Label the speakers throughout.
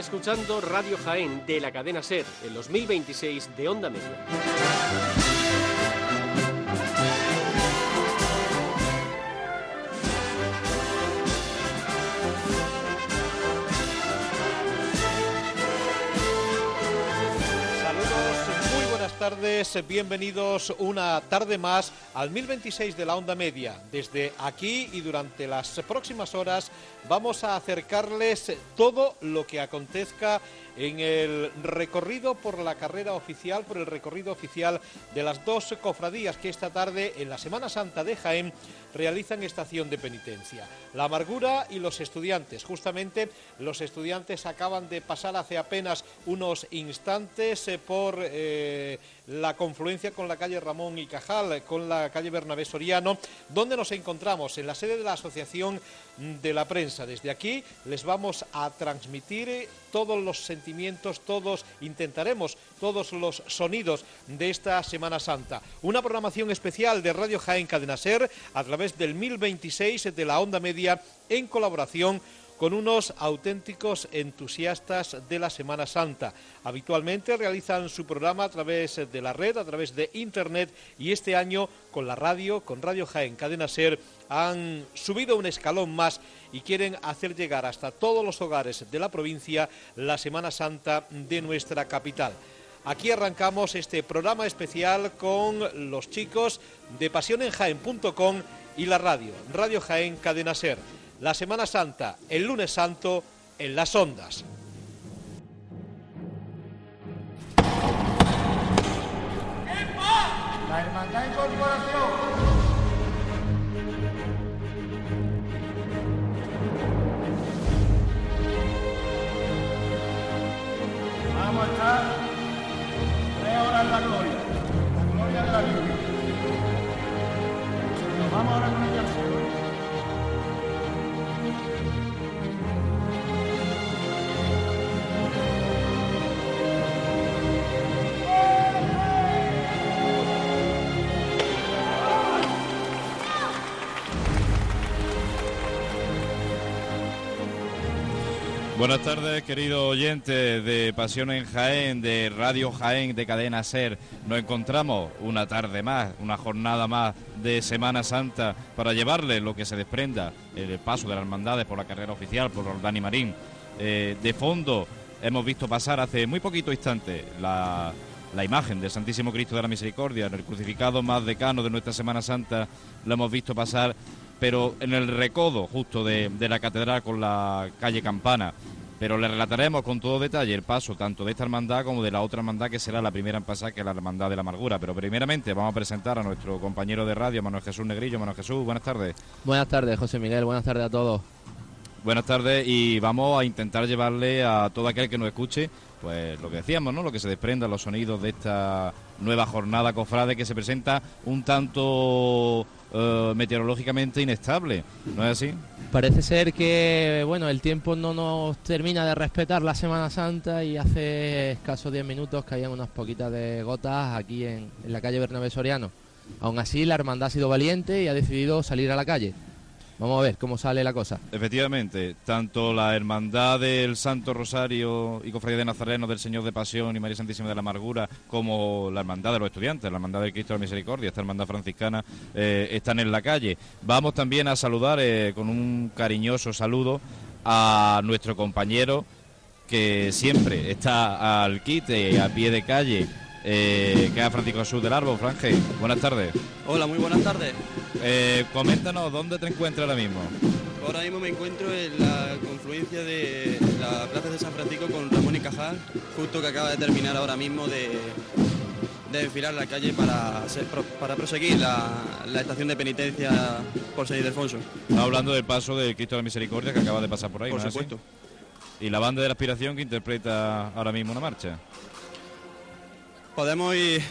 Speaker 1: escuchando Radio Jaén de la cadena SER, en los 1026 de Onda Media.
Speaker 2: Tardes, bienvenidos una tarde más al 1026 de la onda media. Desde aquí y durante las próximas horas vamos a acercarles todo lo que acontezca en el recorrido por la carrera oficial, por el recorrido oficial de las dos cofradías que esta tarde en la Semana Santa de Jaén realizan estación de penitencia. La amargura y los estudiantes. Justamente los estudiantes acaban de pasar hace apenas unos instantes eh, por eh, la confluencia con la calle Ramón y Cajal, con la calle Bernabé Soriano, donde nos encontramos en la sede de la Asociación de la Prensa. Desde aquí les vamos a transmitir eh, todos los sentimientos, todos intentaremos todos los sonidos de esta Semana Santa. Una programación especial de Radio Jaén Cadena Ser a través del 1026 de la onda media en colaboración con unos auténticos entusiastas de la Semana Santa. Habitualmente realizan su programa a través de la red, a través de Internet y este año con la radio, con Radio Jaén Cadena Ser, han subido un escalón más y quieren hacer llegar hasta todos los hogares de la provincia la Semana Santa de nuestra capital. Aquí arrancamos este programa especial con los chicos de pasionenjaen.com y la radio, Radio Jaén Cadena Ser la Semana Santa, el lunes santo, en las ondas.
Speaker 3: La Hermandad Incorporación. Vamos a estar tres horas en la gloria, la gloria de la Virgen. Nos vamos ahora
Speaker 4: Buenas tardes, queridos oyentes de Pasión en Jaén, de Radio Jaén, de Cadena Ser. Nos encontramos una tarde más, una jornada más de Semana Santa para llevarles lo que se desprenda, el paso de las hermandades por la carrera oficial, por Dani Marín. Eh, de fondo hemos visto pasar hace muy poquito instante la, imagen del Santísimo Cristo de la Misericordia, el crucificado más decano de nuestra Semana Santa, lo hemos visto pasar pero en el recodo justo de, la catedral con la calle Campana. Pero le relataremos con todo detalle el paso tanto de esta hermandad como de la otra hermandad que será la primera en pasar, que es la hermandad de la amargura. Pero primeramente vamos a presentar a nuestro compañero de radio, Manuel Jesús Negrillo. Manuel Jesús, buenas tardes.
Speaker 5: Buenas tardes, José Miguel. Buenas tardes a todos.
Speaker 4: Buenas tardes y vamos a intentar llevarle a todo aquel que nos escuche, pues lo que decíamos, ¿no? Lo que se desprenda, los sonidos de esta nueva jornada cofrade que se presenta un tanto eh, meteorológicamente inestable, ¿no es así?
Speaker 5: Parece ser que bueno el tiempo no nos termina de respetar la Semana Santa y hace escasos 10 minutos caían unas poquitas de gotas aquí en, en la calle Bernabé Soriano. Aún así la hermandad ha sido valiente y ha decidido salir a la calle. Vamos a ver cómo sale la cosa.
Speaker 4: Efectivamente, tanto la Hermandad del Santo Rosario y Cofradía de Nazareno del Señor de Pasión y María Santísima de la Amargura, como la Hermandad de los Estudiantes, la Hermandad de Cristo de la Misericordia, esta Hermandad franciscana, eh, están en la calle. Vamos también a saludar eh, con un cariñoso saludo a nuestro compañero que siempre está al quite, a pie de calle, eh, que es Francisco Jesús del Árbol. Franje, buenas tardes.
Speaker 6: Hola, muy buenas tardes.
Speaker 4: Eh, coméntanos, ¿dónde te encuentras ahora mismo?
Speaker 6: Ahora mismo me encuentro en la confluencia de la Plaza de San Francisco con Ramón y Cajal, justo que acaba de terminar ahora mismo de, de enfilar la calle para, para proseguir la, estación de penitencia por San Ildefonso.
Speaker 4: Está hablando del paso de Cristo de la Misericordia que acaba de pasar por ahí,
Speaker 6: Por supuesto.
Speaker 4: Y la banda de la aspiración que interpreta ahora mismo una marcha.
Speaker 6: Podemos ir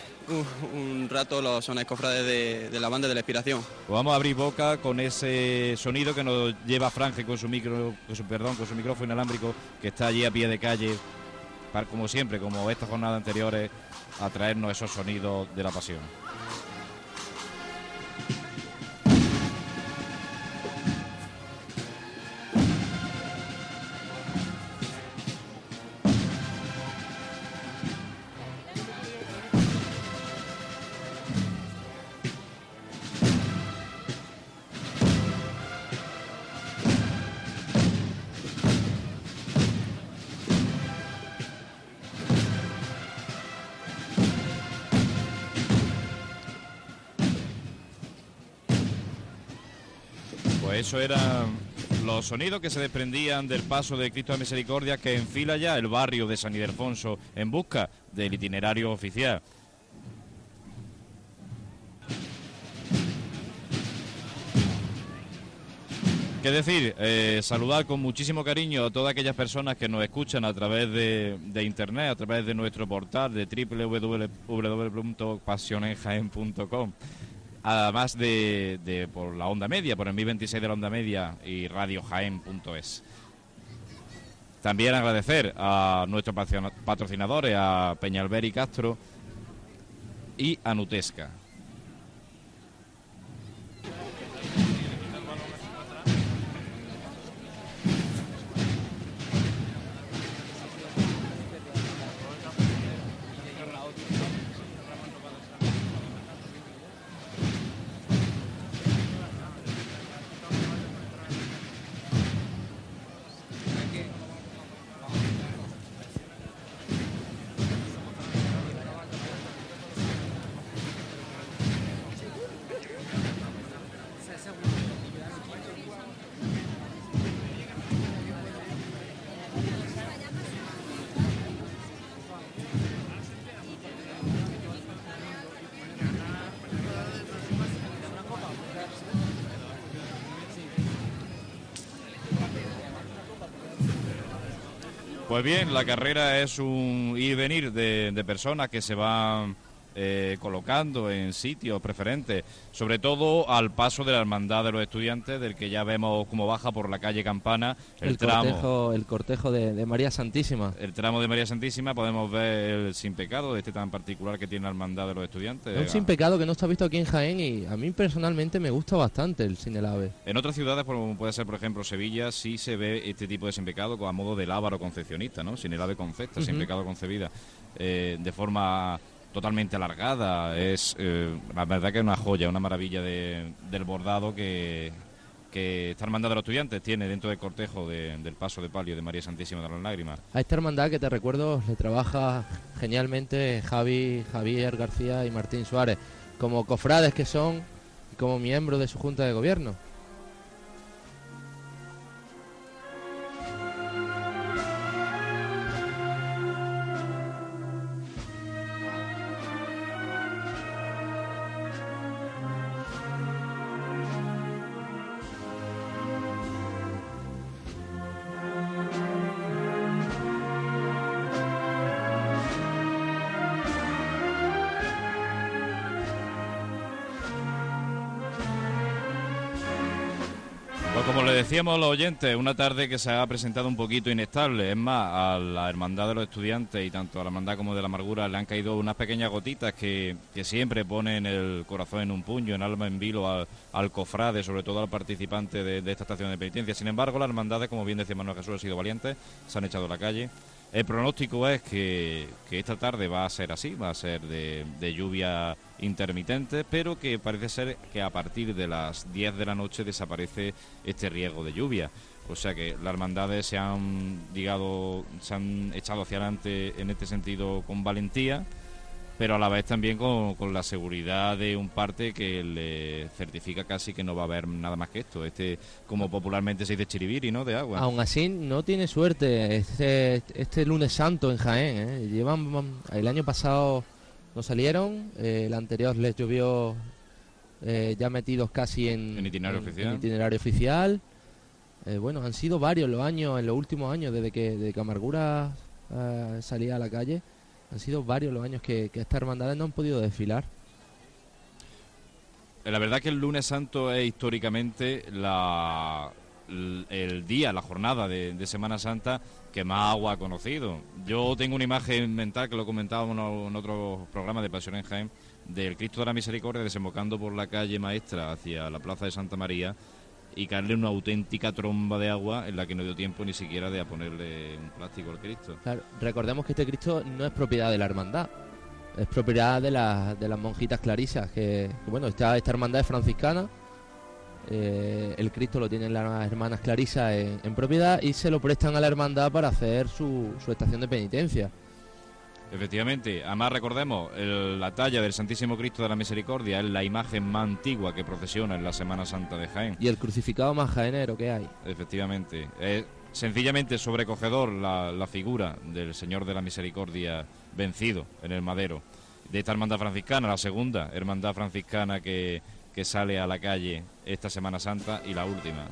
Speaker 6: un, rato los sones cofrades de, la banda de la inspiración.
Speaker 4: Pues vamos a abrir boca con ese sonido que nos lleva Franje con su micro, con su, perdón, con su micrófono inalámbrico que está allí a pie de calle, para, como siempre, como estas jornadas anteriores, a traernos esos sonidos de la pasión. Eso eran los sonidos que se desprendían del paso de Cristo de Misericordia que enfila ya el barrio de San Ildefonso en busca del itinerario oficial. ¿Qué decir? Eh, saludar con muchísimo cariño a todas aquellas personas que nos escuchan a través de, de internet, a través de nuestro portal de www.pasionenjaen.com además de, por la onda media, por el 1026 de la onda media y radiojaen.es. También agradecer a nuestros patrocinadores, a Peñalver y Castro y a Nutesca. Pues bien, la carrera es un ir y venir de, de personas que se van eh, colocando en sitios preferentes, sobre todo al paso de la Hermandad de los Estudiantes, del que ya vemos cómo baja por la calle Campana el, tramo.
Speaker 5: Cortejo, el cortejo de, María Santísima.
Speaker 4: El tramo de María Santísima, podemos ver el sin pecado, este tan particular que tiene la Hermandad de los Estudiantes.
Speaker 5: Es un sin pecado que no está visto aquí en Jaén y a mí personalmente me gusta bastante el sin el ave.
Speaker 4: En otras ciudades, como puede ser por ejemplo Sevilla, sí se ve este tipo de sin pecado a modo de lábaro concepcionista, ¿no? Sin el ave concepta, sin pecado concebida, eh, de forma totalmente alargada. Es eh, la verdad que es una joya, una maravilla de, del bordado que, que esta hermandad de los estudiantes tiene dentro del cortejo del paso de palio de María Santísima de las Lágrimas.
Speaker 5: A esta hermandad que te recuerdo le trabaja genialmente Javi, Javier García y Martín Suárez, como cofrades que son y como miembros de su junta de gobierno.
Speaker 4: Decíamos los oyentes, una tarde que se ha presentado un poquito inestable. Es más, a la hermandad de los estudiantes y tanto a la hermandad como de la amargura le han caído unas pequeñas gotitas que, siempre ponen el corazón en un puño, en alma en vilo al, al cofrade, sobre todo al participante de, de, esta estación de penitencia. Sin embargo, las hermandades, como bien decía Manuel Jesús, han sido valientes, se han echado a la calle. El pronóstico es que, que, esta tarde va a ser así, va a ser de, de, lluvia intermitente, pero que parece ser que a partir de las 10 de la noche desaparece este riesgo de lluvia. O sea que las hermandades se han, digado, se han echado hacia adelante en este sentido con valentía pero a la vez también con, con, la seguridad de un parte que le certifica casi que no va a haber nada más que esto. Este, como popularmente se dice, chiribiri, ¿no? De agua.
Speaker 5: Aún así, no tiene suerte este, este lunes santo en Jaén. ¿eh? Llevan, el año pasado no salieron, eh, el anterior les llovió eh, ya metidos casi en,
Speaker 4: en itinerario
Speaker 5: en,
Speaker 4: oficial.
Speaker 5: En itinerario oficial. Eh, bueno, han sido varios los años, en los últimos años, desde que, desde que Amargura salía a la calle han sido varios los años que, que estas hermandades no han podido desfilar.
Speaker 4: La verdad que el lunes santo es históricamente la, el día, la jornada de, de, Semana Santa que más agua ha conocido. Yo tengo una imagen mental que lo comentábamos en otros programas de Pasión en Jaén, del Cristo de la Misericordia desembocando por la calle Maestra hacia la Plaza de Santa María y caerle una auténtica tromba de agua en la que no dio tiempo ni siquiera de ponerle un plástico al Cristo.
Speaker 5: Claro, recordemos que este Cristo no es propiedad de la hermandad, es propiedad de, la, de las monjitas clarisas, que, bueno, esta, esta hermandad es franciscana, eh, el Cristo lo tienen las hermanas clarisas en, propiedad y se lo prestan a la hermandad para hacer su estación de penitencia.
Speaker 4: Efectivamente, además recordemos, el- la talla del Santísimo Cristo de la Misericordia es la imagen más antigua que procesiona en la Semana Santa de Jaén.
Speaker 5: Y el crucificado más jaenero que hay.
Speaker 4: Efectivamente, es sencillamente sobrecogedor la, la figura del Señor de la Misericordia vencido en el madero. De esta hermandad franciscana, la segunda hermandad franciscana que, que sale a la calle esta Semana Santa y la última.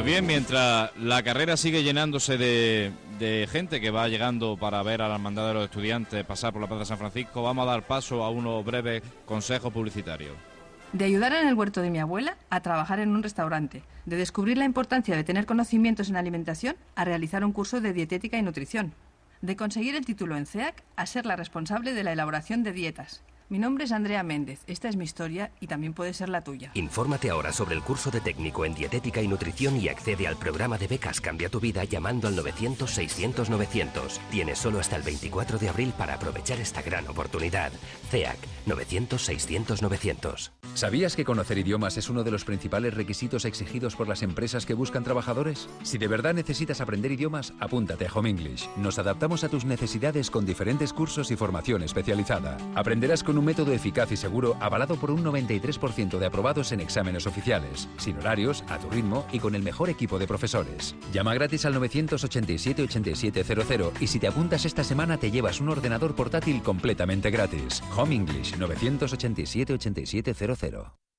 Speaker 4: Pues bien, mientras la carrera sigue llenándose de, de gente que va llegando para ver a la hermandad de los estudiantes pasar por la Plaza de San Francisco, vamos a dar paso a unos breves consejos publicitarios.
Speaker 7: De ayudar en el huerto de mi abuela a trabajar en un restaurante, de descubrir la importancia de tener conocimientos en alimentación a realizar un curso de dietética y nutrición, de conseguir el título en CEAC a ser la responsable de la elaboración de dietas. Mi nombre es Andrea Méndez, esta es mi historia y también puede ser la tuya.
Speaker 8: Infórmate ahora sobre el curso de técnico en dietética y nutrición y accede al programa de becas Cambia tu vida llamando al 900-600-900. Tienes solo hasta el 24 de abril para aprovechar esta gran oportunidad. CEAC 900-600-900.
Speaker 9: ¿Sabías que conocer idiomas es uno de los principales requisitos exigidos por las empresas que buscan trabajadores? Si de verdad necesitas aprender idiomas, apúntate a Home English. Nos adaptamos a tus necesidades con diferentes cursos y formación especializada. Aprenderás con un método eficaz y seguro avalado por un 93% de aprobados en exámenes oficiales, sin horarios, a tu ritmo y con el mejor equipo de profesores. Llama gratis al 987-8700 y si te apuntas esta semana te llevas un ordenador portátil completamente gratis. Home English 987-8700.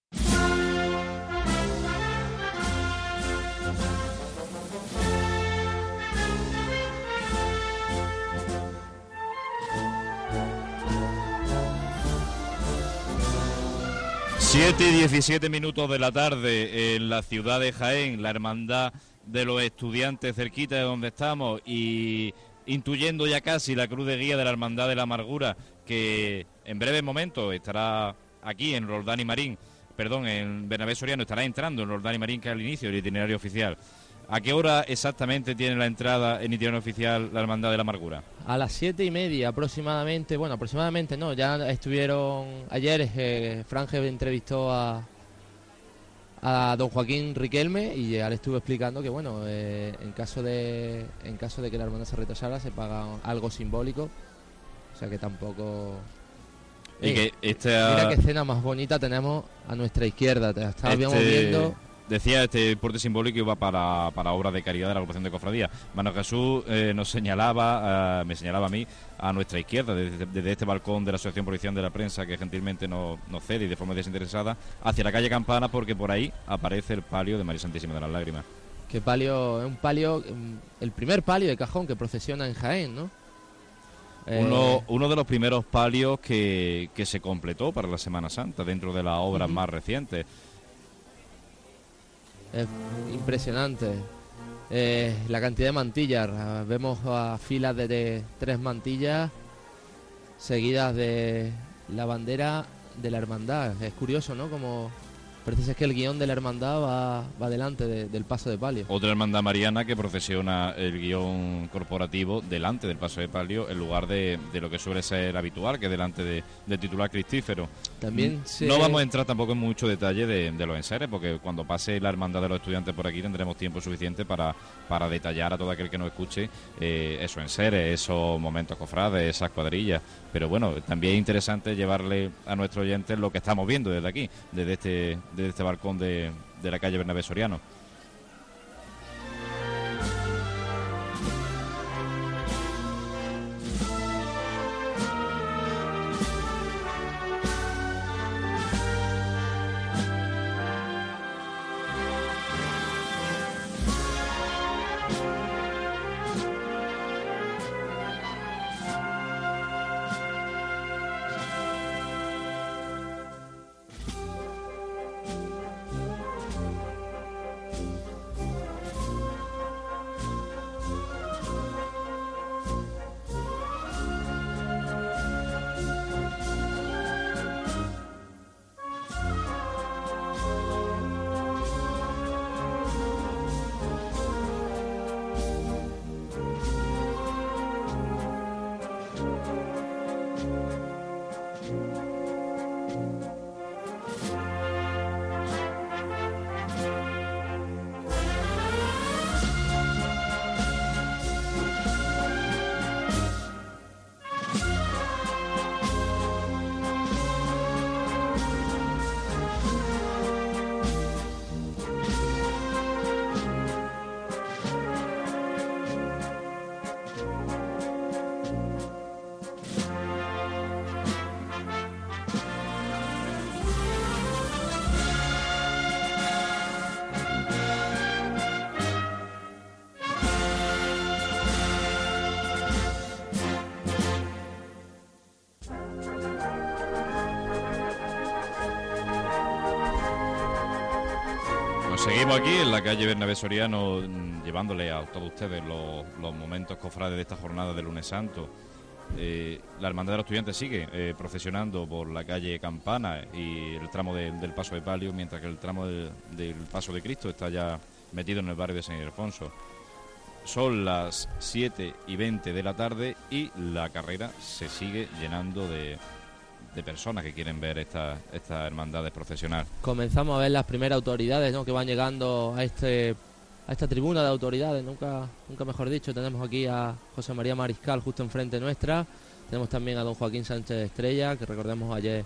Speaker 4: Siete y 17 minutos de la tarde en la ciudad de Jaén, la hermandad de los estudiantes cerquita de donde estamos y intuyendo ya casi la cruz de guía de la hermandad de la amargura que en breve momento estará aquí en Roldán y Marín, perdón, en Bernabé Soriano estará entrando en Roldán y Marín que es el inicio del itinerario oficial. ¿A qué hora exactamente tiene la entrada en itinerario oficial la hermandad de la amargura?
Speaker 5: A las siete y media aproximadamente, bueno, aproximadamente no, ya estuvieron ayer, eh, Franje entrevistó a, a don Joaquín Riquelme y ya le estuvo explicando que bueno, eh, en caso de en caso de que la hermandad se retrasara se paga algo simbólico, o sea que tampoco.
Speaker 4: Y
Speaker 5: Eh,
Speaker 4: que esta-
Speaker 5: Mira qué escena más bonita tenemos a nuestra izquierda, te estábamos
Speaker 4: Este-
Speaker 5: viendo.
Speaker 4: Decía este porte simbólico iba para, para obras de caridad de la agrupación de cofradía. Manuel Jesús eh, nos señalaba, eh, me señalaba a mí, a nuestra izquierda, desde, desde este balcón de la Asociación Policial de la Prensa, que gentilmente nos, nos cede y de forma desinteresada, hacia la calle Campana, porque por ahí aparece el palio de María Santísima de las Lágrimas.
Speaker 5: Que palio, es un palio, mm, el primer palio de cajón que procesiona en Jaén, ¿no? Eh,
Speaker 4: Uno, uno de los primeros palios que, que se completó para la Semana Santa, dentro de las obras más recientes.
Speaker 5: Es impresionante. Eh, la cantidad de mantillas. Vemos a filas de, de tres mantillas seguidas de la bandera de la hermandad. Es curioso, ¿no? Como parece ser que el guion de la hermandad va, va delante de- del paso de palio.
Speaker 4: Otra hermandad mariana que procesiona el guion corporativo delante del paso de palio en lugar de, de lo que suele ser habitual, que es delante de- del titular cristífero.
Speaker 5: También
Speaker 4: Mm,
Speaker 5: se-
Speaker 4: No vamos a entrar tampoco en mucho detalle de, de los enseres, porque cuando pase la hermandad de los estudiantes por aquí tendremos tiempo suficiente para, para detallar a todo aquel que nos escuche eh, esos enseres, esos momentos cofrades, esas cuadrillas. Pero bueno, también es interesante llevarle a nuestros oyentes lo que estamos viendo desde aquí, desde este, desde este balcón de, de la calle Bernabé Soriano. Aquí en la calle Bernabé Soriano mm, llevándole a todos ustedes los, momentos cofrades de esta jornada de lunes santo. Eh, la Hermandad de los Estudiantes sigue eh, procesionando por la calle Campana y el tramo de- del Paso de Palio, mientras que el tramo del Paso de Cristo está ya metido en el barrio de San Ildefonso. Son las 7 y 20 de la tarde y la carrera se sigue llenando de, de personas que quieren ver esta, esta hermandades procesionar.
Speaker 5: comenzamos a ver las primeras autoridades ¿no? que van llegando a este a esta tribuna de autoridades, nunca, nunca mejor dicho. Tenemos aquí a José María Mariscal justo enfrente nuestra. Tenemos también a don Joaquín Sánchez Estrella, que recordemos ayer,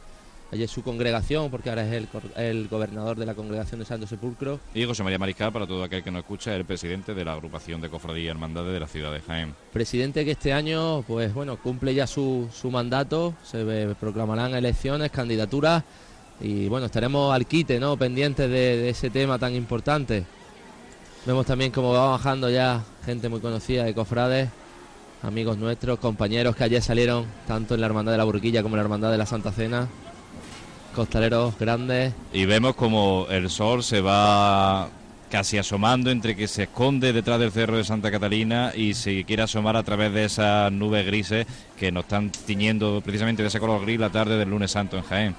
Speaker 5: ayer su congregación, porque ahora es el, el gobernador de la congregación de Santo Sepulcro.
Speaker 4: Y José María Mariscal, para todo aquel que nos escucha, es el presidente de la agrupación de cofradías y hermandades de la ciudad de Jaén.
Speaker 5: Presidente que este año, pues bueno, cumple ya su, su mandato, se proclamarán elecciones, candidaturas y bueno, estaremos al quite, ¿no? Pendientes de, de ese tema tan importante. Vemos también cómo va bajando ya gente muy conocida de cofrades, amigos nuestros, compañeros que ayer salieron tanto en la Hermandad de la Burquilla como en la Hermandad de la Santa Cena. Costaleros grandes,
Speaker 4: Y vemos como el sol se va casi asomando entre que se esconde detrás del cerro de Santa Catalina y se quiere asomar a través de esas nubes grises que nos están tiñendo precisamente de ese color gris la tarde del lunes santo en Jaén.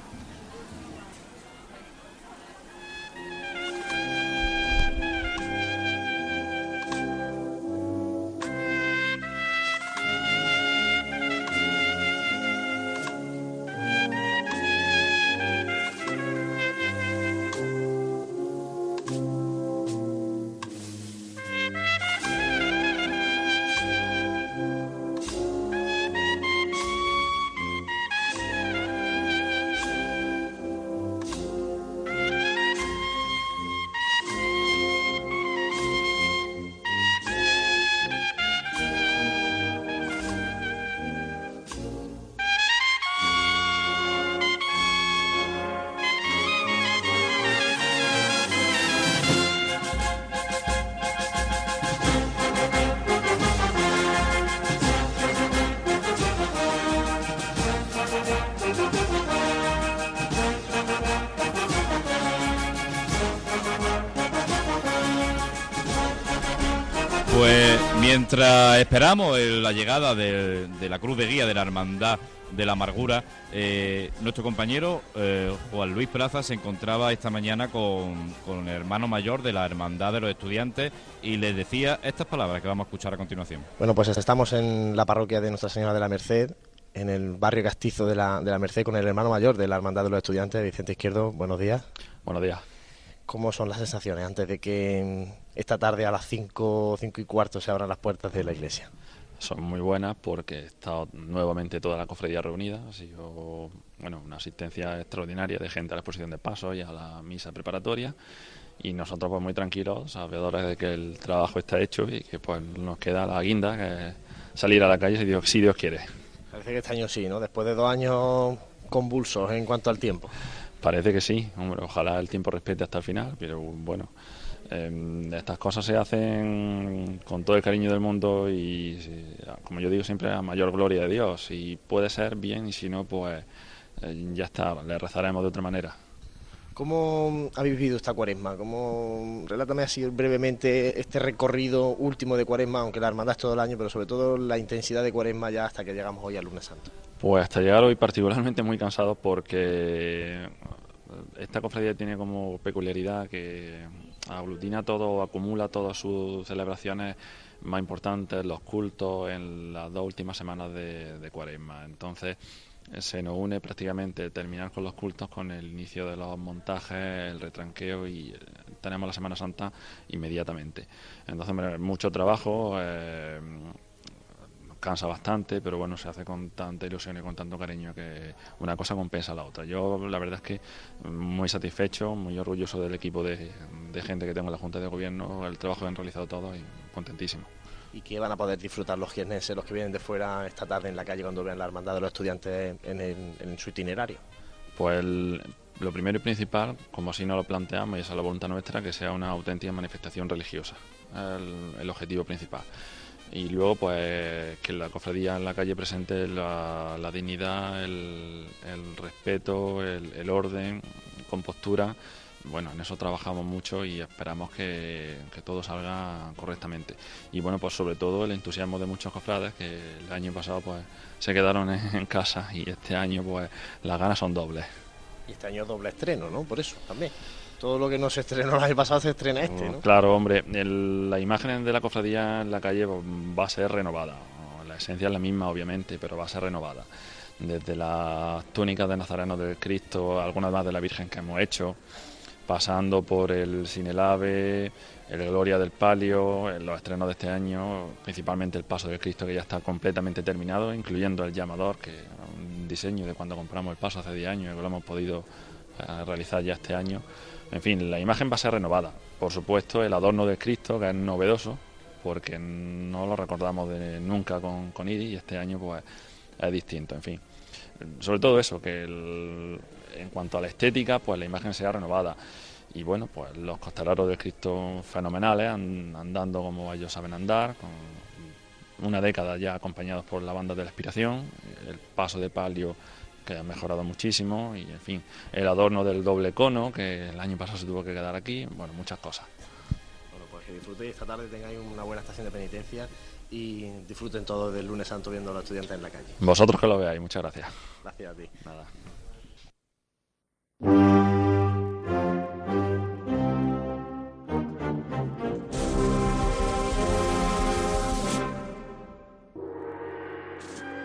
Speaker 4: Mientras esperamos el- la llegada de, de la cruz de guía de la Hermandad de la Amargura, eh, nuestro compañero eh, Juan Luis Plaza se encontraba esta mañana con, con el hermano mayor de la Hermandad de los Estudiantes y les decía estas palabras que vamos a escuchar a continuación.
Speaker 10: Bueno, pues estamos en la parroquia de Nuestra Señora de la Merced, en el barrio castizo de la, de la Merced, con el hermano mayor de la Hermandad de los Estudiantes, Vicente Izquierdo. Buenos días.
Speaker 11: Buenos días.
Speaker 10: ¿Cómo son las sensaciones antes de que mm, esta tarde a las 5, cinco y cuarto se abran las puertas de la iglesia?
Speaker 11: Son muy buenas porque he estado nuevamente toda la cofradía reunida. Ha sido bueno, una asistencia extraordinaria de gente a la exposición de paso y a la misa preparatoria. Y nosotros pues muy tranquilos, sabedores de que el trabajo está hecho y que pues nos queda la guinda, que es salir a la calle si Dios, si Dios quiere.
Speaker 10: Parece que este año sí, ¿no? Después de dos años convulsos en cuanto al tiempo.
Speaker 11: Parece que sí, hombre, ojalá el tiempo respete hasta el final, pero bueno, eh, estas cosas se hacen con todo el cariño del mundo y, sí, como yo digo siempre, a mayor gloria de Dios. Si puede ser bien y si no, pues eh, ya está, le rezaremos de otra manera.
Speaker 10: ¿Cómo habéis vivido esta cuaresma? ¿Cómo... Relátame así brevemente este recorrido último de cuaresma, aunque la hermandad es todo el año, pero sobre todo la intensidad de cuaresma ya hasta que llegamos hoy al lunes santo.
Speaker 11: Pues hasta llegar hoy particularmente muy cansado porque esta cofradía tiene como peculiaridad que aglutina todo, acumula todas sus celebraciones más importantes, los cultos en las dos últimas semanas de, cuaresma. Entonces se nos une prácticamente terminar con los cultos con el inicio de los montajes, el retranqueo y eh, tenemos la Semana Santa inmediatamente. Entonces, mucho trabajo. eh, cansa bastante, pero bueno, se hace con tanta ilusión y con tanto cariño que una cosa compensa a la otra. Yo la verdad es que muy satisfecho, muy orgulloso del equipo de, de gente que tengo en la Junta de Gobierno, el trabajo que han realizado todos y contentísimo.
Speaker 10: ¿Y qué van a poder disfrutar los jienenses, los que vienen de fuera esta tarde en la calle cuando vean la hermandad de los estudiantes en, su itinerario?
Speaker 11: Pues lo primero y principal, como así nos lo planteamos, y esa es la voluntad nuestra, que sea una auténtica manifestación religiosa, el, objetivo principal. Y luego, pues, que la cofradía en la calle presente la, la dignidad, el, respeto, el, orden, con postura bueno, en eso trabajamos mucho y esperamos que, que, todo salga correctamente. Y bueno, pues sobre todo el entusiasmo de muchos cofrades que el año pasado pues se quedaron en, casa y este año pues las ganas son dobles.
Speaker 10: Y este año doble estreno, ¿no? Por eso también. Todo lo que no se estrenó el año pasado se estrena este, ¿no?
Speaker 11: Claro, hombre, la imagen de la cofradía en la calle pues, va a ser renovada. La esencia es la misma, obviamente, pero va a ser renovada. Desde las túnicas de Nazareno del Cristo, algunas más de la Virgen que hemos hecho, pasando por el Sinelave, el Gloria del Palio, los estrenos de este año, principalmente el Paso del Cristo que ya está completamente terminado, incluyendo el llamador, que era un diseño de cuando compramos el paso hace 10 años y lo hemos podido eh, realizar ya este año. En fin, la imagen va a ser renovada. Por supuesto, el adorno del Cristo, que es novedoso, porque no lo recordamos de nunca con, con Idi y este año pues es distinto, en fin. Sobre todo eso, que en cuanto a la estética, pues la imagen sea renovada. Y bueno, pues los costaleros de Cristo fenomenales, andando como ellos saben andar, con una década ya acompañados por la banda de la inspiración, el paso de palio que ha mejorado muchísimo y en fin, el adorno del doble cono que el año pasado se tuvo que quedar aquí, bueno, muchas cosas.
Speaker 10: Bueno, pues que disfrutéis esta tarde, tengáis una buena estación de penitencia y disfruten todos del lunes santo viendo a los estudiantes en la calle.
Speaker 11: Vosotros que lo veáis, muchas gracias.
Speaker 10: Gracias a ti.
Speaker 11: Nada.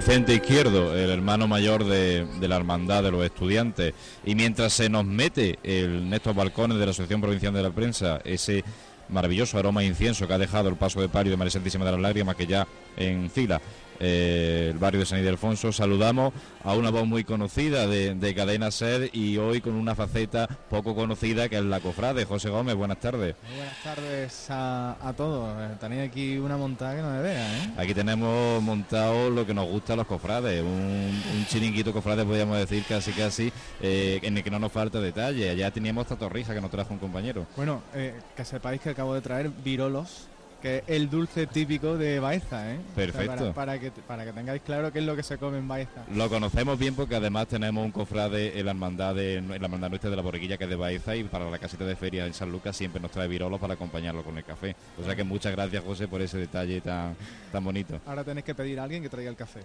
Speaker 4: Centro izquierdo, el hermano mayor de, la hermandad de los estudiantes. Y mientras se nos mete el Néstor Balcones de la Asociación Provincial de la Prensa, ese maravilloso aroma de incienso que ha dejado el paso de palio de María Santísima de las Lágrimas, que ya en fila eh, el barrio de San Ildefonso. Saludamos a una voz muy conocida de, Cadena Ser y hoy con una faceta poco conocida que es la cofrade. José Gómez, buenas tardes.
Speaker 12: buenas tardes a, todos. Eh, tenéis aquí una montada que no me vea, ¿eh?
Speaker 4: Aquí tenemos montado lo que nos gusta a los cofrades, un, chiringuito cofrade, podríamos decir casi casi, en el que no nos falta detalle. Allá teníamos esta torrija que nos trajo un compañero.
Speaker 12: Bueno, que sepáis que acabo de traer virolos que es el dulce típico de Baeza, ¿eh?
Speaker 4: Perfecto.
Speaker 12: para, que, para que tengáis claro qué es lo que se come en Baeza.
Speaker 4: Lo conocemos bien porque además tenemos un cofrade en la hermandad de en la hermandad nuestra de la borriquilla que es de Baeza y para la casita de feria en San Lucas siempre nos trae virolos para acompañarlo con el café. O sea que muchas gracias José por ese detalle tan, tan bonito.
Speaker 12: Ahora tenéis que pedir a alguien que traiga el café.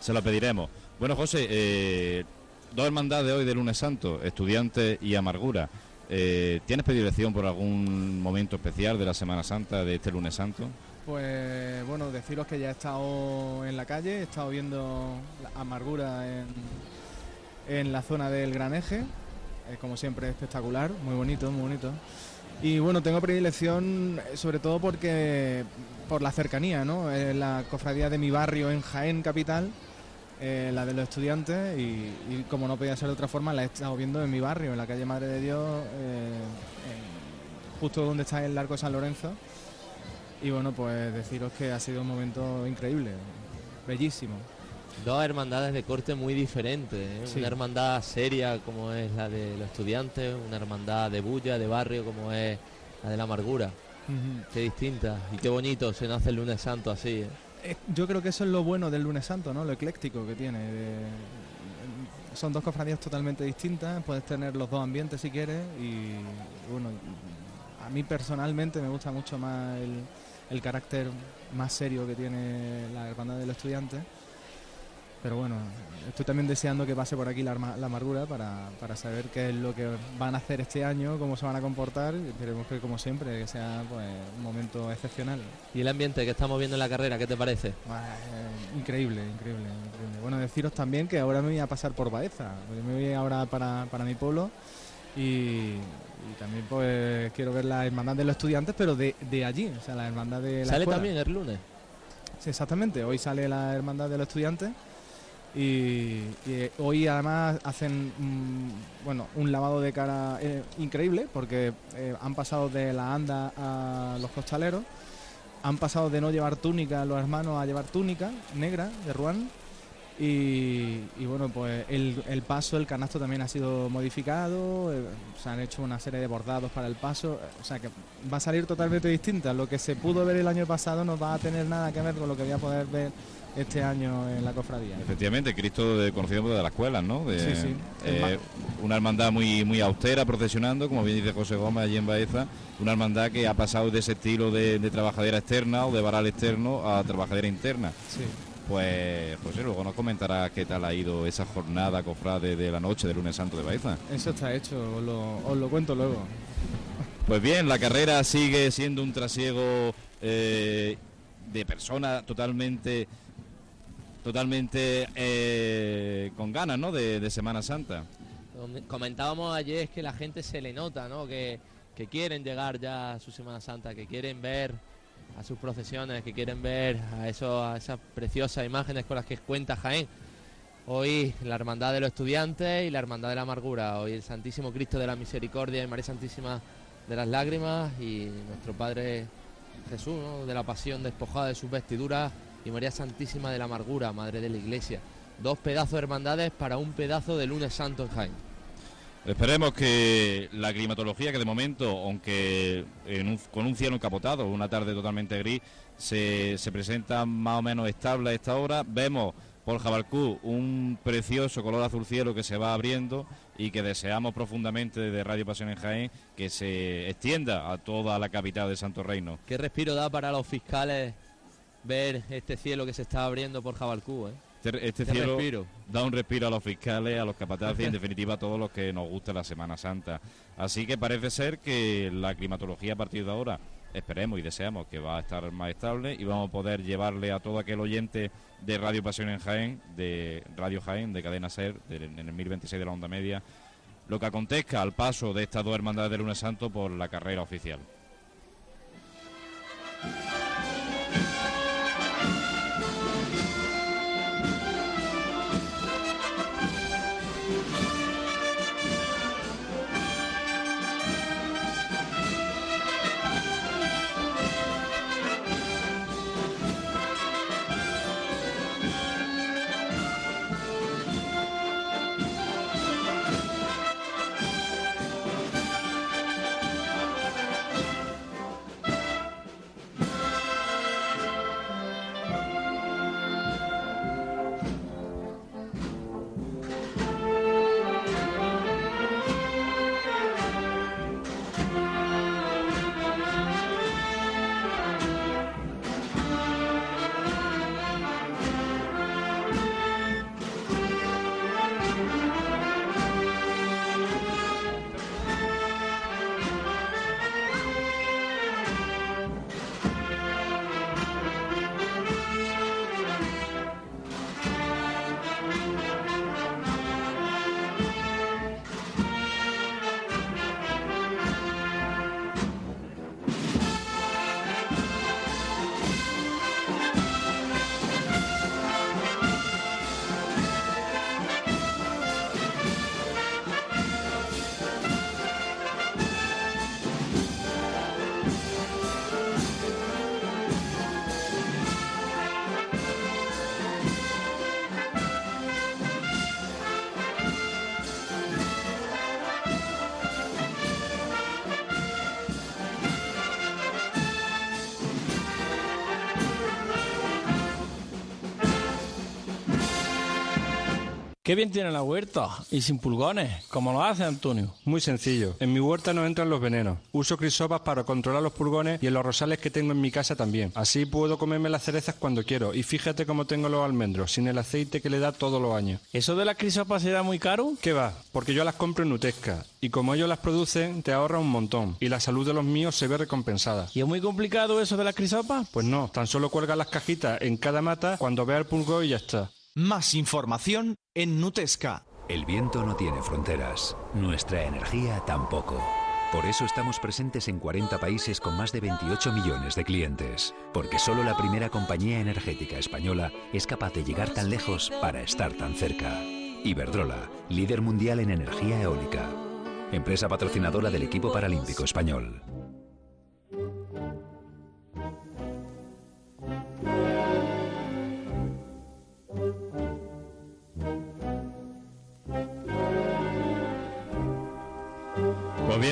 Speaker 4: Se lo pediremos. Bueno José, eh, dos hermandades hoy de lunes santo, estudiantes y amargura. Eh, ¿Tienes predilección por algún momento especial de la Semana Santa, de este lunes santo?
Speaker 12: Pues bueno, deciros que ya he estado en la calle, he estado viendo la amargura en, la zona del Gran Eje, como siempre espectacular, muy bonito, muy bonito. Y bueno, tengo predilección eh, sobre todo porque por la cercanía, ¿no? la cofradía de mi barrio en Jaén Capital eh, la de los estudiantes y, como no podía ser de otra forma la he estado viendo en mi barrio, en la calle Madre de Dios, eh, justo donde está el Largo de San Lorenzo. Y bueno, pues deciros que ha sido un momento increíble, bellísimo.
Speaker 5: Dos hermandades de corte muy diferentes, ¿eh? una hermandad seria como es la de los estudiantes, una hermandad de bulla, de barrio como es la de la amargura. Qué distinta y qué bonito se nace el lunes santo así.
Speaker 12: Eh, yo creo que eso es lo bueno del lunes santo, ¿no? Lo ecléctico que tiene. son dos cofradías totalmente distintas, puedes tener los dos ambientes si quieres y bueno, a mí personalmente me gusta mucho más el, el carácter más serio que tiene la hermandad de los estudiantes pero bueno, estoy también deseando que pase por aquí la, amargura para, saber qué es lo que van a hacer este año, cómo se van a comportar. Esperemos que, como siempre, que sea pues, un momento excepcional.
Speaker 5: ¿Y el ambiente que estamos viendo en la carrera, qué te parece?
Speaker 12: Eh, increíble, increíble, increíble. Bueno, deciros también que ahora me voy a pasar por Baeza. Me voy ahora para, mi pueblo y, también pues quiero ver la hermandad de los estudiantes, pero de, allí, o sea, la hermandad de la
Speaker 5: ¿Sale también el lunes?
Speaker 12: Sí, exactamente. Hoy sale la hermandad de los estudiantes y, hoy además hacen bueno un lavado de cara eh, increíble porque eh, han pasado de la anda a los costaleros, han pasado de no llevar túnica los hermanos a llevar túnica negra de Ruan Y, bueno, pues el, paso, el canasto también ha sido modificado, eh, se han hecho una serie de bordados para el paso, eh, o sea que va a salir totalmente distinta. Lo que se pudo ver el año pasado no va a tener nada que ver con lo que voy a poder ver este año en la cofradía.
Speaker 4: Efectivamente, Cristo de, conocido de las escuelas, ¿no? De,
Speaker 12: Sí, sí.
Speaker 4: eh, una hermandad muy muy austera, procesionando, como bien dice José Gómez allí en Baeza, una hermandad que ha pasado de ese estilo de, de trabajadera externa o de varal externo a trabajadera interna.
Speaker 12: Sí.
Speaker 4: Pues José, luego nos comentará qué tal ha ido esa jornada cofrade de la noche del lunes santo de Baeza.
Speaker 12: Eso está hecho, os lo, os lo cuento luego.
Speaker 4: Pues bien, la carrera sigue siendo un trasiego eh, de personas totalmente totalmente eh, con ganas, ¿no? De, Semana Santa.
Speaker 5: Comentábamos ayer que la gente se le nota, ¿no? Que, que quieren llegar ya a su Semana Santa, que quieren ver a sus procesiones, que quieren ver a, eso, a esas preciosas imágenes con las que cuenta Jaén. Hoy la Hermandad de los Estudiantes y la Hermandad de la Amargura. Hoy el Santísimo Cristo de la Misericordia y María Santísima de las Lágrimas y nuestro Padre Jesús, de la Pasión despojada de sus vestiduras y María Santísima de la Amargura, Madre de la Iglesia. Dos pedazos de hermandades para un pedazo de lunes santo en Jaén.
Speaker 4: Esperemos que la climatología, que de momento, aunque en un- con un cielo encapotado, una tarde totalmente gris, se, se presenta más o menos estable a esta hora. Vemos por Jabalcú un precioso color azul cielo que se va abriendo y que deseamos profundamente desde Radio Pasión en Jaén que se extienda a toda la capital de Santo Reino.
Speaker 5: ¿Qué respiro da para los fiscales ver este cielo que se está abriendo por Jabalcú? ¿eh?
Speaker 4: Este, este
Speaker 5: Qué
Speaker 4: cielo
Speaker 5: respiro.
Speaker 4: da un respiro a los fiscales, a los capataces y en definitiva a todos los que nos gusta la Semana Santa. Así que parece ser que la climatología a partir de ahora esperemos y deseamos que va a estar más estable y vamos a poder llevarle a todo aquel oyente de Radio Pasión en Jaén, de Radio Jaén, de Cadena Ser, de- en el 1026 de la onda media, lo que acontezca al paso de estas dos hermandades del lunes santo por la carrera oficial.
Speaker 13: Bien tiene la huerta y sin pulgones, como lo hace Antonio.
Speaker 14: Muy sencillo. En mi huerta no entran los venenos. Uso crisopas para controlar los pulgones y en los rosales que tengo en mi casa también. Así puedo comerme las cerezas cuando quiero. Y fíjate cómo tengo los almendros, sin el aceite que le da todos los años.
Speaker 13: ¿Eso de las crisopas será muy caro?
Speaker 14: ¿Qué va? Porque yo las compro en Nutesca. Y como ellos las producen, te ahorra un montón. Y la salud de los míos se ve recompensada.
Speaker 13: ¿Y es muy complicado eso de las crisopas?
Speaker 14: Pues no, tan solo cuelgas las cajitas en cada mata cuando vea el pulgón y ya está.
Speaker 15: Más información en Nutesca.
Speaker 9: El viento no tiene fronteras, nuestra energía tampoco. Por eso estamos presentes en 40 países con más de 28 millones de clientes. Porque solo la primera compañía energética española es capaz de llegar tan lejos para estar tan cerca. Iberdrola, líder mundial en energía eólica. Empresa patrocinadora del equipo paralímpico español.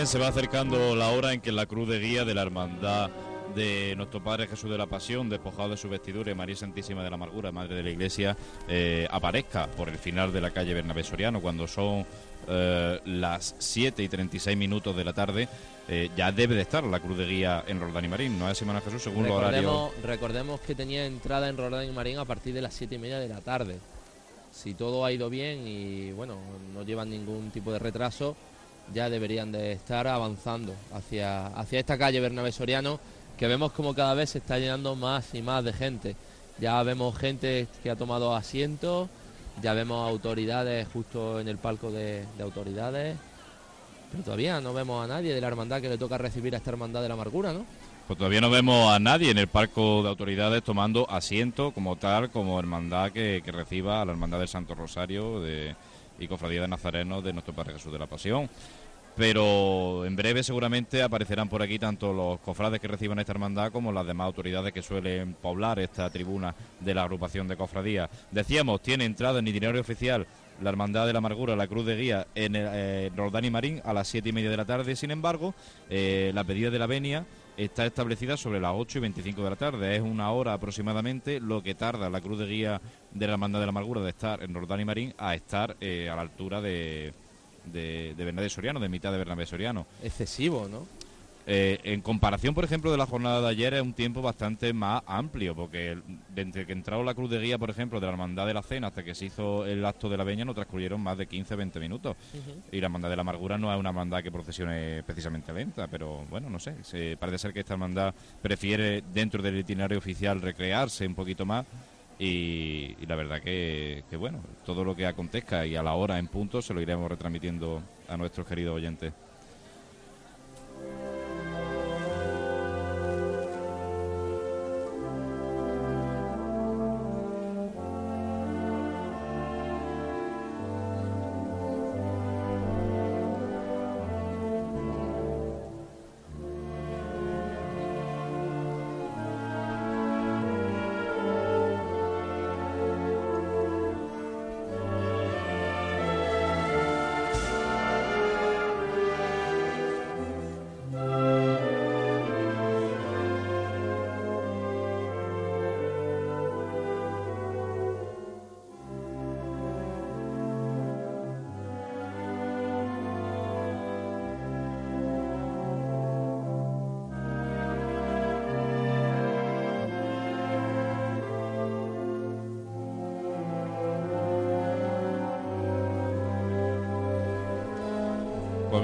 Speaker 4: Se va acercando la hora en que la cruz de guía de la hermandad de nuestro Padre Jesús de la Pasión, despojado de su vestidura y María Santísima de la Amargura, Madre de la Iglesia, eh, aparezca por el final de la calle Bernabé Soriano, cuando son eh, las 7 y 36 minutos de la tarde, eh, ya debe de estar la cruz de guía en Roldán y Marín, ¿no es, Simona Jesús? Según los horarios.
Speaker 5: Recordemos, recordemos que tenía entrada en Roldán y Marín a partir de las 7 y media de la tarde. Si todo ha ido bien y bueno, no llevan ningún tipo de retraso, ya deberían de estar avanzando hacia, hacia esta calle Bernabé Soriano, que vemos como cada vez se está llenando más y más de gente. Ya vemos gente que ha tomado asientos, ya vemos autoridades justo en el palco de, de autoridades, pero todavía no vemos a nadie de la hermandad que le toca recibir a esta hermandad de la amargura, ¿no?
Speaker 4: Pues todavía no vemos a nadie en el palco de autoridades tomando asiento como tal, como hermandad que, que reciba a la hermandad del Santo Rosario de, y Cofradía de Nazareno de nuestro Padre Jesús de la Pasión. Pero en breve seguramente aparecerán por aquí tanto los cofrades que reciban esta hermandad como las demás autoridades que suelen poblar esta tribuna de la agrupación de cofradías. Decíamos, tiene entrada en itinerario oficial la Hermandad de la Amargura, la Cruz de Guía, en el, eh, Roldán y Marín a las siete y media de la tarde. Sin embargo, eh, la pedida de la venia está establecida sobre las 8 y 25 de la tarde. Es una hora aproximadamente lo que tarda la Cruz de Guía de la Hermandad de la Amargura de estar en Roldán y Marín a estar eh, a la altura de, de, de Bernabé Soriano, de mitad de Bernabé Soriano.
Speaker 5: Excesivo, ¿no?
Speaker 4: Eh, en comparación, por ejemplo, de la jornada de ayer, es un tiempo bastante más amplio, porque desde que entró la cruz de guía, por ejemplo, de la Hermandad de la Cena hasta que se hizo el acto de la Veña, no transcurrieron más de 15-20 minutos. Y la Hermandad de la Amargura no es una hermandad que procesione precisamente lenta, pero bueno, no sé. Se, parece ser que esta hermandad prefiere, dentro del itinerario oficial, recrearse un poquito más. Y, y la verdad que, que, bueno, todo lo que acontezca y a la hora en punto se lo iremos retransmitiendo a nuestros queridos oyentes.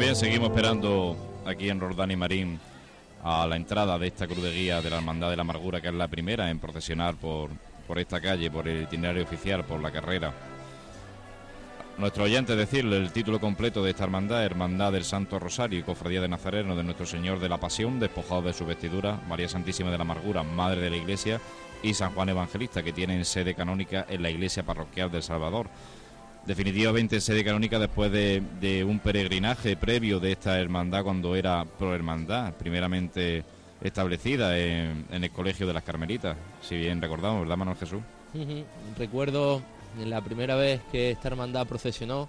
Speaker 4: Bien, seguimos esperando aquí en Roldán y Marín a la entrada de esta cruz de guía de la Hermandad de la Amargura, que es la primera en procesionar por, por esta calle, por el itinerario oficial, por la carrera. Nuestro oyente decirle el título completo de esta hermandad, Hermandad del Santo Rosario y Cofradía de Nazareno de Nuestro Señor de la Pasión, despojado de su vestidura, María Santísima de la Amargura, Madre de la Iglesia, y San Juan Evangelista, que tienen sede canónica en la Iglesia Parroquial del Salvador definitivamente sede canónica después de, un peregrinaje previo de esta hermandad cuando era pro hermandad, primeramente establecida en, el colegio de las Carmelitas, si bien recordamos, ¿verdad Manuel Jesús?
Speaker 5: Recuerdo la primera vez que esta hermandad procesionó,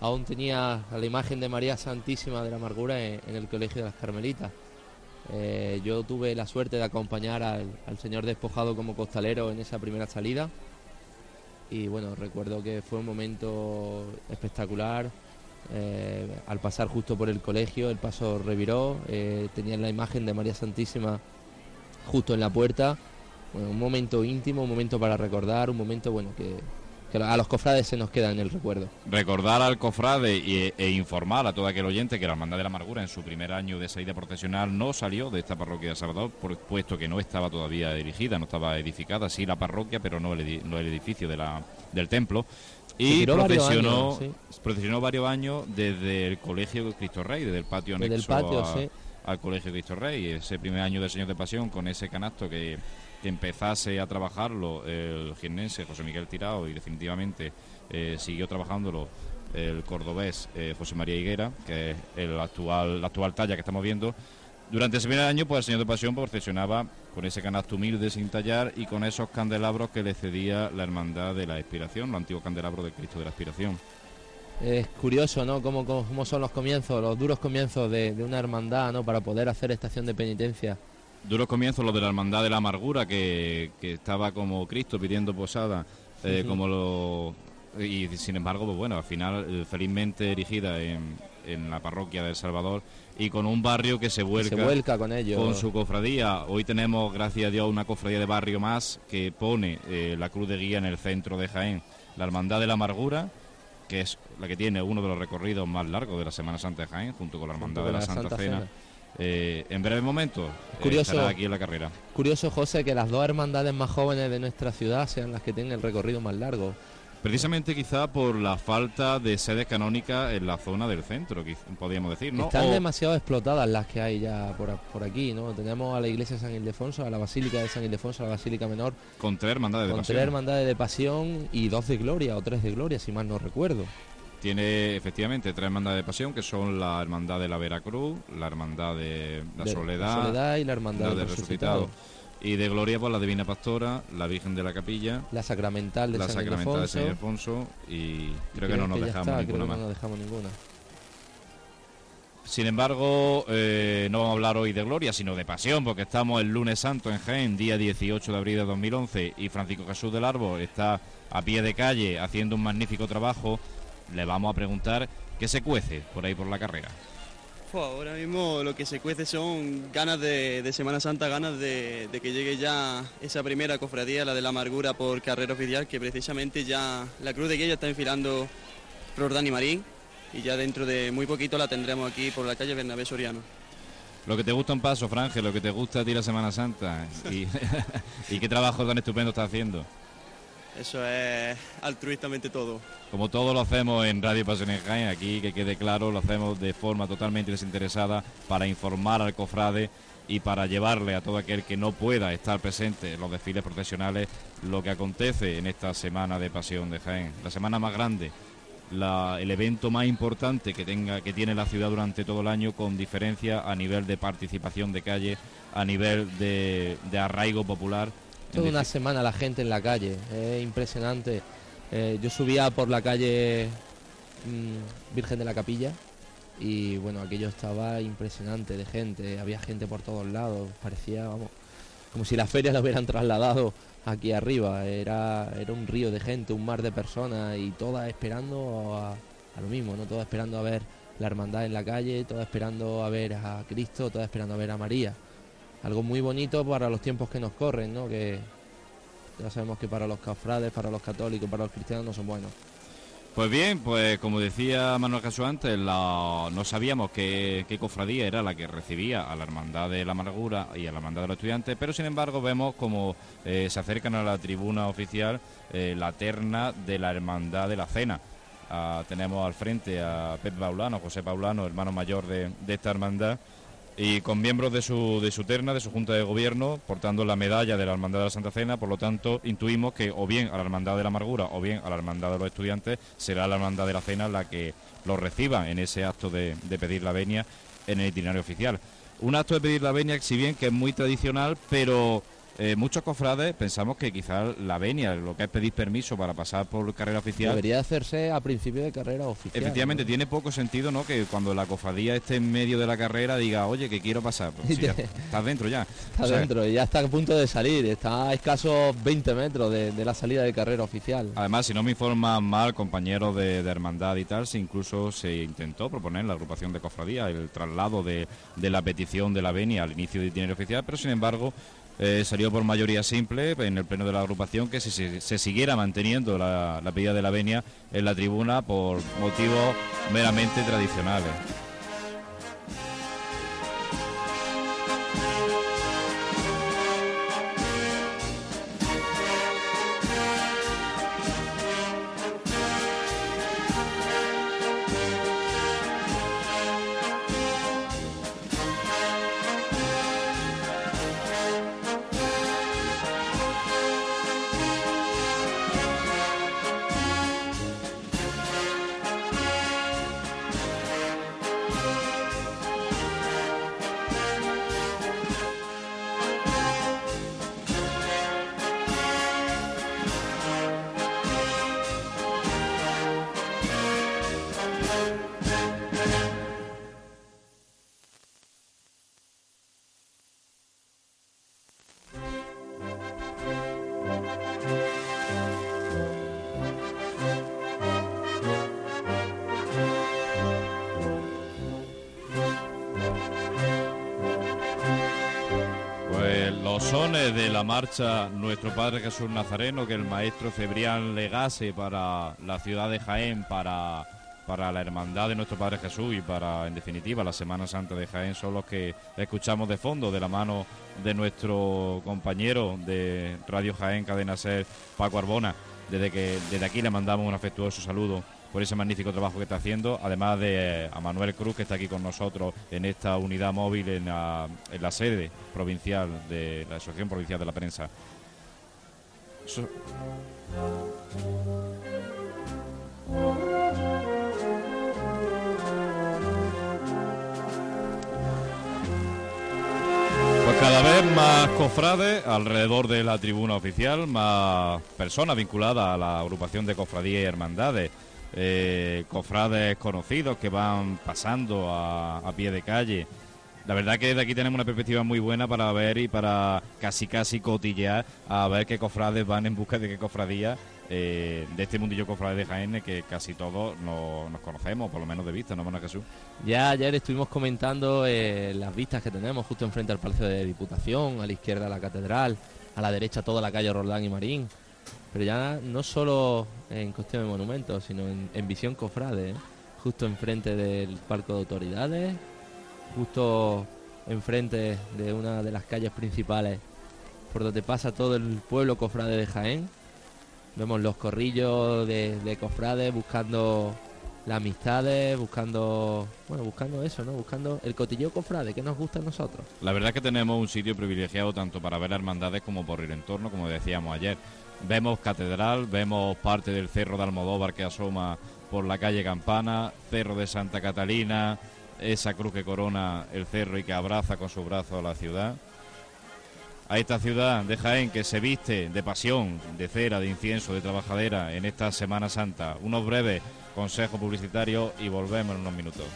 Speaker 5: aún tenía la imagen de María Santísima de la Amargura en, en el colegio de las Carmelitas. Eh, yo tuve la suerte de acompañar al, al señor despojado como costalero en esa primera salida y bueno, recuerdo que fue un momento espectacular. Eh, al pasar justo por el colegio, el paso reviró, eh, tenían la imagen de María Santísima justo en la puerta. Bueno, un momento íntimo, un momento para recordar, un momento bueno que, que a los cofrades se nos queda en el recuerdo.
Speaker 4: Recordar al cofrade y, e informar a todo aquel oyente que la Hermandad de la Amargura en su primer año de salida profesional no salió de esta parroquia de Salvador, por, puesto que no estaba todavía dirigida, no estaba edificada, sí la parroquia, pero no el, no el edificio de la, del templo. Y procesionó varios, años, sí. procesionó varios años desde el Colegio Cristo Rey, desde el patio anexo
Speaker 5: desde el patio,
Speaker 4: a,
Speaker 5: sí.
Speaker 4: al Colegio Cristo Rey, ese primer año del Señor de Pasión con ese canasto que empezase a trabajarlo el jiennense José Miguel Tirado y definitivamente eh, siguió trabajándolo el cordobés eh, José María Higuera, que es el actual, la actual talla que estamos viendo. Durante ese primer año, pues el Señor de Pasión procesionaba con ese canasto humilde sin tallar y con esos candelabros que le cedía la Hermandad de la Expiración, los antiguos candelabros del Cristo de la Expiración.
Speaker 5: Es curioso, ¿no? Cómo, cómo son los comienzos, los duros comienzos de, de una hermandad, ¿no? Para poder hacer estación de penitencia.
Speaker 4: Duros comienzos los de la Hermandad de la Amargura, que, que estaba como Cristo pidiendo posada, eh, como lo... Y sin embargo, pues bueno, al final eh, felizmente erigida en, en la parroquia de El Salvador y con un barrio que se vuelca,
Speaker 5: Se vuelca con ello.
Speaker 4: con su cofradía. Hoy tenemos, gracias a Dios, una cofradía de barrio más que pone eh, la cruz de guía en el centro de Jaén. La Hermandad de la Amargura, que es la que tiene uno de los recorridos más largos de la Semana Santa de Jaén, junto con la Hermandad de la,
Speaker 5: la
Speaker 4: Santa,
Speaker 5: Santa
Speaker 4: Cena.
Speaker 5: Cena.
Speaker 4: Eh, en breve momento eh,
Speaker 5: Curioso.
Speaker 4: estará aquí en la carrera.
Speaker 5: Curioso, José, que las dos hermandades más jóvenes de nuestra ciudad sean las que tienen el recorrido más largo.
Speaker 4: Precisamente quizá por la falta de sedes canónicas en la zona del centro, podríamos decir, ¿no?
Speaker 5: Están
Speaker 4: O-
Speaker 5: demasiado explotadas las que hay ya por, por aquí, ¿no? Tenemos a la iglesia de San Ildefonso, a la Basílica de San Ildefonso, a la Basílica Menor,
Speaker 4: con tres hermandades de
Speaker 5: con
Speaker 4: pasión.
Speaker 5: tres hermandades de pasión y dos de gloria, o tres de gloria, si mal no recuerdo.
Speaker 4: Tiene efectivamente tres hermandades de pasión, que son la Hermandad de la Veracruz, la Hermandad de la
Speaker 5: De la
Speaker 4: Soledad,
Speaker 5: Soledad y la Hermandad del Resucitado.
Speaker 4: Y de gloria, pues la Divina Pastora, la Virgen de la Capilla,
Speaker 5: La Sacramental de
Speaker 4: la
Speaker 5: San
Speaker 4: Sacramental de San
Speaker 5: Ildefonso.
Speaker 4: Y creo que no nos dejamos
Speaker 5: está,
Speaker 4: ninguna
Speaker 5: creo que
Speaker 4: más.
Speaker 5: no nos dejamos ninguna.
Speaker 4: Sin embargo, eh, no vamos a hablar hoy de gloria, sino de pasión, porque estamos el lunes santo en Jaén, día 18 de abril de 2011, y Francisco Jesús del Árbol está a pie de calle haciendo un magnífico trabajo. Le vamos a preguntar qué se cuece por ahí por la carrera.
Speaker 6: Fua, ahora mismo lo que se cuece son ganas de, de Semana Santa, ganas de, de que llegue ya esa primera cofradía, la de la amargura por carrera oficial, que precisamente ya la Cruz de Guía ya está enfilando Roldán y Marín y ya dentro de muy poquito la tendremos aquí por la calle Bernabé Soriano.
Speaker 4: Lo que te gusta un paso, Franje, lo que te gusta a ti la Semana Santa. Y, y qué trabajo tan estupendo estás haciendo.
Speaker 6: Eso es altruistamente todo.
Speaker 4: Como todo lo hacemos en Radio Pasión en Jaén, aquí que quede claro, lo hacemos de forma totalmente desinteresada para informar al cofrade y para llevarle a todo aquel que no pueda estar presente en los desfiles profesionales lo que acontece en esta semana de Pasión de Jaén, la semana más grande, el evento más importante que tenga que tiene la ciudad durante todo el año con diferencia a nivel de participación de calle, a nivel de arraigo popular.
Speaker 5: Toda una semana la gente en la calle, es impresionante. Eh, yo subía por la calle mm, Virgen de la Capilla y bueno, aquello estaba impresionante de gente, había gente por todos lados, parecía, vamos, como si la feria la hubieran trasladado aquí arriba, era, era un río de gente, un mar de personas y todas esperando a, a lo mismo, ¿no? Todas esperando a ver la hermandad en la calle, todas esperando a ver a Cristo, todas esperando a ver a María. Algo muy bonito para los tiempos que nos corren, ¿no? Que ya sabemos que para los cofrades, para los católicos, para los cristianos no son buenos.
Speaker 4: Pues bien, pues como decía Manuel Jesús antes, no sabíamos qué, cofradía era la que recibía a la Hermandad de la Amargura y a la Hermandad de los Estudiantes, pero sin embargo vemos como eh, se acercan a la tribuna oficial eh, la terna de la Hermandad de la Cena. Ah, tenemos al frente a Pep Paulano, José Paulano, hermano mayor de esta hermandad, y con miembros de su, de su terna, de su Junta de Gobierno, portando la medalla de la Hermandad de la Santa Cena, por lo tanto intuimos que o bien a la Hermandad de la Amargura o bien a la Hermandad de los Estudiantes será la Hermandad de la Cena la que los reciba en ese acto de, de pedir la venia en el itinerario oficial. Un acto de pedir la venia, si bien que es muy tradicional, pero eh, muchos cofrades pensamos que quizás la venia, lo que es pedir permiso para pasar por carrera oficial,
Speaker 5: Debería hacerse a principio de carrera oficial.
Speaker 4: Efectivamente,
Speaker 5: ¿no?
Speaker 4: tiene poco sentido, ¿no? Que cuando la cofradía esté en medio de la carrera diga, oye, que quiero pasar. Pues si ya estás dentro ya.
Speaker 5: Está
Speaker 4: O sea,
Speaker 5: dentro, ya está a punto de salir, está a escasos 20 metros de, de la salida de carrera oficial.
Speaker 4: Además, si no me informan mal, compañeros de, de hermandad y tal, si incluso se intentó proponer en la agrupación de cofradía el traslado de, de la petición de la venia al inicio de itinerario oficial, pero sin embargo eh, salió por mayoría simple en el pleno de la agrupación que se, siguiera manteniendo la, la de la venia en la tribuna por motivos meramente tradicionales. Sones de la marcha Nuestro Padre Jesús Nazareno que el maestro Cebrián legase para la ciudad de Jaén, para, para la hermandad de Nuestro Padre Jesús y para, en definitiva, la Semana Santa de Jaén son los que escuchamos de fondo de la mano de nuestro compañero de Radio Jaén, Cadena Ser, Paco Arbona. Desde, que, desde aquí le mandamos un afectuoso saludo por ese magnífico trabajo que está haciendo, además de eh, a Manuel Cruz, que está aquí con nosotros en esta unidad móvil en la, en la sede provincial de la Asociación Provincial de la Prensa. So- Pues cada vez más cofrades alrededor de la tribuna oficial, más personas vinculadas a la agrupación de cofradías y hermandades, eh, cofrades conocidos que van pasando a, pie de calle. La verdad que de aquí tenemos una perspectiva muy buena para ver y para casi casi cotillear a ver qué cofrades van en busca de qué cofradía eh, de este mundillo cofrade de Jaén que casi todos no- nos conocemos, por lo menos de vista, ¿no, Mona Jesús?
Speaker 5: Ya ayer estuvimos comentando eh, las vistas que tenemos justo enfrente al Palacio de Diputación, a la izquierda la Catedral, a la derecha toda la calle Roldán y Marín. Pero ya no solo en cuestión de monumentos, sino en, visión cofrade, ¿eh? justo enfrente del Parco de Autoridades, justo enfrente de una de las calles principales por donde pasa todo el pueblo cofrade de Jaén. Vemos los corrillos de, de cofrades buscando las amistades, buscando, bueno, buscando eso, ¿no? Buscando el cotilleo cofrade que nos gusta a nosotros.
Speaker 4: La verdad es que tenemos un sitio privilegiado tanto para ver hermandades como por el entorno, como decíamos ayer. Vemos catedral, vemos parte del cerro de Almodóvar que asoma por la calle Campana, cerro de Santa Catalina, esa cruz que corona el cerro y que abraza con su brazo a la ciudad. A esta ciudad de Jaén que se viste de pasión, de cera, de incienso, de trabajadera en esta Semana Santa. Unos breves consejos publicitarios y volvemos en unos minutos.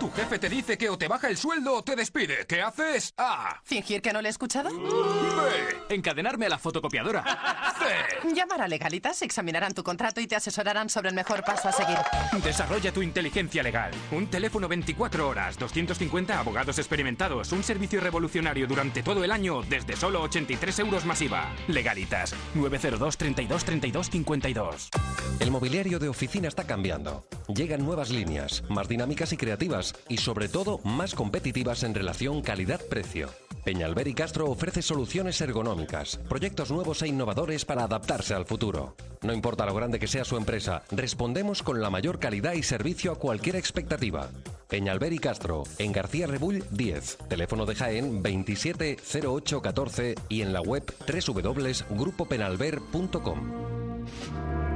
Speaker 16: Tu jefe te dice que o te baja el sueldo o te despide. ¿Qué haces? A.
Speaker 17: ¿Fingir que no le he escuchado?
Speaker 16: B.
Speaker 18: Encadenarme a la fotocopiadora.
Speaker 16: C.
Speaker 17: Llamar a Legalitas, examinarán tu contrato y te asesorarán sobre el mejor paso a seguir.
Speaker 18: Desarrolla tu inteligencia legal. Un teléfono 24 horas, 250 abogados experimentados, un servicio revolucionario durante todo el año desde solo 83 euros masiva. Legalitas 902 32 32 52.
Speaker 19: El mobiliario de oficina está cambiando. Llegan nuevas líneas, más dinámicas y creativas, y sobre todo más competitivas en relación calidad-precio. Peñalver y Castro ofrece soluciones ergonómicas, proyectos nuevos e innovadores para adaptarse al futuro. No importa lo grande que sea su empresa, respondemos con la mayor calidad y servicio a cualquier expectativa. Peñalver y Castro, en García Rebull 10, teléfono de Jaén 270814 y en la web www.grupopenalver.com.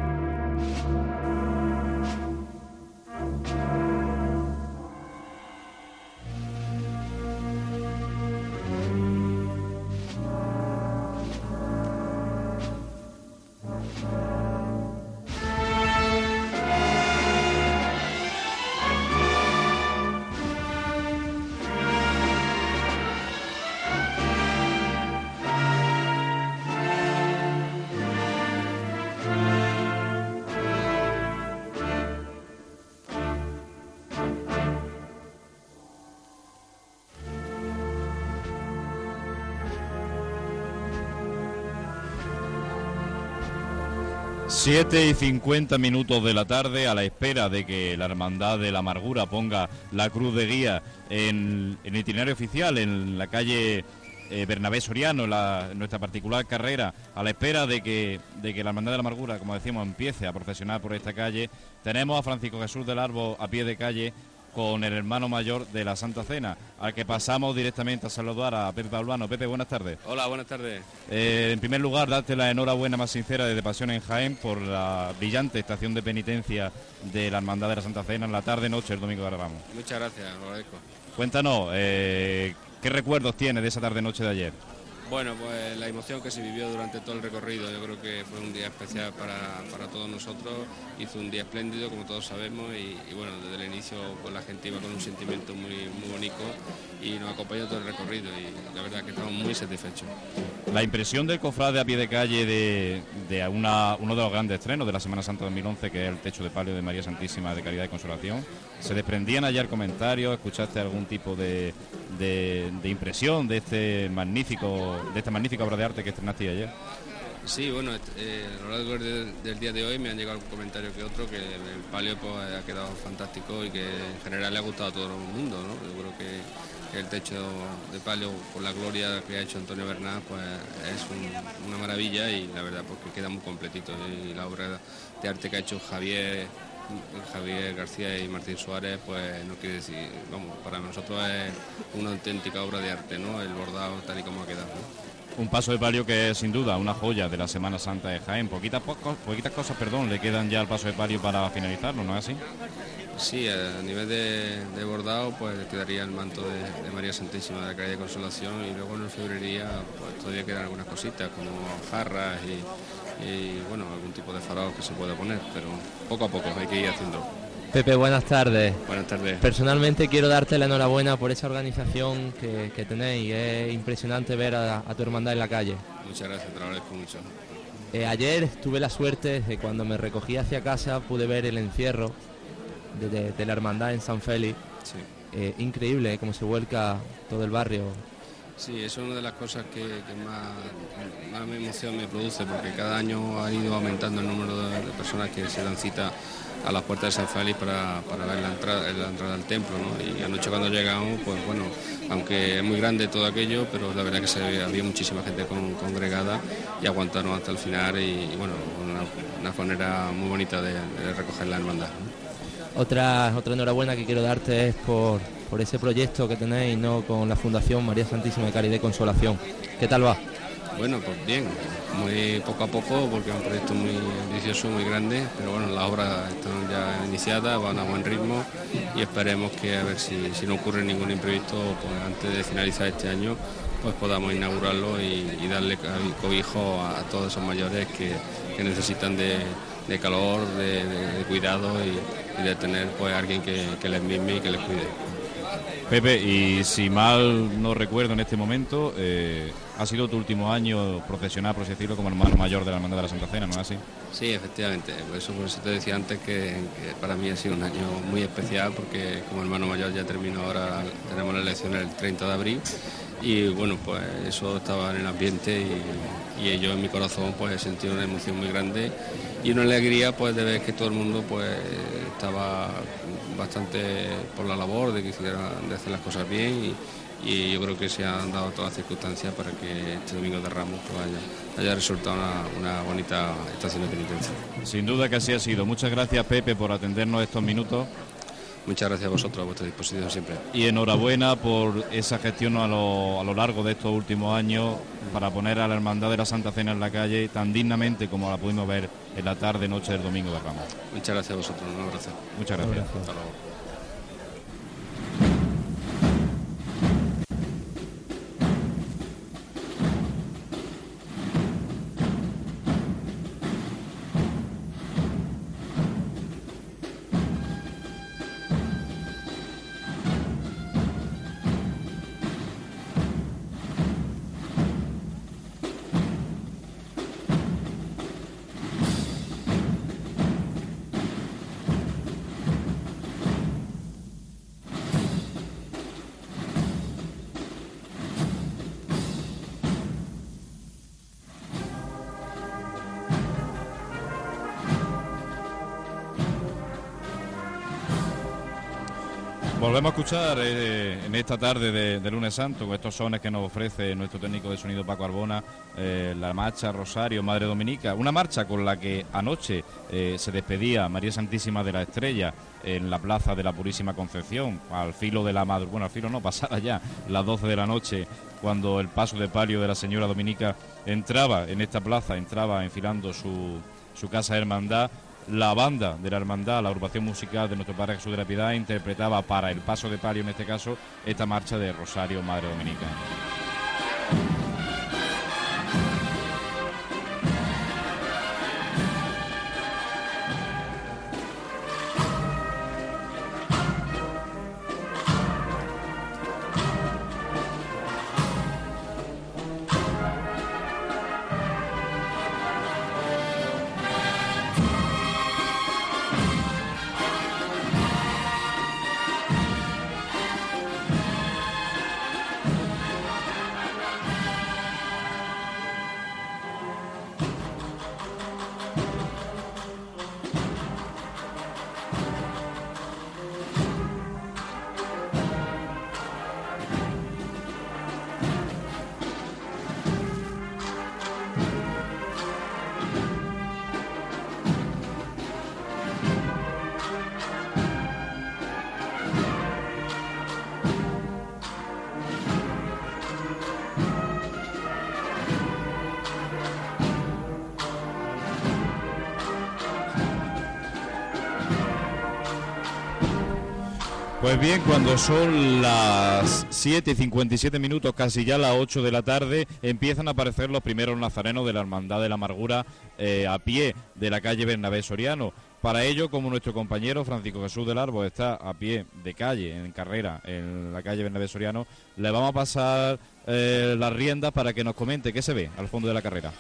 Speaker 4: Siete y 50 minutos de la tarde a la espera de que la Hermandad de la Amargura ponga la cruz de guía en, el itinerario oficial en la calle eh, Bernabé Soriano, la- nuestra particular carrera, a la espera de que, de que la Hermandad de la Amargura, como decíamos, empiece a procesionar por esta calle. Tenemos a Francisco Jesús del Arbo a pie de calle con el hermano mayor de la Santa Cena, al que pasamos directamente a saludar a Pepe Paulano. Pepe, buenas tardes.
Speaker 20: Hola, buenas tardes.
Speaker 4: Eh, en primer lugar, darte la enhorabuena más sincera desde Pasión en Jaén por la brillante estación de penitencia de la Hermandad de la Santa Cena en la tarde-noche el domingo de Ramos.
Speaker 20: Muchas gracias, lo agradezco.
Speaker 4: Cuéntanos, eh, ¿qué recuerdos tienes de esa tarde-noche de ayer?
Speaker 20: Bueno, pues la emoción que se vivió durante todo el recorrido, yo creo que fue un día especial para, para todos nosotros, hizo un día espléndido, como todos sabemos, y, bueno, desde el inicio pues la gente iba con un sentimiento muy, muy bonito y nos acompañó todo el recorrido y la verdad que estamos muy satisfechos.
Speaker 4: La impresión del cofrade a pie de calle de, de una- uno de los grandes estrenos de la Semana Santa 2011, que es el techo de palio de María Santísima de Caridad y Consolación. ¿Se desprendían ayer comentarios? ¿Escuchaste algún tipo de, de, impresión de este magnífico, de esta magnífica obra de arte que estrenaste ayer.
Speaker 20: Sí, bueno, eh, a lo largo del, día de hoy me han llegado algún comentario que otro, que el palio pues, ha quedado fantástico y que en general le ha gustado a todo el mundo, ¿no? Yo creo que, el techo de palio, por la gloria que ha hecho Antonio Bernal, pues es un- una maravilla y la verdad porque queda muy completito. Y la obra de arte que ha hecho Javier, Javier García y Martín Suárez, pues no quiere decir, vamos, para nosotros es una auténtica obra de arte, ¿no? El bordado tal y como ha quedado. ¿no?
Speaker 4: Un paso de palio que es sin duda una joya de la Semana Santa de Jaén. Poquitas, poco- poquitas cosas, perdón, le quedan ya al paso de palio para finalizarlo, ¿no es así?
Speaker 20: Sí, a nivel de, de bordado, pues quedaría el manto de, de María Santísima de la calle de Consolación y luego en orfebrería pues todavía quedan algunas cositas como jarras y, y, bueno, algún tipo de farol que se pueda poner, pero poco a poco hay que ir haciendo.
Speaker 5: Pepe, buenas tardes.
Speaker 20: Buenas tardes.
Speaker 5: Personalmente quiero darte la enhorabuena por esa organización que, que tenéis. Es impresionante ver a, a tu hermandad en la calle.
Speaker 20: Muchas gracias, te lo agradezco mucho.
Speaker 5: Eh, ayer tuve la suerte de cuando me recogí hacia casa pude ver el encierro de, de- de la hermandad en San Félix. Eh, increíble eh, cómo se vuelca todo el barrio.
Speaker 20: Sí, eso es una de las cosas que, más, más emoción me produce, porque cada año ha ido aumentando el número de, personas que se dan cita a las puertas de San Félix para, para la entrada, la entrada al templo. ¿no? Y anoche cuando llegamos, pues bueno, aunque es muy grande todo aquello, pero la verdad que se había muchísima gente con- congregada y aguantaron hasta el final y, bueno, una, una manera muy bonita de, recoger la hermandad.
Speaker 5: Otra, otra enhorabuena que quiero darte es por, por ese proyecto que tenéis ¿no? con la Fundación María Santísima de Caridad y Consolación. ¿Qué tal va?
Speaker 20: Bueno, pues bien, muy poco a poco porque es un proyecto muy ambicioso, muy grande, pero bueno, las obras están ya iniciadas, van a buen ritmo y esperemos que a ver si, si no ocurre ningún imprevisto, pues antes de finalizar este año, pues podamos inaugurarlo y, darle cobijo a, todos esos mayores que, necesitan de, calor, de, cuidado y, y de tener pues alguien que, que les mime y que les cuide.
Speaker 4: Pepe, y si mal no recuerdo en este momento, eh, ha sido tu último año profesional, por así decirlo, como hermano mayor de la Hermandad de la Santa Cena, ¿no es así?
Speaker 20: Sí, efectivamente. Por eso, por eso te decía antes que, para mí ha sido un año muy especial porque como hermano mayor ya termino ahora, tenemos la elección el 30 de abril y bueno, pues eso estaba en el ambiente y, y yo en mi corazón pues he sentido una emoción muy grande y una alegría pues de ver que todo el mundo pues estaba bastante por la labor de que hiciera, de hacer las cosas bien y, yo creo que se han dado todas las circunstancias para que este domingo de Ramos pues, haya, haya resultado una, una bonita estación de penitencia.
Speaker 4: Sin duda que así ha sido. Muchas gracias, Pepe, por atendernos estos minutos.
Speaker 20: Muchas gracias a vosotros, a vuestra disposición siempre.
Speaker 4: Y enhorabuena por esa gestión a lo, a lo largo de estos últimos años para poner a la Hermandad de la Santa Cena en la calle tan dignamente como la pudimos ver en la tarde noche del domingo de Ramos.
Speaker 20: Muchas gracias a vosotros, un abrazo.
Speaker 4: Muchas gracias.
Speaker 20: Hasta luego.
Speaker 4: Volvemos a escuchar eh, en esta tarde de, de lunes santo con estos sones que nos ofrece nuestro técnico de sonido Paco Arbona, eh, la marcha Rosario Madre Dominica, una marcha con la que anoche eh, se despedía María Santísima de la Estrella en la plaza de la Purísima Concepción, al filo de la madrugada, bueno, al filo no, pasada ya las 12 de la noche, cuando el paso de palio de la señora Dominica entraba en esta plaza, entraba enfilando su, su casa hermandad. La banda de la hermandad, la agrupación musical de nuestro Padre Jesús de la Piedad, interpretaba para el paso de palio, en este caso, esta marcha de Rosario Madre Dominica. Bien, cuando son las 7 y 57 minutos, casi ya las 8 de la tarde, empiezan a aparecer los primeros nazarenos de la Hermandad de la Amargura eh, a pie de la calle Bernabé Soriano. Para ello, como nuestro compañero Francisco Jesús del Árbol está a pie de calle, en carrera, en la calle Bernabé Soriano, le vamos a pasar eh, las riendas para que nos comente qué se ve al fondo de la carrera.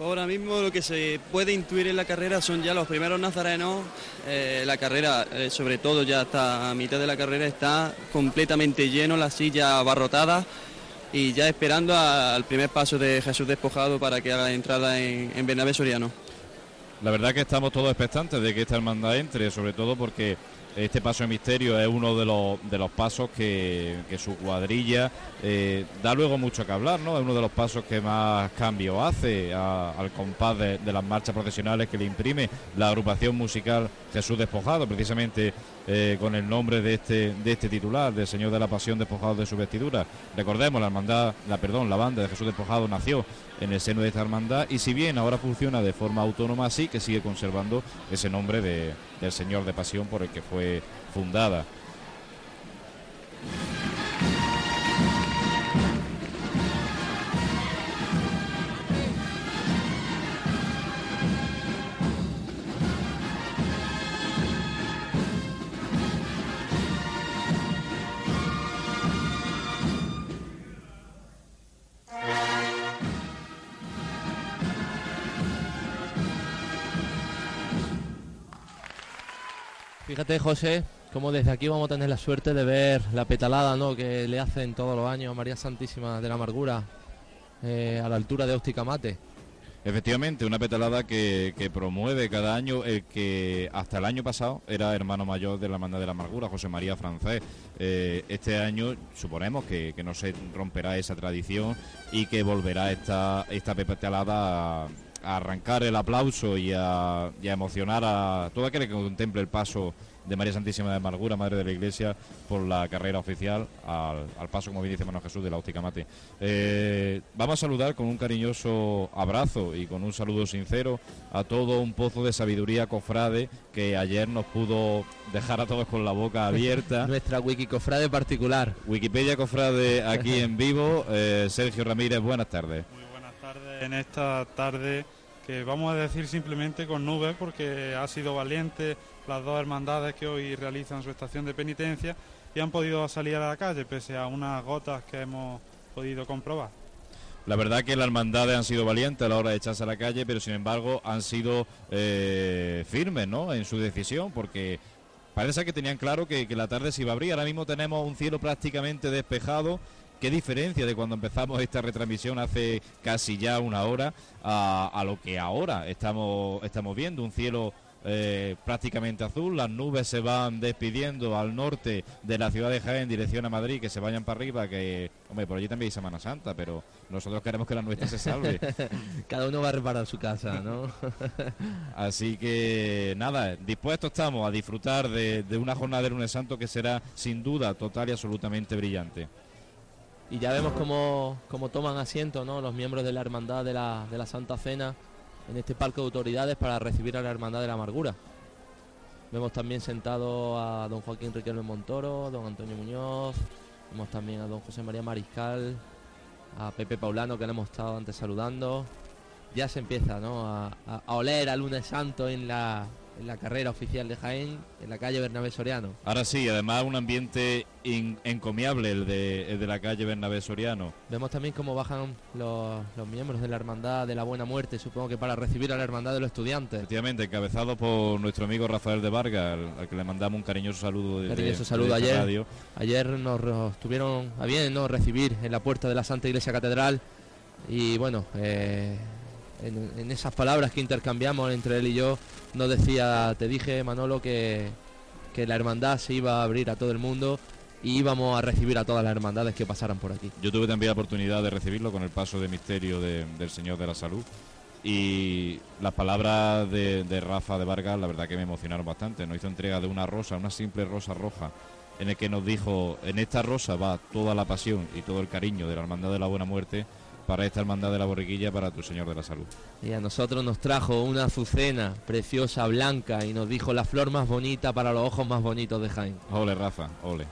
Speaker 6: Ahora mismo lo que se puede intuir en la carrera son ya los primeros nazarenos. Eh, la carrera, eh, sobre todo ya hasta a mitad de la carrera, está completamente lleno, la silla abarrotada y ya esperando al primer paso de Jesús despojado para que haga entrada en, en Bernabé Soriano.
Speaker 4: La verdad que estamos todos expectantes de que esta hermandad entre, sobre todo porque este paso de misterio es uno de los, de los pasos que, su cuadrilla eh, da luego mucho que hablar, ¿no? Es uno de los pasos que más cambio hace al compás de, de las marchas profesionales que le imprime la agrupación musical Jesús Despojado, precisamente eh, con el nombre de este, de este titular, del Señor de la Pasión Despojado de su vestidura. Recordemos, la hermandad, la perdón, la banda de Jesús Despojado nació en el seno de esta hermandad y si bien ahora funciona de forma autónoma, sí que sigue conservando ese nombre de- del Señor de Pasión por el que fue fundada.
Speaker 5: Fíjate, José, como desde aquí vamos a tener la suerte de ver la petalada ¿no? que le hacen todos los años a María Santísima de la Amargura eh, a la altura de Óptica Mate.
Speaker 4: Efectivamente, una petalada que, promueve cada año el que hasta el año pasado era hermano mayor de la Hermandad de la Amargura, José María Francés. Eh, este año suponemos que, que no se romperá esa tradición y que volverá esta, esta petalada a, a arrancar el aplauso y a, y a emocionar a todo aquel que contemple el paso de María Santísima de Amargura, Madre de la Iglesia, por la carrera oficial al, al paso, como bien dice Manuel Jesús, de la Óptica Mate. Eh, vamos a saludar con un cariñoso abrazo y con un saludo sincero a todo un pozo de sabiduría cofrade que ayer nos pudo dejar a todos con la boca abierta.
Speaker 5: Nuestra wiki cofrade particular.
Speaker 4: Wikipedia cofrade aquí en vivo. Eh, Sergio Ramírez, buenas tardes.
Speaker 21: En esta tarde que vamos a decir simplemente con nubes porque ha sido valiente las dos hermandades que hoy realizan su estación de penitencia y han podido salir a la calle pese a unas gotas que hemos podido comprobar.
Speaker 4: La verdad que las hermandades han sido valientes a la hora de echarse a la calle, pero sin embargo han sido eh, firmes ¿no? en su decisión, porque parece que tenían claro que, que la tarde se iba a abrir. Ahora mismo tenemos un cielo prácticamente despejado. Qué diferencia de cuando empezamos esta retransmisión hace casi ya una hora a, a lo que ahora estamos, estamos viendo. Un cielo eh, prácticamente azul, las nubes se van despidiendo al norte de la ciudad de Jaén en dirección a Madrid, que se vayan para arriba, que, hombre, por allí también hay Semana Santa, pero nosotros queremos que la nuestra se salve.
Speaker 5: Cada uno va a reparar su casa, ¿no?
Speaker 4: Así que nada, dispuestos estamos a disfrutar de, de una jornada de lunes santo que será sin duda total y absolutamente brillante.
Speaker 5: Y ya vemos cómo, cómo toman asiento ¿no? los miembros de la Hermandad de la, de la Santa Cena en este palco de autoridades para recibir a la Hermandad de la Amargura. Vemos también sentado a don Joaquín Riquelme Montoro, don Antonio Muñoz, vemos también a don José María Mariscal, a Pepe Paulano que le hemos estado antes saludando. Ya se empieza ¿no? a, a- a oler al lunes santo en la, en la carrera oficial de Jaén, en la calle Bernabé Soriano.
Speaker 4: Ahora sí, además un ambiente encomiable el de, el de la calle Bernabé Soriano.
Speaker 5: Vemos también cómo bajan los, los miembros de la Hermandad de la Buena Muerte, supongo que para recibir a la Hermandad de los Estudiantes.
Speaker 4: Efectivamente, encabezado por nuestro amigo Rafael de Vargas, al, al que le mandamos un cariñoso saludo desde,
Speaker 5: Cariñoso saludo ayer.
Speaker 4: radio.
Speaker 5: Ayer nos, nos tuvieron a bien ¿no? recibir en la puerta de la Santa Iglesia Catedral y bueno, eh, en, esas palabras que intercambiamos entre él y yo, nos decía, te dije Manolo que, que la hermandad se iba a abrir a todo el mundo y íbamos a recibir a todas las hermandades que pasaran por aquí.
Speaker 4: Yo tuve también la oportunidad de recibirlo con el paso de misterio de- del Señor de la Salud. Y las palabras de, de Rafa de Vargas, la verdad que me emocionaron bastante. Nos hizo entrega de una rosa, una simple rosa roja, en el que nos dijo, en esta rosa va toda la pasión y todo el cariño de la Hermandad de la Buena Muerte para esta hermandad de la borriquilla para tu Señor de la Salud.
Speaker 5: Y a nosotros nos trajo una azucena preciosa, blanca, y nos dijo la flor más bonita para los ojos más bonitos de Jaén.
Speaker 4: Ole, Rafa, ole.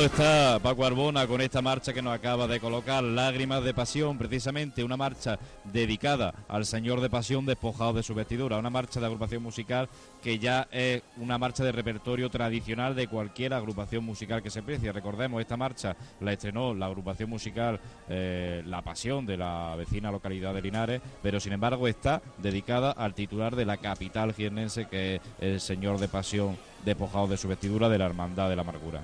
Speaker 4: Está Paco Arbona con esta marcha que nos acaba de colocar, Lágrimas de Pasión, precisamente una marcha dedicada al Señor de Pasión despojado de su vestidura, una marcha de agrupación musical que ya es una marcha de repertorio tradicional de cualquier agrupación musical que se precie. Recordemos, esta marcha la estrenó la agrupación musical eh, La Pasión de la vecina localidad de Linares, pero sin embargo está dedicada al titular de la capital jiennense que es el Señor de Pasión despojado de su vestidura de la Hermandad de la Amargura.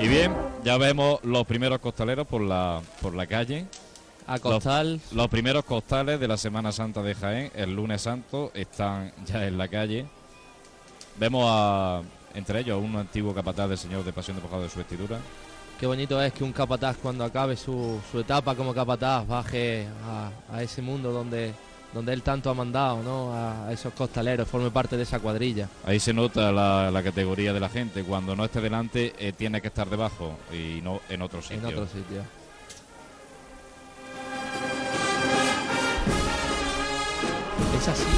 Speaker 4: Y bien, ya vemos los primeros costaleros por la, por la calle.
Speaker 5: A costal.
Speaker 4: Los, los primeros costales de la Semana Santa de Jaén, el lunes santo, están ya en la calle. Vemos a, entre ellos, un antiguo capataz del Señor de Pasión despojado de su vestidura.
Speaker 5: Qué bonito es que un capataz cuando acabe su, su etapa como capataz baje a, a ese mundo donde, donde él tanto ha mandado, ¿no? A, esos costaleros, forme parte de esa cuadrilla.
Speaker 4: Ahí se nota la, la categoría de la gente. Cuando no esté delante, eh, tiene que estar debajo y no en otro sitio.
Speaker 5: En otro sitio. Es así.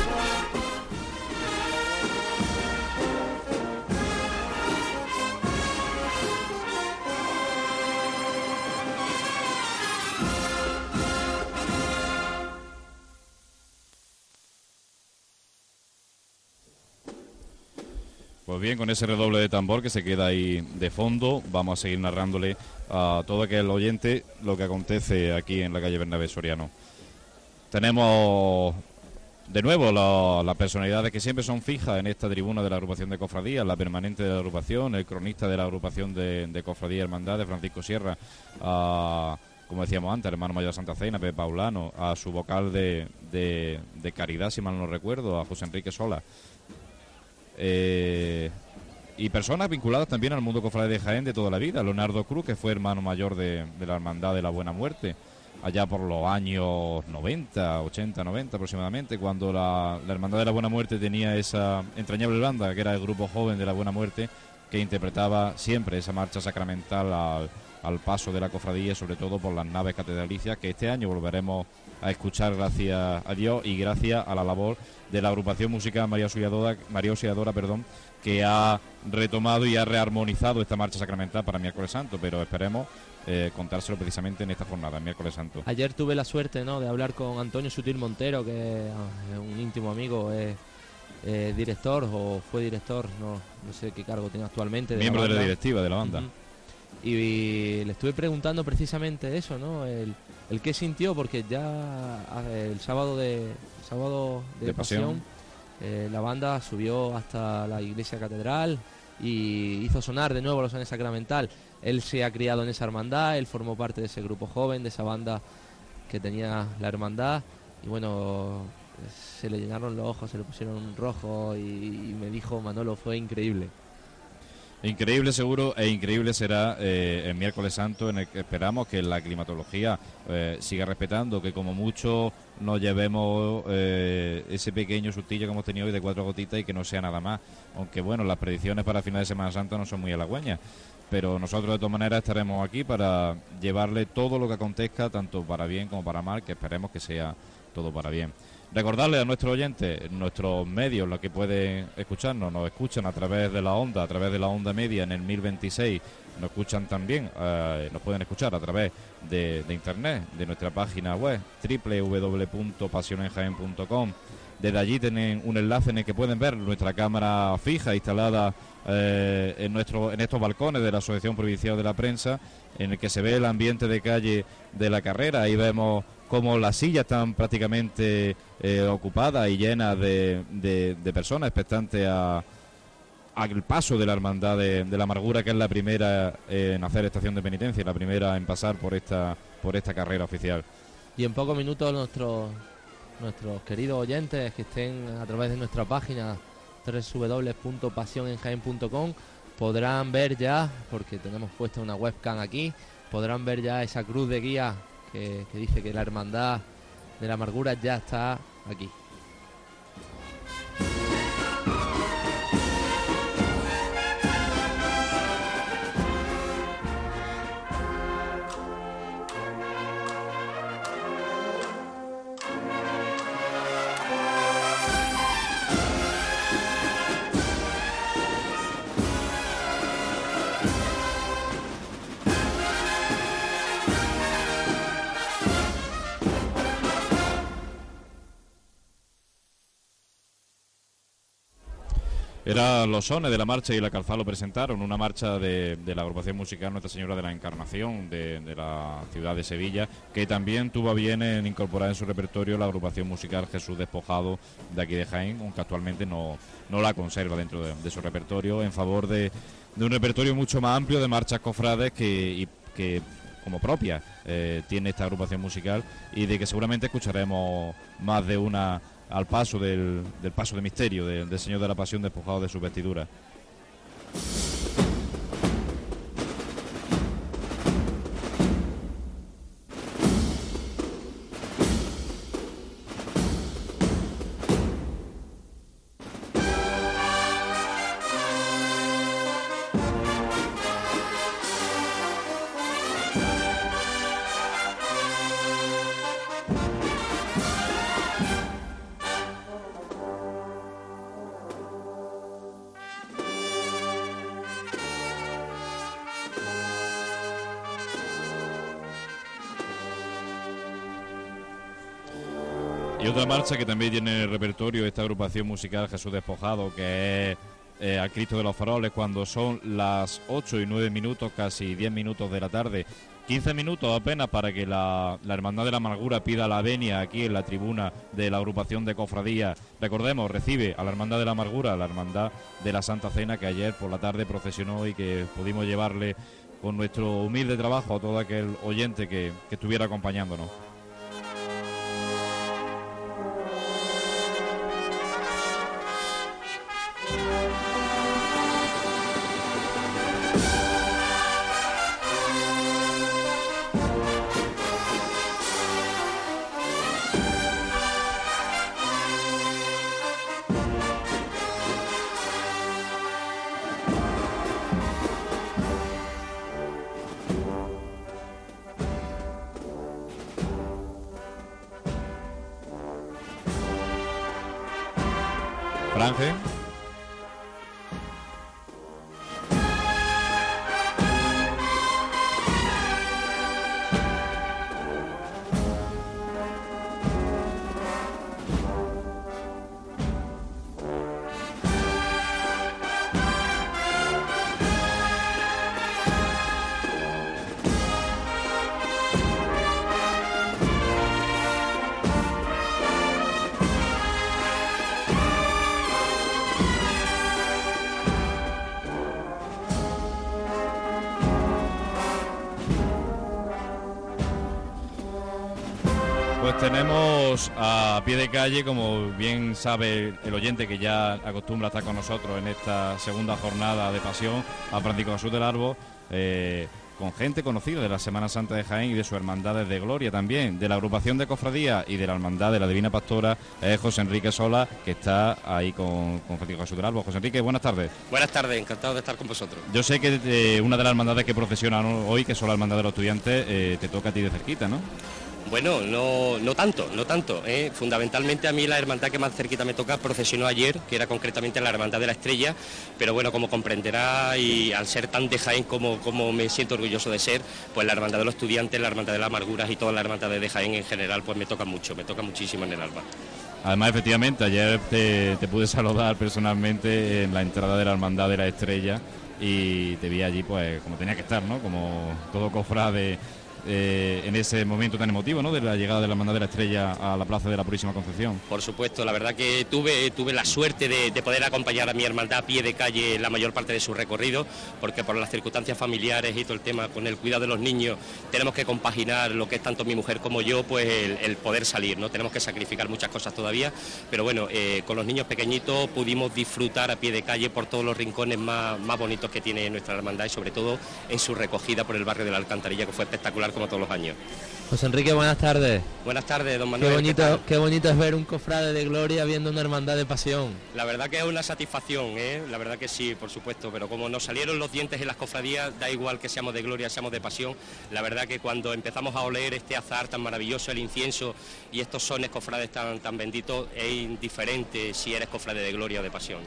Speaker 4: Pues bien, con ese redoble de tambor que se queda ahí de fondo, vamos a seguir narrándole a todo aquel oyente lo que acontece aquí en la calle Bernabé Soriano. Tenemos de nuevo la- las personalidades que siempre son fijas en esta tribuna de la agrupación de cofradías, la permanente de la agrupación, el cronista de la agrupación de, de cofradía hermandad de Francisco Sierra, a, como decíamos antes, al hermano mayor de Santa Cena, Pepe Paulano, a su vocal de- de caridad, si mal no recuerdo, a José Enrique Sola. Eh, y personas vinculadas también al mundo cofrade de Jaén de toda la vida. Leonardo Cruz, que fue hermano mayor de, de la Hermandad de la Buena Muerte, allá por los años 90, 80, 90 aproximadamente, cuando la, la Hermandad de la Buena Muerte tenía esa entrañable banda, que era el grupo joven de la Buena Muerte, que interpretaba siempre esa marcha sacramental al, al paso de la cofradía, sobre todo por las naves catedralicias, que este año volveremos a escuchar gracias a Dios y gracias a la labor de la agrupación musical María Auxiliadora, María Auxiliadora, perdón, que ha retomado y ha rearmonizado esta marcha sacramental para miércoles santo, pero esperemos eh, contárselo precisamente en esta jornada, miércoles santo.
Speaker 5: Ayer tuve la suerte ¿no? de hablar con Antonio Sutil Montero, que es un íntimo amigo, es eh, director o fue director, no, no sé qué cargo tiene actualmente.
Speaker 4: Miembro de la directiva de la banda.
Speaker 5: Ujú. Y, le estuve preguntando precisamente eso, ¿no? El, el qué sintió, porque ya ah, el sábado de el sábado de,
Speaker 4: De Pasión.
Speaker 5: pasión, eh, la banda subió hasta la iglesia catedral y hizo sonar de nuevo los sones sacramental. Él se ha criado en esa hermandad, él formó parte de ese grupo joven, de esa banda que tenía la hermandad y bueno, se le llenaron los ojos, se le pusieron rojos y, y me dijo Manolo, fue increíble.
Speaker 4: Increíble seguro e increíble será eh, el miércoles santo en el que esperamos que la climatología eh, siga respetando, que como mucho nos llevemos eh, ese pequeño sustillo que hemos tenido hoy de cuatro gotitas y que no sea nada más. Aunque bueno, las predicciones para final de Semana Santa no son muy halagüeñas. Pero nosotros de todas maneras estaremos aquí para llevarle todo lo que acontezca, tanto para bien como para mal, que esperemos que sea todo para bien. Recordarle a nuestros oyentes, nuestros medios, los que pueden escucharnos, nos escuchan a través de la onda, a través de la onda media en el 1026, nos escuchan también, eh, nos pueden escuchar a través de, internet, de nuestra página web, www.pasionenjaen.com. Desde allí tienen un enlace en el que pueden ver nuestra cámara fija instalada eh, en, nuestro, en estos balcones de la Asociación Provincial de la Prensa, en el que se ve el ambiente de calle de la carrera. Ahí vemos como las sillas están prácticamente eh, ocupadas y llenas de, de- personas expectantes a al paso de la hermandad de, la amargura que es la primera en hacer estación de penitencia la primera en pasar por esta por esta carrera oficial.
Speaker 5: Y en pocos minutos nuestros nuestros queridos oyentes que estén a través de nuestra página www.pasionenjaen.com podrán ver ya, porque tenemos puesta una webcam aquí, podrán ver ya esa cruz de guía que, dice que la hermandad de la amargura ya está aquí.
Speaker 4: Era los sones de la marcha y la calzada lo presentaron, una marcha de, de la agrupación musical Nuestra Señora de la Encarnación de, la ciudad de Sevilla, que también tuvo bien en incorporar en su repertorio la agrupación musical Jesús Despojado de aquí de Jaén, aunque actualmente no, no la conserva dentro de, su repertorio, en favor de, un repertorio mucho más amplio de marchas cofrades que, que como propia eh, tiene esta agrupación musical y de que seguramente escucharemos más de una al paso del, del paso de misterio de- del Señor de la Pasión despojado de su vestidura. Que también tiene en el repertorio esta agrupación musical Jesús Despojado, que es eh, Cristo de los Faroles, cuando son las 8 y 9 minutos, casi 10 minutos de la tarde. 15 minutos apenas para que la, Hermandad de la Amargura pida la venia aquí en la tribuna de la agrupación de cofradía. Recordemos, recibe a la Hermandad de la Amargura, la Hermandad de la Santa Cena, que ayer por la tarde procesionó y que pudimos llevarle con nuestro humilde trabajo a todo aquel oyente que estuviera acompañándonos. Franje. Pues calle, como bien sabe el oyente que ya acostumbra estar con nosotros en esta segunda jornada de pasión, a Francisco Jesús del Arbo, eh, con gente conocida de la Semana Santa de Jaén y de sus hermandades de gloria también, de la agrupación de cofradía y de la hermandad de la Divina Pastora, es José Enrique Sola, que está ahí con, con Francisco Jesús del Arbo. José Enrique, buenas tardes.
Speaker 22: Buenas tardes, encantado de estar con vosotros.
Speaker 4: Yo sé que eh, una de las hermandades que procesionan hoy, que son la hermandad de los estudiantes, eh, te toca a ti de cerquita, ¿no?
Speaker 22: Bueno, no, no tanto, no tanto. ¿eh? Fundamentalmente a mí la hermandad que más cerquita me toca procesionó ayer, que era concretamente la Hermandad de la Estrella, pero bueno, como comprenderá y al ser tan de Jaén como, como me siento orgulloso de ser, pues la Hermandad de los Estudiantes, la Hermandad de las Amarguras y todas las hermandades de Jaén en general, pues me toca mucho, me toca muchísimo en el alma.
Speaker 4: Además, efectivamente, ayer te, te pude saludar personalmente en la entrada de la Hermandad de la Estrella y te vi allí, pues, como tenía que estar, ¿no? Como todo cofrade eh, en ese momento tan emotivo, ¿no? De la llegada de la Hermandad de la Estrella a la Plaza de la Purísima Concepción.
Speaker 22: Por supuesto, la verdad que tuve, tuve la suerte de, de poder acompañar a mi hermandad a pie de calle la mayor parte de su recorrido, porque por las circunstancias familiares y todo el tema con el cuidado de los niños, tenemos que compaginar lo que es tanto mi mujer como yo, pues el, el poder salir, ¿no? Tenemos que sacrificar muchas cosas todavía, pero bueno, eh, con los niños pequeñitos pudimos disfrutar a pie de calle por todos los rincones más, más bonitos que tiene nuestra hermandad y sobre todo en su recogida por el barrio de la Alcantarilla, que fue espectacular como todos los años.
Speaker 5: José Enrique, buenas tardes.
Speaker 22: Buenas tardes, don Manuel. ¿qué
Speaker 5: bonito, qué bonito es ver un cofrade de gloria viendo una hermandad de pasión.
Speaker 22: La verdad que es una satisfacción, ¿eh? la verdad que sí, por supuesto, pero como nos salieron los dientes en las cofradías, da igual que seamos de gloria, seamos de pasión, la verdad que cuando empezamos a oler este azar tan maravilloso, el incienso y estos sones cofrades tan, tan benditos, es indiferente si eres cofrade de gloria o de pasión.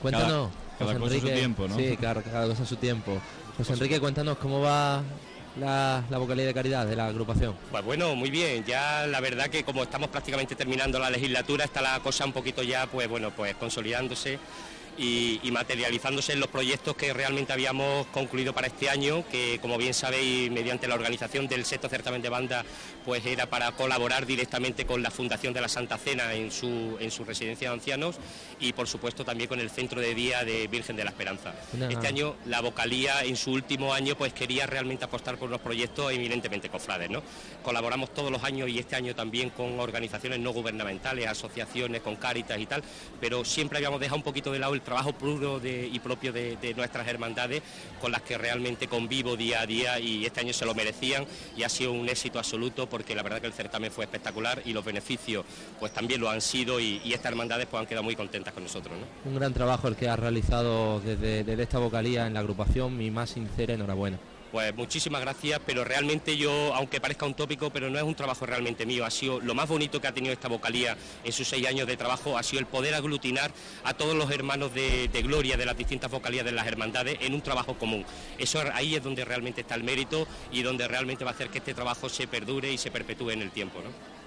Speaker 5: Cuéntanos,
Speaker 4: cada
Speaker 5: José
Speaker 4: cosa a su
Speaker 5: Enrique.
Speaker 4: tiempo, ¿no?
Speaker 5: Sí, claro, cada cosa a su tiempo. José Enrique, cuéntanos cómo va la, la vocalía de caridad de la agrupación.
Speaker 22: Pues bueno, muy bien, ya la verdad que como estamos prácticamente terminando la legislatura, está la cosa un poquito ya, pues bueno, pues consolidándose y, y materializándose en los proyectos que realmente habíamos concluido para este año, que como bien sabéis, mediante la organización del sexto certamen de banda, pues era para colaborar directamente con la Fundación de la Santa Cena en su, en su residencia de ancianos y por supuesto también con el Centro de Día de Virgen de la Esperanza. Este año la vocalía en su último año pues quería realmente apostar por unos proyectos eminentemente cofrades, ¿no? Colaboramos todos los años y este año también con organizaciones no gubernamentales, asociaciones, con Cáritas y tal, pero siempre habíamos dejado un poquito de lado el trabajo puro y propio de, nuestras hermandades con las que realmente convivo día a día y este año se lo merecían y ha sido un éxito absoluto porque la verdad que el certamen fue espectacular y los beneficios pues también lo han sido y, estas hermandades pues han quedado muy contentas con nosotros, ¿no?
Speaker 5: Un gran trabajo el que has realizado desde, desde esta vocalía en la agrupación. Mi más sincera enhorabuena.
Speaker 22: Pues muchísimas gracias, pero realmente yo, aunque parezca un tópico, pero no es un trabajo realmente mío, ha sido lo más bonito que ha tenido esta vocalía en sus seis años de trabajo, ha sido el poder aglutinar a todos los hermanos de, de gloria de las distintas vocalías de las hermandades en un trabajo común. Eso ahí es donde realmente está el mérito y donde realmente va a hacer que este trabajo se perdure y se perpetúe en el tiempo. ¿no?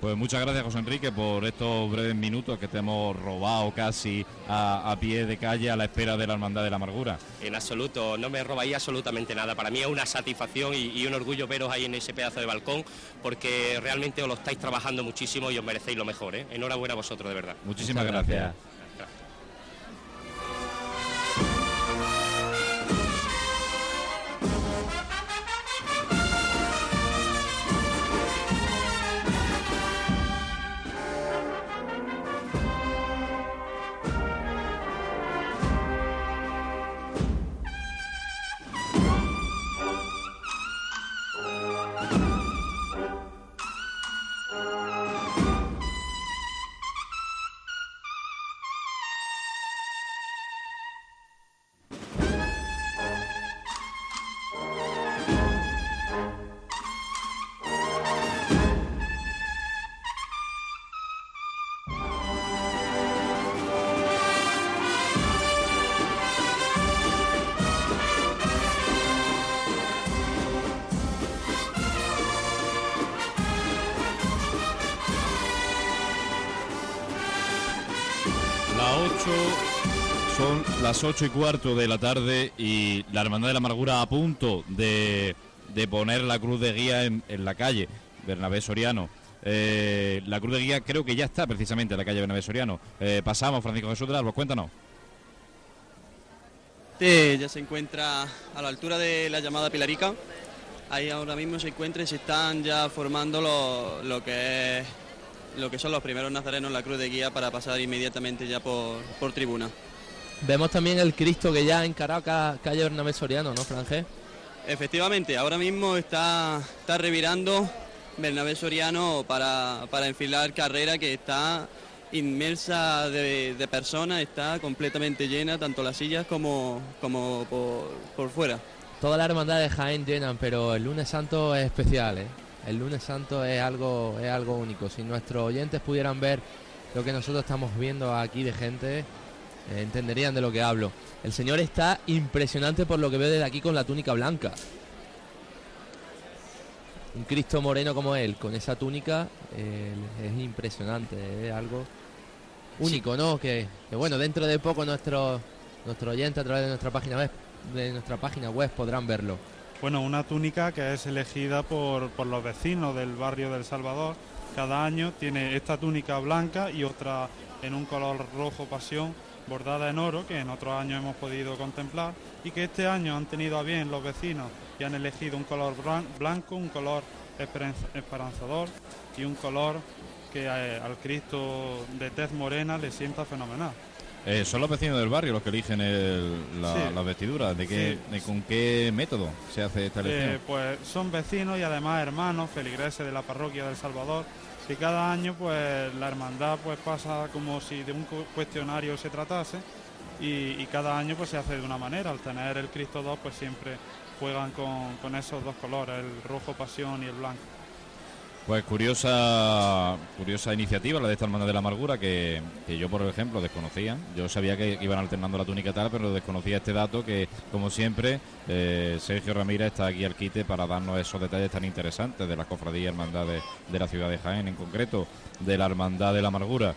Speaker 4: Pues muchas gracias José Enrique por estos breves minutos que te hemos robado casi a, a pie de calle a la espera de la Hermandad de la Amargura.
Speaker 22: En absoluto, no me robáis absolutamente nada. Para mí es una satisfacción y, y un orgullo veros ahí en ese pedazo de balcón, porque realmente os lo estáis trabajando muchísimo y os merecéis lo mejor. ¿eh? Enhorabuena a vosotros, de verdad.
Speaker 4: Muchísimas Muchas gracias. gracias. 8 y cuarto de la tarde y la Hermandad de la Amargura a punto de, de poner la cruz de guía en, en la calle Bernabé Soriano. Eh, la cruz de guía creo que ya está precisamente en la calle Bernabé Soriano. Eh, pasamos, Francisco Jesús de Albos, cuéntanos.
Speaker 6: Ya se encuentra a la altura de la llamada Pilarica. Ahí ahora mismo se encuentra y se están ya formando lo, lo que es lo que son los primeros nazarenos en la cruz de guía para pasar inmediatamente ya por, por tribuna.
Speaker 5: Vemos también el Cristo que ya ha encarado ca- calle Bernabé Soriano, ¿no, Franje?
Speaker 6: Efectivamente, ahora mismo está, está revirando Bernabé Soriano para, para enfilar carrera que está inmersa de, de personas, está completamente llena, tanto las sillas como, como por, por fuera.
Speaker 5: Todas las hermandades de Jaén llenan, pero el lunes santo es especial, ¿eh? El lunes santo es algo, es algo único. Si nuestros oyentes pudieran ver lo que nosotros estamos viendo aquí de gente, entenderían de lo que hablo. El Señor está impresionante por lo que veo desde aquí con la túnica blanca. Un Cristo moreno como él, con esa túnica, eh, es impresionante, es algo único, ¿no? Que, que bueno, dentro de poco nuestros nuestros oyentes a través de nuestra página web, de nuestra página web podrán verlo.
Speaker 21: bueno, una túnica que es elegida por, por los vecinos del barrio del Salvador. Cada año tiene esta túnica blanca y otra en un color rojo pasión bordada en oro que en otros años hemos podido contemplar y que este año han tenido a bien los vecinos y han elegido un color blan- blanco, un color esperanza- esperanzador y un color que eh, al Cristo de tez morena le sienta fenomenal.
Speaker 4: Eh, son los vecinos del barrio los que eligen el- la,
Speaker 21: Sí.
Speaker 4: la vestidura. ¿De qué,
Speaker 21: Sí.
Speaker 4: de con qué método se hace esta elección?
Speaker 21: Eh, pues son vecinos y además hermanos, feligreses de la parroquia del Salvador. Y cada año pues la hermandad pues pasa como si de un cu- cuestionario se tratase y, y cada año pues se hace de una manera. Al tener el Cristo 2 pues siempre juegan con, con esos dos colores, el rojo pasión y el blanco.
Speaker 4: Pues curiosa curiosa iniciativa la de esta hermandad de la amargura que, que yo por ejemplo desconocía. Yo sabía que iban alternando la túnica tal, pero desconocía este dato que como siempre eh, Sergio Ramírez está aquí al quite para darnos esos detalles tan interesantes de las cofradías y hermandades de la ciudad de Jaén, en concreto de la hermandad de la amargura.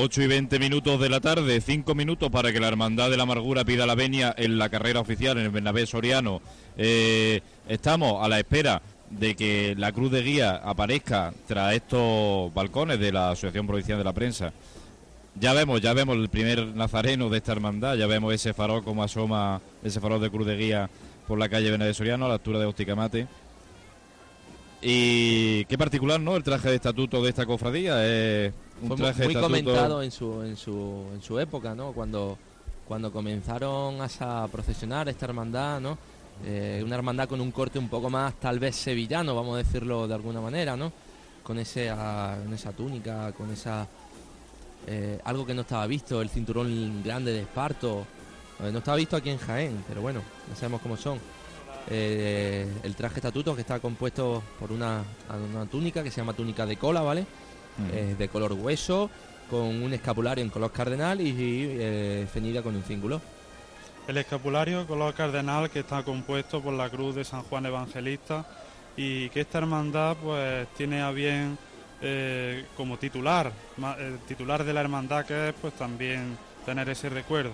Speaker 4: Ocho y 20 minutos de la tarde, cinco minutos para que la Hermandad de la Amargura pida la venia en la carrera oficial en el Bernabé Soriano. Eh, estamos a la espera de que la cruz de guía aparezca tras estos balcones de la Asociación Provincial de la Prensa. Ya vemos, ya vemos el primer nazareno de esta hermandad, ya vemos ese farol como asoma, ese farol de cruz de guía por la calle Bernabé Soriano a la altura de Osticamate. Y qué particular, ¿no? El traje de estatuto de esta cofradía es un
Speaker 5: Fue
Speaker 4: traje
Speaker 5: muy
Speaker 4: de
Speaker 5: comentado en su, en su en su época, ¿no? Cuando cuando comenzaron a, a procesionar esta hermandad, ¿no? Eh, una hermandad con un corte un poco más tal vez sevillano, vamos a decirlo de alguna manera, ¿no? Con ese ah, con esa túnica, con esa eh, algo que no estaba visto, el cinturón grande de esparto, Eh, no estaba visto aquí en Jaén, pero bueno, ya sabemos cómo son. Eh, el traje estatuto que está compuesto por una, una túnica que se llama túnica de cola, ¿vale? De color hueso, con un escapulario en color cardenal y, y, eh, ceñida con un cíngulo.
Speaker 21: El escapulario color cardenal que está compuesto por la cruz de San Juan Evangelista y que esta hermandad pues tiene a bien eh, como titular, ma- el titular de la hermandad que es pues también tener ese recuerdo.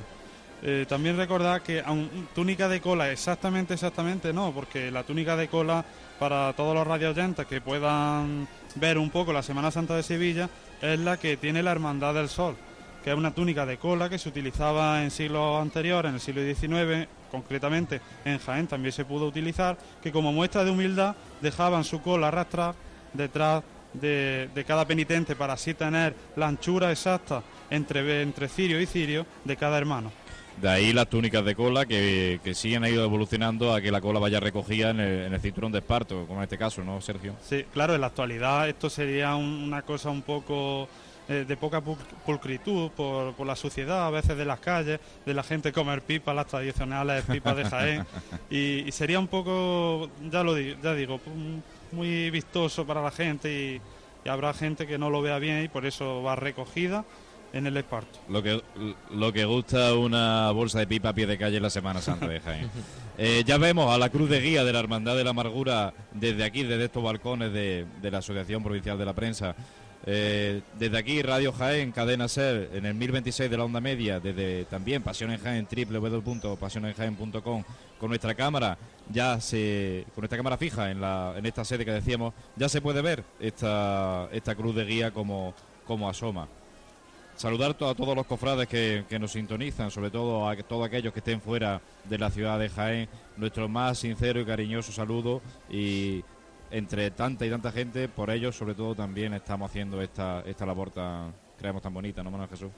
Speaker 21: Eh, también recordar que aun túnica de cola exactamente, exactamente no, porque la túnica de cola para todos los radioyentes que puedan ver un poco la Semana Santa de Sevilla es la que tiene la Hermandad del Sol, que es una túnica de cola que se utilizaba en siglos anteriores, en el siglo XIX, concretamente en Jaén también se pudo utilizar, que como muestra de humildad dejaban su cola arrastrar detrás de, de cada penitente para así tener la anchura exacta entre, entre cirio y cirio de cada hermano.
Speaker 4: De ahí las túnicas de cola que, que sí han ido evolucionando a que la cola vaya recogida en el, en el cinturón de esparto, como en este caso, ¿no, Sergio?
Speaker 21: Sí, claro, en la actualidad esto sería un- una cosa un poco eh, de poca pul- pulcritud por, por la suciedad a veces de las calles, de la gente comer pipas, las tradicionales pipas de Jaén, y, y sería un poco, ya lo digo, ya digo, muy vistoso para la gente y, y habrá gente que no lo vea bien y por eso va recogida en el esparto.
Speaker 4: Lo que, lo que gusta una bolsa de pipa a pie de calle en la Semana Santa de Jaén. Eh, ya vemos a la cruz de guía de la Hermandad de la Amargura desde aquí, desde estos balcones de, de la Asociación Provincial de la Prensa. Eh, desde aquí, Radio Jaén, Cadena Ser, en el 1026 de la onda media, desde también Pasión en Jaén, www.pasionenjaén.com, con nuestra cámara, ya se, con nuestra cámara fija en, la, en esta sede que decíamos, ya se puede ver esta, esta cruz de guía como, como asoma. Saludar a todos los cofrades que, que nos sintonizan, sobre todo a todos aquellos que estén fuera de la ciudad de Jaén, nuestro más sincero y cariñoso saludo y entre tanta y tanta gente, por ellos sobre todo también estamos haciendo esta, esta labor tan, creemos tan bonita, ¿no, Manuel Jesús?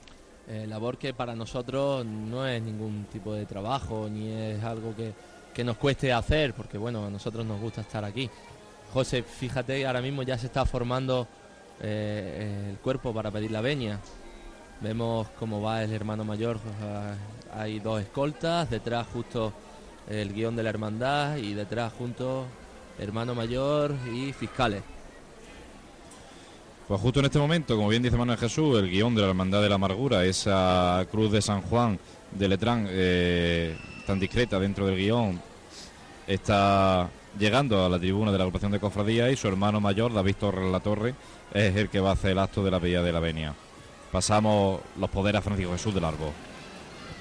Speaker 5: Eh, labor que para nosotros no es ningún tipo de trabajo ni es algo que, que nos cueste hacer, porque bueno, a nosotros nos gusta estar aquí. José, fíjate, ahora mismo ya se está formando eh, el cuerpo para pedir la veña. Vemos cómo va el hermano mayor, ah, hay dos escoltas, detrás justo el guion de la hermandad y detrás junto hermano mayor y fiscales.
Speaker 4: Pues justo en este momento, como bien dice Manuel Jesús, el guion de la Hermandad de la Amargura, esa cruz de San Juan de Letrán, eh, tan discreta dentro del guion, está llegando a la tribuna de la agrupación de cofradía y su hermano mayor, David Torres La Torre, es el que va a hacer el acto de la Villa de la Venia. Pasamos los poderes a Francisco Jesús del Arbo.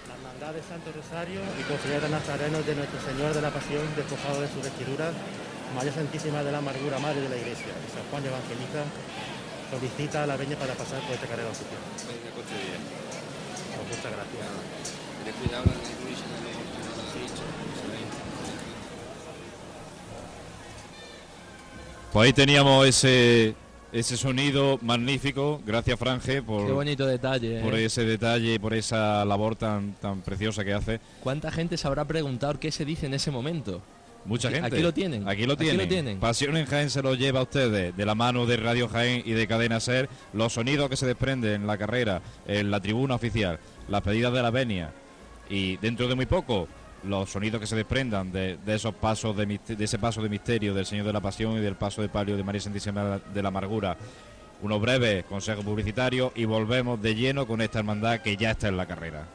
Speaker 23: La Hermandad de Santo Rosario y Cofradía Nazarenos de Nuestro Señor de la Pasión, despojado de su vestidura, María Santísima de la Amargura, Madre de la Iglesia, y San Juan Evangelista, solicita a la veña para pasar por esta carrera oficial. Pues muchas gracias.
Speaker 4: Pues ahí teníamos ese, ese sonido magnífico. Gracias, Franje, por,
Speaker 5: Qué bonito detalle.
Speaker 4: por
Speaker 5: ¿eh?
Speaker 4: ese detalle y por esa labor tan, tan preciosa que hace.
Speaker 5: ¿Cuánta gente se habrá preguntado qué se dice en ese momento?
Speaker 4: Mucha
Speaker 5: Aquí-
Speaker 4: gente.
Speaker 5: Aquí lo tienen.
Speaker 4: Aquí lo
Speaker 5: Aquí
Speaker 4: tienen.
Speaker 5: lo tienen.
Speaker 4: Pasión en Jaén se lo lleva a ustedes de la mano de Radio Jaén y de Cadena Ser. Los sonidos que se desprenden en la carrera, en la tribuna oficial, las pedidas de la venia y dentro de muy poco los sonidos que se desprendan de, de esos pasos de, de ese paso de misterio del Señor de la Pasión y del paso de palio de María Santísima de la Amargura. Unos breves consejos publicitarios y volvemos de lleno con esta hermandad que ya está en la carrera.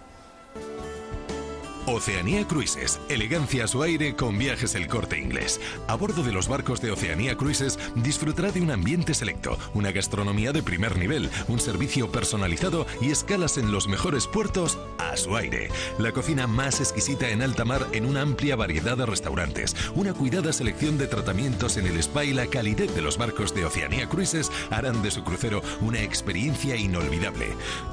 Speaker 24: Oceanía Cruises, elegancia a su aire con viajes el corte inglés. A bordo de los barcos de Oceanía Cruises disfrutará de un ambiente selecto, una gastronomía de primer nivel, un servicio personalizado y escalas en los mejores puertos a su aire. La cocina más exquisita en alta mar en una amplia variedad de restaurantes, una cuidada selección de tratamientos en el spa y la calidez de los barcos de Oceanía Cruises harán de su crucero una experiencia inolvidable.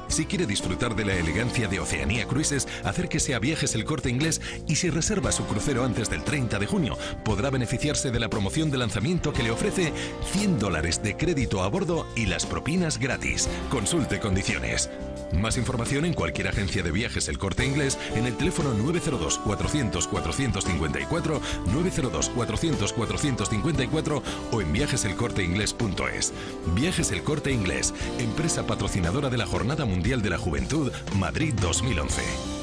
Speaker 24: Si quiere disfrutar de la elegancia de Oceanía Cruises, acérquese a Viajes El Corte Inglés y si reserva su crucero antes del 30 de junio, podrá beneficiarse de la promoción de lanzamiento que le ofrece 100 dólares de crédito a bordo y las propinas gratis. Consulte condiciones. Más información en cualquier agencia de viajes El Corte Inglés en el teléfono 902 400 454, 902 400 454 o en viajeselcorteinglés.es. Viajes El Corte Inglés, empresa patrocinadora de la Jornada Mundial de la Juventud, Madrid 2011.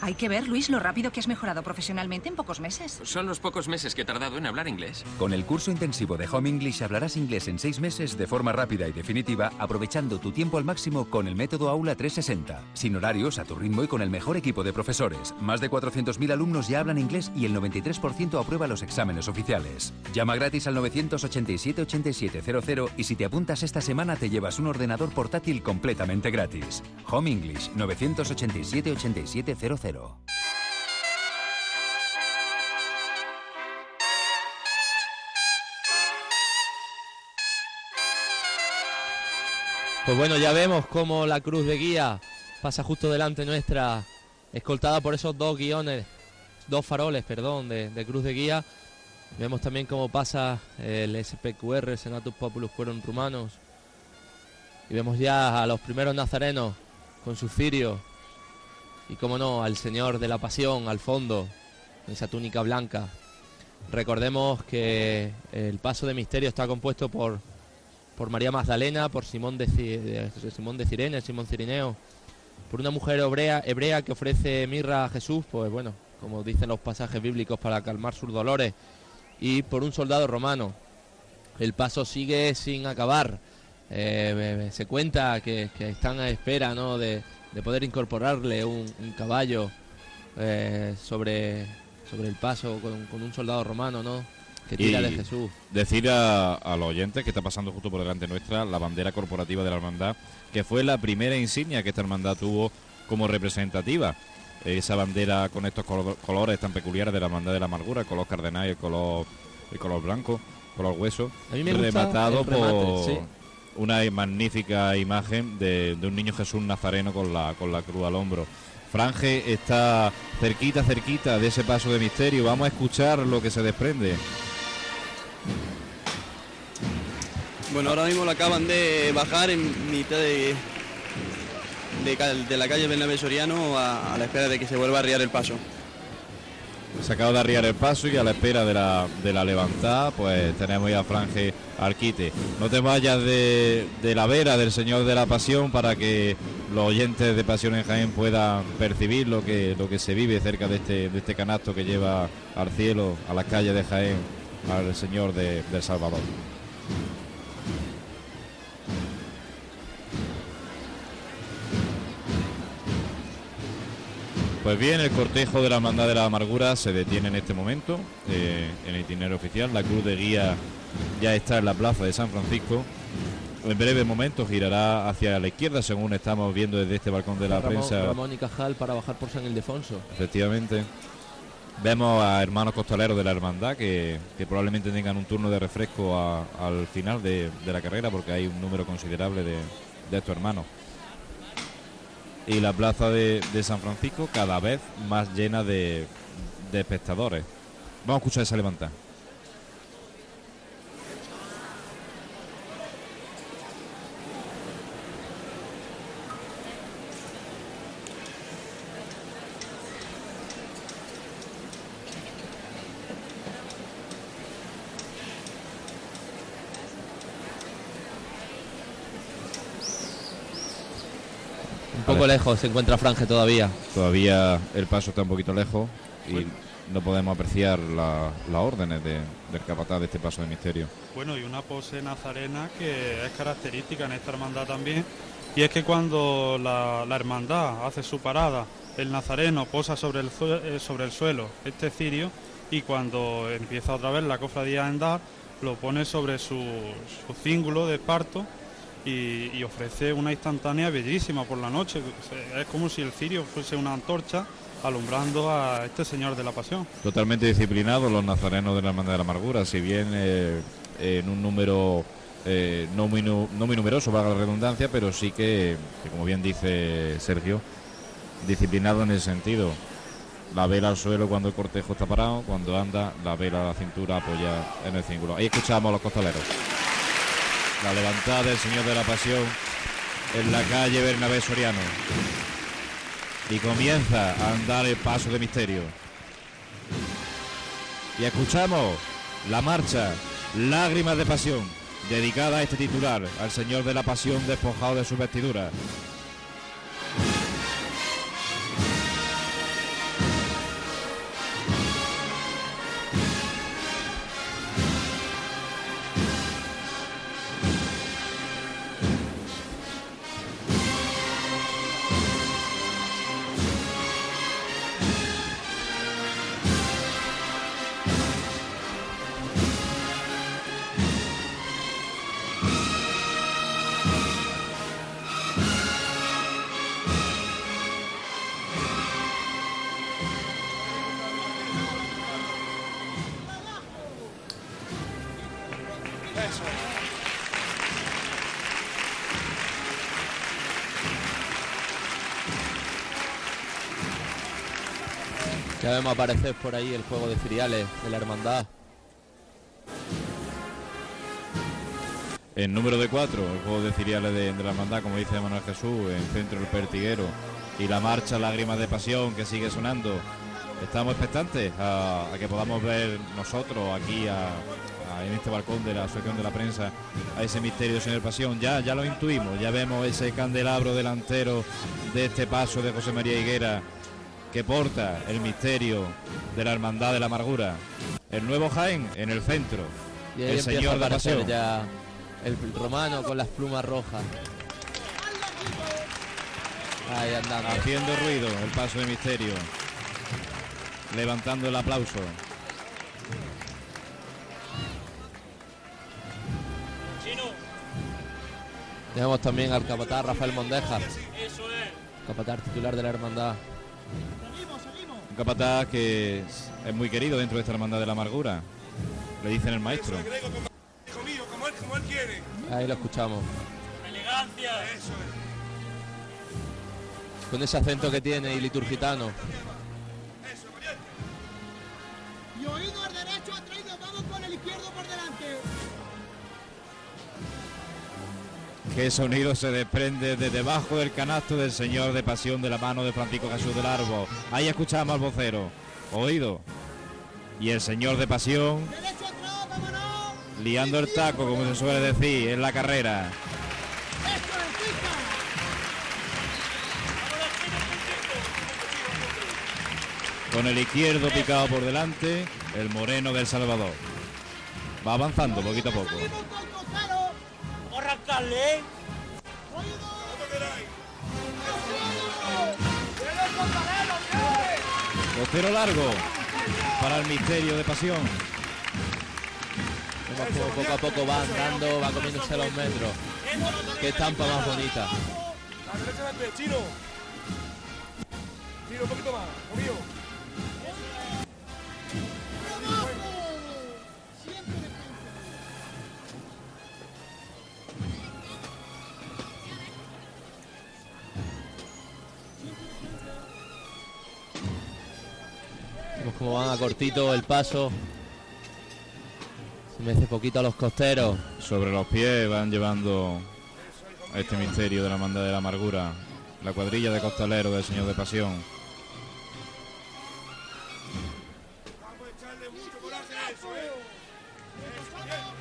Speaker 25: Hay que ver, Luis, lo rápido que has mejorado profesionalmente en pocos meses.
Speaker 26: Son los pocos meses que he tardado en hablar inglés.
Speaker 9: Con el curso intensivo de Home English hablarás inglés en seis meses de forma rápida y definitiva, aprovechando tu tiempo al máximo con el método Aula 360. Sin horarios, a tu ritmo y con el mejor equipo de profesores. Más de 400.000 alumnos ya hablan inglés y el 93% aprueba los exámenes oficiales. Llama gratis al 987-8700 y si te apuntas esta semana te llevas un ordenador portátil completamente gratis. Home English 987-8700.
Speaker 5: Pues bueno, ya vemos cómo la cruz de guía pasa justo delante nuestra, escoltada por esos dos guiones, dos faroles, perdón, de, cruz de guía. Vemos también cómo pasa el SPQR, Senatus Populus Quorum Rumanos. Y vemos ya a los primeros nazarenos con su cirio. Y como no, al Señor de la Pasión al fondo, en esa túnica blanca. Recordemos que el paso de misterio está compuesto por, por María Magdalena, por Simón de, Simón de Cirene, Simón Cirineo, por una mujer hebrea, hebrea que ofrece mirra a Jesús, pues bueno, como dicen los pasajes bíblicos, para calmar sus dolores, y por un soldado romano. El paso sigue sin acabar. Eh, eh, se cuenta que, que están a espera ¿no? de, de poder incorporarle un, un caballo eh, sobre, sobre el paso con, con un soldado romano ¿no? que tira
Speaker 4: Y
Speaker 5: de Jesús.
Speaker 4: Decir a, a los oyentes que está pasando justo por delante nuestra la bandera corporativa de la hermandad, que fue la primera insignia que esta hermandad tuvo como representativa. Esa bandera con estos colo- colores tan peculiares de la hermandad de la amargura, el color cardenal y el color, el color blanco, color hueso,
Speaker 5: A mí me gusta
Speaker 4: rematado
Speaker 5: remate,
Speaker 4: por
Speaker 5: sí.
Speaker 4: Una magnífica imagen de, un niño Jesús Nazareno con la, con la cruz al hombro. Franje está cerquita, cerquita de ese paso de misterio. Vamos a escuchar lo que se desprende.
Speaker 6: Bueno, ahora mismo lo acaban de bajar en mitad de, de la calle Bernabé Soriano a, a la espera de que se vuelva a arriar el paso.
Speaker 4: Se acaba de arriar el paso y a la espera de la, de la levantada, pues tenemos ya a Franje Arquite. No te vayas de, de la vera del Señor de la Pasión para que los oyentes de Pasión en Jaén puedan percibir lo que, lo que se vive cerca de este, de este canasto que lleva al cielo, a las calles de Jaén, al Señor de, Salvador. Pues bien, el cortejo de la Hermandad de la Amargura se detiene en este momento eh, en el itinerario oficial. La cruz de guía ya está en la plaza de San Francisco. En breve momento girará hacia la izquierda, según estamos viendo desde este balcón de la
Speaker 5: Ramón,
Speaker 4: prensa.
Speaker 5: Ramón y Cajal para bajar por San Ildefonso.
Speaker 4: Efectivamente. Vemos a hermanos costaleros de la hermandad que, que probablemente tengan un turno de refresco a- al final de, de la carrera porque hay un número considerable de, de estos hermanos. Y la plaza de, de San Francisco cada vez más llena de, de espectadores. Vamos a escuchar esa levantada.
Speaker 5: Poco lejos se encuentra Franje todavía.
Speaker 4: Todavía el paso está un poquito lejos y no podemos apreciar la- las órdenes de- del capataz de este paso de misterio.
Speaker 21: Bueno, y una pose nazarena que es característica en esta hermandad también, y es que cuando la, la hermandad hace su parada, el nazareno posa sobre el, eh, sobre el suelo este cirio, y cuando empieza otra vez la cofradía a andar, lo pone sobre su, su cíngulo de esparto y, ofrece una instantánea bellísima por la noche. Es como si el cirio fuese una antorcha alumbrando a este Señor de la Pasión.
Speaker 4: Totalmente disciplinados los nazarenos de la Hermandad de la Amargura, si bien eh, en un número eh, no, muy, no muy numeroso, valga la redundancia, pero sí que, como bien dice Sergio, disciplinado en ese sentido. La vela al suelo cuando el cortejo está parado, cuando anda, la vela a la cintura apoya en el cíngulo. Ahí escuchamos a los costaleros. La levantada del Señor de la Pasión en la calle Bernabé Soriano. Y comienza a andar el paso de misterio. Y escuchamos la marcha Lágrimas de Pasión, dedicada a este titular, al Señor de la Pasión despojado de sus vestiduras.
Speaker 5: vemos aparecer por ahí el juego de cereales de la hermandad.
Speaker 4: En número de cuatro, el juego de cereales de, la hermandad, como dice Manuel Jesús, en centro el pertiguero. Y la marcha Lágrimas de Pasión que sigue sonando. Estamos expectantes a, que podamos ver nosotros aquí en este balcón de la Asociación de la Prensa a ese misterio, señor Pasión. Ya, ya lo intuimos, ya vemos ese candelabro delantero de este paso de José María Higuera que porta el misterio de la Hermandad de la Amargura. El nuevo Jaén en el centro.
Speaker 5: Y ahí
Speaker 4: el Señor
Speaker 5: a
Speaker 4: de Pasión.
Speaker 5: ya el romano con las plumas rojas. Ahí andando.
Speaker 4: Haciendo ruido el paso de misterio. Levantando el aplauso.
Speaker 5: Tenemos también al capataz Rafael Mondeja. Capataz titular de la hermandad.
Speaker 4: Un capataz que es, es muy querido dentro de esta hermandad de la amargura. Le dicen el maestro.
Speaker 27: Hijo mío, como él, como él quiere.
Speaker 5: Ahí lo escuchamos.
Speaker 27: Elegancia. Eso
Speaker 5: Con ese acento que tiene y liturgitano.
Speaker 4: Qué sonido se desprende de debajo del canasto del Señor de Pasión de la mano de Francisco Jesús del Arbo. Ahí escuchamos al vocero. Oído. Y el Señor de Pasión liando el taco, como se suele decir, en la carrera. Con el izquierdo picado por delante, el moreno del Salvador. Va avanzando poquito a poco.
Speaker 27: Arrancarle, ¿eh?
Speaker 4: Costero largo para el misterio de pasión.
Speaker 5: Poco a poco va andando, va comiéndose los metros. Qué estampa más bonita.
Speaker 27: La derecha del pie, Chino. Chino, un poquito más,
Speaker 5: como van a cortito el paso. Se mece poquito a los costeros.
Speaker 4: Sobre los pies van llevando este misterio de la manda de la amargura. La cuadrilla de costaleros del Señor de Pasión.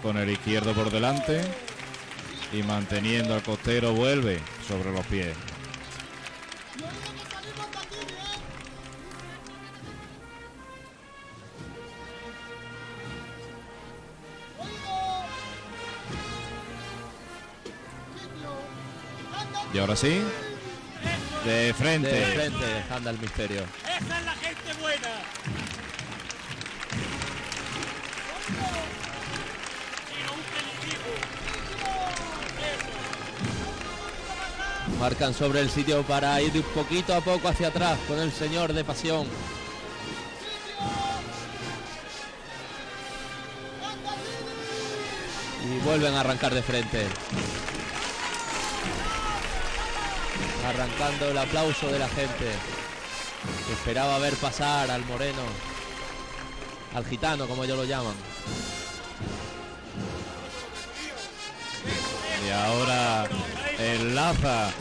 Speaker 4: Con el izquierdo por delante y manteniendo al costero vuelve sobre los pies. Y ahora sí, de frente.
Speaker 5: De frente anda el misterio.
Speaker 27: Esa es la gente buena.
Speaker 5: Marcan sobre el sitio para ir poquito a poco hacia atrás con el señor de pasión. Y vuelven a arrancar de frente. Arrancando el aplauso de la gente. Que esperaba ver pasar al moreno. Al gitano, como ellos lo llaman.
Speaker 4: Y ahora enlaza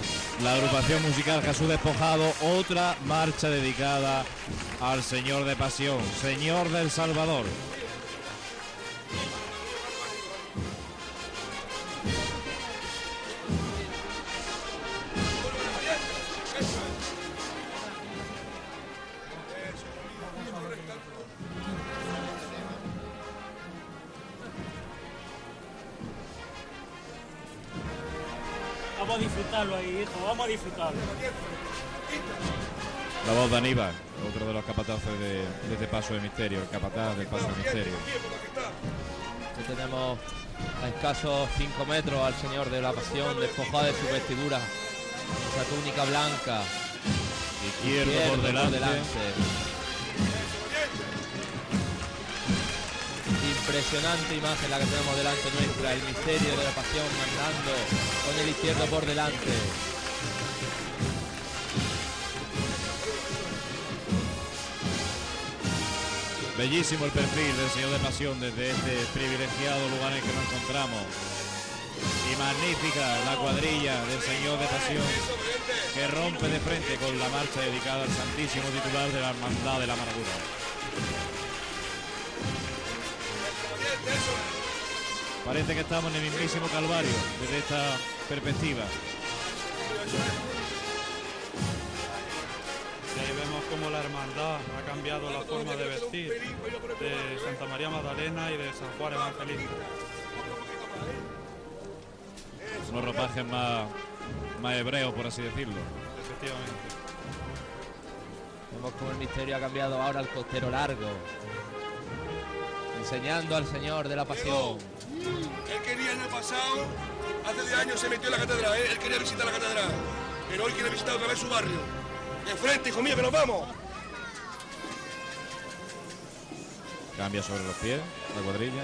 Speaker 4: la agrupación musical Jesús Despojado, otra marcha dedicada al Señor de Pasión, Señor del Salvador.
Speaker 28: Disfrutarlo ahí, hijo, vamos a disfrutarlo.
Speaker 4: La voz de Aníbal, otro de los capataces de, de este paso de misterio, el capataz del paso de misterio.
Speaker 5: Aquí tenemos a escasos 5 metros al Señor de la Pasión, despojado de su vestidura, esa túnica blanca.
Speaker 4: Izquierdo por delante.
Speaker 5: Impresionante imagen la que tenemos delante nuestra, el misterio de la pasión andando con el izquierdo por delante.
Speaker 4: Bellísimo el perfil del Señor de Pasión desde este privilegiado lugar en que nos encontramos. Y magnífica la cuadrilla del Señor de Pasión que rompe de frente con la marcha dedicada al Santísimo Titular de la Hermandad de la Amargura. Parece que estamos en el mismísimo Calvario desde esta perspectiva.
Speaker 21: Y ahí vemos cómo la hermandad ha cambiado la forma de vestir de Santa María Magdalena y de San Juan Evangelista.
Speaker 4: Unos ropajes más, más hebreos, por así decirlo.
Speaker 21: Efectivamente.
Speaker 5: Vemos como el misterio ha cambiado ahora al costero largo. Enseñando al Señor de la Pasión.
Speaker 29: Él quería el año pasado, hace 10 años se metió en la catedral, ¿eh? él quería visitar la catedral, pero hoy quiere visitar otra vez su barrio. De frente, hijo mío, que nos vamos.
Speaker 4: Cambia sobre los pies la cuadrilla.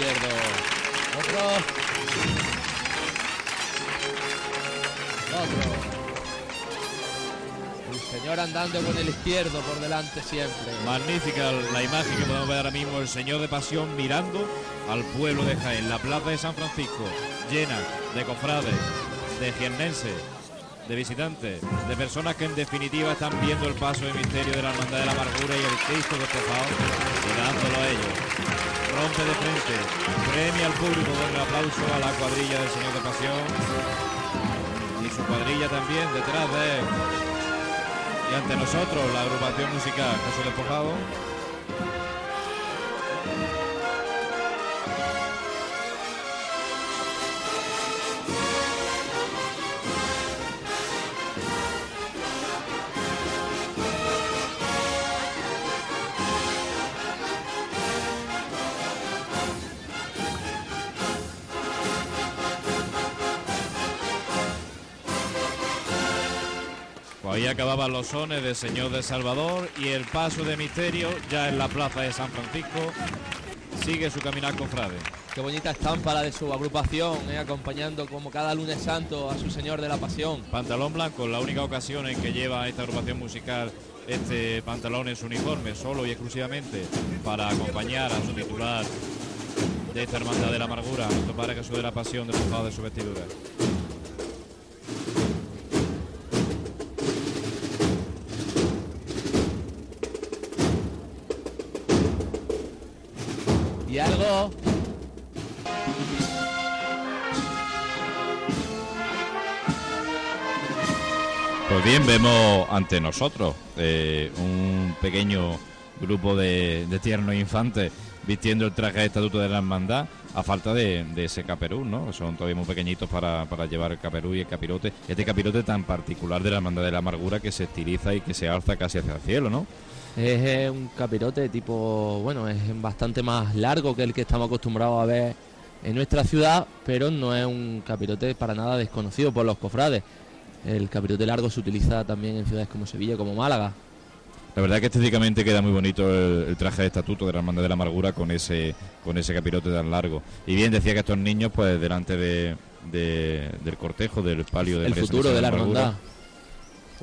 Speaker 5: Otro. Otro. El señor andando con el izquierdo por delante siempre.
Speaker 4: Magnífica la imagen que podemos ver ahora mismo, el Señor de Pasión mirando al pueblo de Jaén, la plaza de San Francisco, llena de cofrades, de jiennenses, de visitantes, de personas que en definitiva están viendo el paso de misterio de la Hermandad de la Amargura y el Cristo despojado, llegándolo a ellos. Rompe de frente, premia al público con el aplauso a la cuadrilla del Señor de Pasión y su cuadrilla también detrás de él. Y ante nosotros la agrupación musical Jesús Despojado. Acababan los sones del Señor de Salvador y el paso de misterio ya en la plaza de San Francisco sigue su caminar cofrade.
Speaker 5: Qué bonita estampa la de su agrupación, eh, acompañando como cada lunes santo a su Señor de la Pasión.
Speaker 4: Pantalón blanco, la única ocasión en que lleva esta agrupación musical este pantalón en su uniforme, solo y exclusivamente para acompañar a su titular de esta hermandad de la amargura, nuestro Padre Jesús de la Pasión, despojado de su vestidura. Bien, vemos ante nosotros eh, un pequeño grupo de, tiernos infantes vistiendo el traje de estatuto de la hermandad a falta de, ese caperú, ¿no? Son todavía muy pequeñitos para, para llevar el caperú y el capirote. Este capirote tan particular de la hermandad de la amargura que se estiliza y que se alza casi hacia el cielo, ¿no?
Speaker 5: Es un capirote tipo, bueno, es bastante más largo que el que estamos acostumbrados a ver en nuestra ciudad, pero no es un capirote para nada desconocido por los cofrades. El capirote largo se utiliza también en ciudades como Sevilla, como Málaga.
Speaker 4: La verdad que estéticamente queda muy bonito el, el traje de estatuto de la hermandad de la amargura con ese con ese capirote tan largo. Y bien decía que estos niños, pues delante de, de- del cortejo, del palio de
Speaker 5: El
Speaker 4: María
Speaker 5: futuro de la
Speaker 4: Amargura,
Speaker 5: hermandad.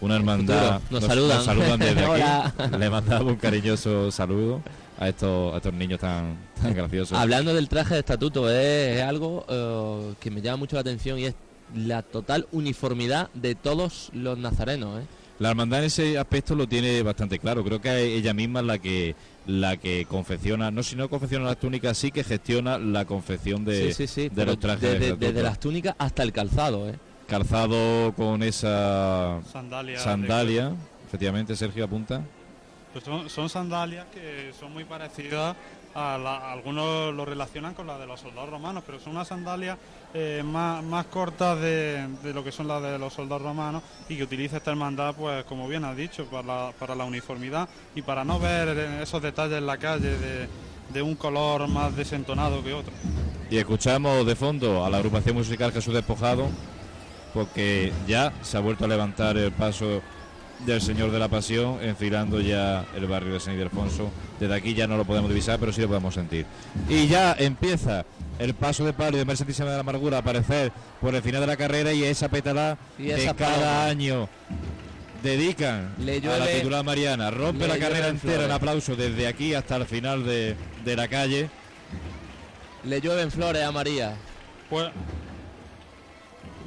Speaker 4: Una hermandad.
Speaker 5: futuro. Nos saludan.
Speaker 4: desde
Speaker 5: Hola.
Speaker 4: aquí. Le mandamos un cariñoso saludo a estos, a estos niños tan, tan graciosos.
Speaker 5: Hablando del traje de estatuto, es, es algo eh, que me llama mucho la atención y es la total uniformidad de todos los nazarenos. ¿eh?
Speaker 4: La hermandad en ese aspecto lo tiene bastante claro. Creo que ella misma es la que la que confecciona, no si no confecciona las túnicas, sí que gestiona la confección de,
Speaker 5: sí, sí, sí,
Speaker 4: de los trajes.
Speaker 5: desde,
Speaker 4: de estatuto.
Speaker 5: desde las túnicas hasta el calzado. ¿eh?
Speaker 4: Calzado con esa
Speaker 21: Sandalia
Speaker 4: sandalia, efectivamente, Sergio apunta.
Speaker 21: Pues son, son sandalias que son muy parecidas a algunos lo relacionan con la de los soldados romanos, pero son unas sandalias eh, más, más cortas de, lo que son las de los soldados romanos y que utiliza esta hermandad, pues como bien has dicho, para para la uniformidad y para no ver esos detalles en la calle de, de un color más desentonado que otro.
Speaker 4: Y escuchamos de fondo a la agrupación musical Jesús Despojado porque ya se ha vuelto a levantar el paso del Señor de la Pasión, enfilando ya el barrio de San Ildefonso. Desde aquí ya no lo podemos divisar, pero sí lo podemos sentir. Y ya empieza el paso de palio de María Santísima de la Amargura a aparecer por el final de la carrera y esa pétala
Speaker 5: Y
Speaker 4: cada
Speaker 5: paloma.
Speaker 4: año dedican
Speaker 5: Le
Speaker 4: a la
Speaker 5: llueve-
Speaker 4: titular Mariana. Rompe la carrera entera en aplauso desde aquí hasta el final de, de la calle.
Speaker 5: Le llueven flores a María.
Speaker 21: Pues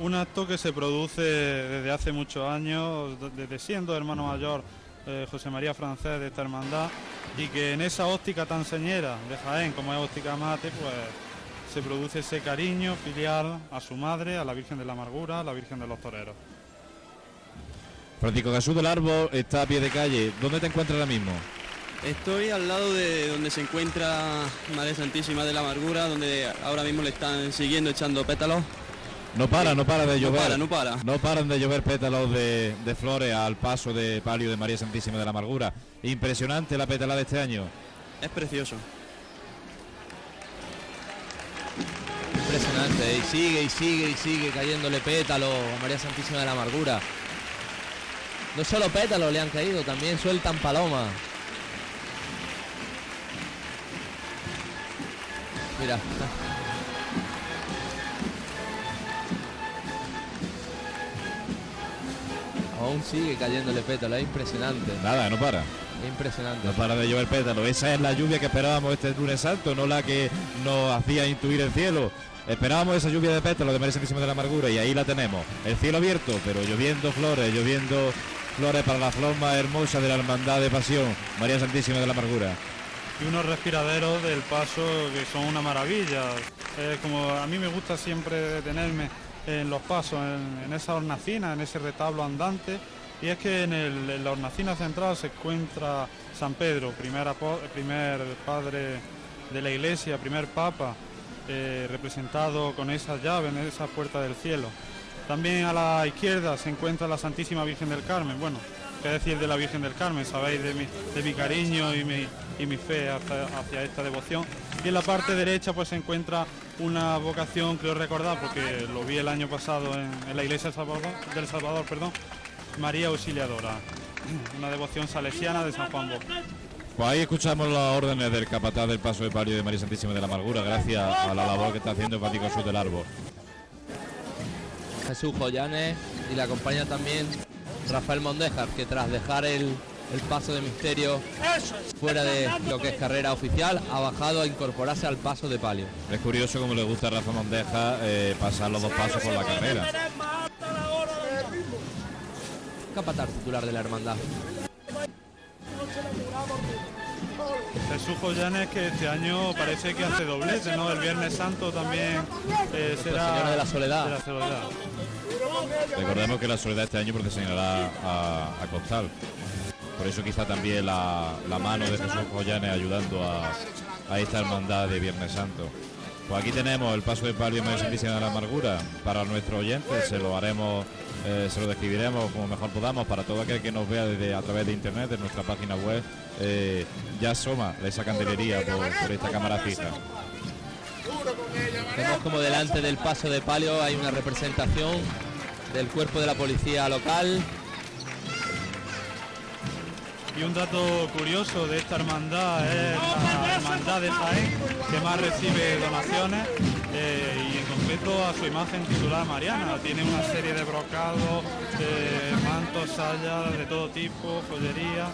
Speaker 21: un acto que se produce desde hace muchos años, de- desde siendo hermano mayor eh, José María Francés de esta hermandad, y que en esa óptica tan señera de Jaén como es óptica mate, pues se produce ese cariño filial a su madre, a la Virgen de la Amargura, a la Virgen de los Toreros.
Speaker 4: Francisco Jesús del Árbol está a pie de calle. ¿Dónde te encuentras ahora mismo?
Speaker 6: Estoy al lado de donde se encuentra María Santísima de la Amargura, donde ahora mismo le están siguiendo echando pétalos.
Speaker 4: No para, no para de
Speaker 6: No
Speaker 4: llover.
Speaker 6: para, no para.
Speaker 4: No paran de llover pétalos de, de flores al paso de palio de María Santísima de la Amargura. Impresionante la pétala de este año.
Speaker 6: Es precioso.
Speaker 5: Impresionante. Y sigue y sigue y sigue cayéndole pétalo a María Santísima de la Amargura. No solo pétalos le han caído, también sueltan palomas. Mira. Aún sigue cayéndole pétalo, es impresionante.
Speaker 4: Nada, no para.
Speaker 5: Es impresionante.
Speaker 4: No para de llover pétalos. Esa es la lluvia que esperábamos este lunes santo, no la que nos hacía intuir el cielo. Esperábamos esa lluvia de pétalos de María Santísima de la Amargura y ahí la tenemos. El cielo abierto, pero lloviendo flores, lloviendo flores para la flor más hermosa de la hermandad de pasión, María Santísima de la Amargura.
Speaker 21: y unos respiraderos del paso que son una maravilla. Eh, como a mí me gusta siempre detenerme en los pasos, en, esa hornacina, en ese retablo andante, y es que en, la hornacina central se encuentra San Pedro, primer, apo- primer padre de la iglesia, primer papa, eh, representado con esas llaves en esa puerta del cielo. También a la izquierda se encuentra la Santísima Virgen del Carmen. Bueno, qué decir de la Virgen del Carmen, sabéis de mi, cariño y mi, y mi fe hacia, hacia esta devoción. Y en la parte derecha pues se encuentra una vocación, creo recordar, porque lo vi el año pasado en, en la iglesia del Salvador, del Salvador, perdón, María Auxiliadora, una devoción salesiana de San Juan Bosco.
Speaker 4: Pues ahí escuchamos las órdenes del capataz del paso de palio de María Santísima de la Amargura, gracias a la labor que está haciendo Francisco Jesús del Árbol.
Speaker 5: Jesús Joyanes y le acompaña también Rafael Mondejar, que tras dejar el, el paso de misterio fuera de lo que es carrera oficial, ha bajado a incorporarse al paso de palio.
Speaker 4: Es curioso como le gusta a Rafa Mondeja eh, pasar los dos pasos por la carrera.
Speaker 5: Capataz titular de la hermandad.
Speaker 21: Jesús Joyanes que este año parece que hace doblete, ¿no? El Viernes Santo también eh, será...
Speaker 5: Señora de la Soledad.
Speaker 21: de la Soledad.
Speaker 4: Recordemos que la soledad este año procesionará a, a Costal. Por eso quizá también la, mano de Jesús Joyanes ayudando a, esta hermandad de Viernes Santo. Pues aquí tenemos el paso de palio María Santísima de la Amargura para nuestro oyente, se lo haremos, eh, se lo describiremos como mejor podamos para todo aquel que nos vea a través de internet, de nuestra página web, eh, ya asoma esa candelería por, por esta cámara fija.
Speaker 5: Vemos como delante del paso de palio hay una representación del cuerpo de la policía local.
Speaker 21: Y un dato curioso de esta hermandad es la hermandad de Jaén que más recibe donaciones eh, y en concreto a su imagen titular Mariana. Tiene una serie de brocados, mantos, sayas de todo tipo, joyería.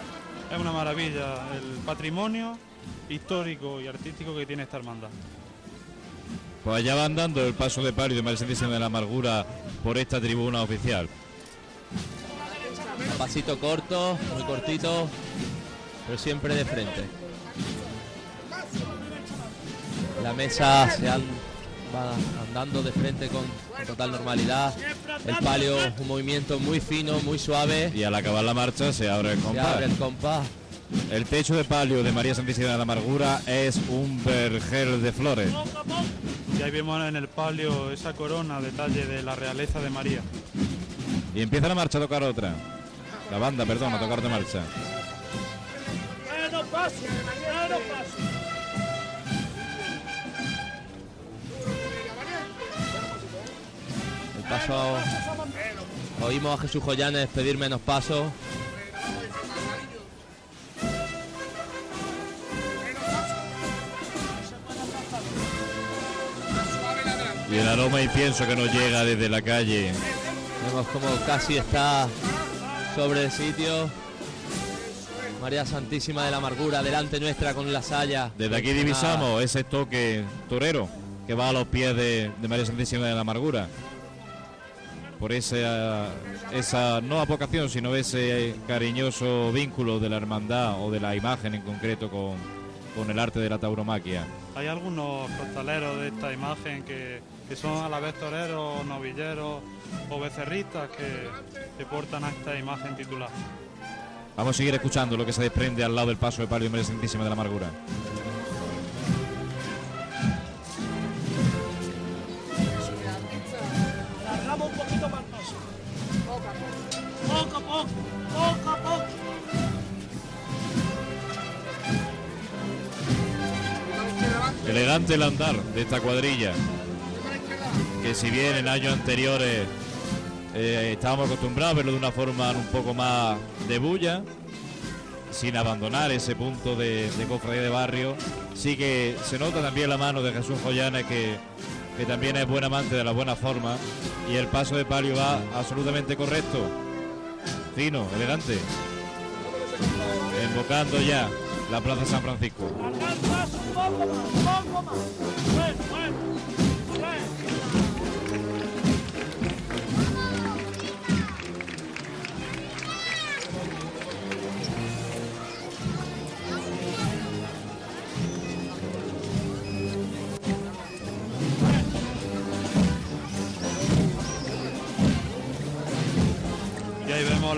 Speaker 21: Es una maravilla el patrimonio histórico y artístico que tiene esta hermandad.
Speaker 4: Pues allá van dando el paso de palio de María de la Amargura por esta tribuna oficial.
Speaker 5: Pasito corto, muy cortito, pero siempre de frente. La mesa se han, va andando de frente con, con total normalidad. El palio, un movimiento muy fino, muy suave.
Speaker 4: Y al acabar la marcha se abre el
Speaker 5: Se
Speaker 4: compás.
Speaker 5: abre el compás.
Speaker 4: El techo de palio de María Santísima de la Amargura es un vergel de flores.
Speaker 21: Y ahí vemos en el palio esa corona, detalle de la realeza de María.
Speaker 4: Y empieza la marcha a tocar otra. La banda, perdón, a tocar de marcha.
Speaker 28: no paso, no paso.
Speaker 5: El Pasó, oímos a Jesús Joyanes pedir menos paso.
Speaker 4: Y el aroma y pienso que nos llega desde la calle.
Speaker 5: Vemos como casi está sobre el sitio. María Santísima de la Amargura, delante nuestra con la saya.
Speaker 4: Desde aquí divisamos ese toque torero que va a los pies de, de María Santísima de la Amargura. Por esa, esa no apocación, sino ese cariñoso vínculo de la hermandad o de la imagen en concreto con, con el arte de la tauromaquia.
Speaker 21: Hay algunos costaleros de esta imagen que, que son a la vez toreros, novilleros o becerristas que, que portan a esta imagen titular.
Speaker 4: Vamos a seguir escuchando lo que se desprende al lado del paso de palio María Santísima de la Amargura.
Speaker 28: Un poquito más el paso. Poco a poco, poco a poco.
Speaker 4: Elegante el andar de esta cuadrilla, que si bien en años anteriores eh, estábamos acostumbrados a verlo de una forma un poco más de bulla, sin abandonar ese punto de, de cofradía de barrio, sí que se nota también la mano de Jesús Joyanes que, que también es buen amante de la buena forma y el paso de palio va absolutamente correcto, fino, elegante, invocando ya la Plaza San Francisco.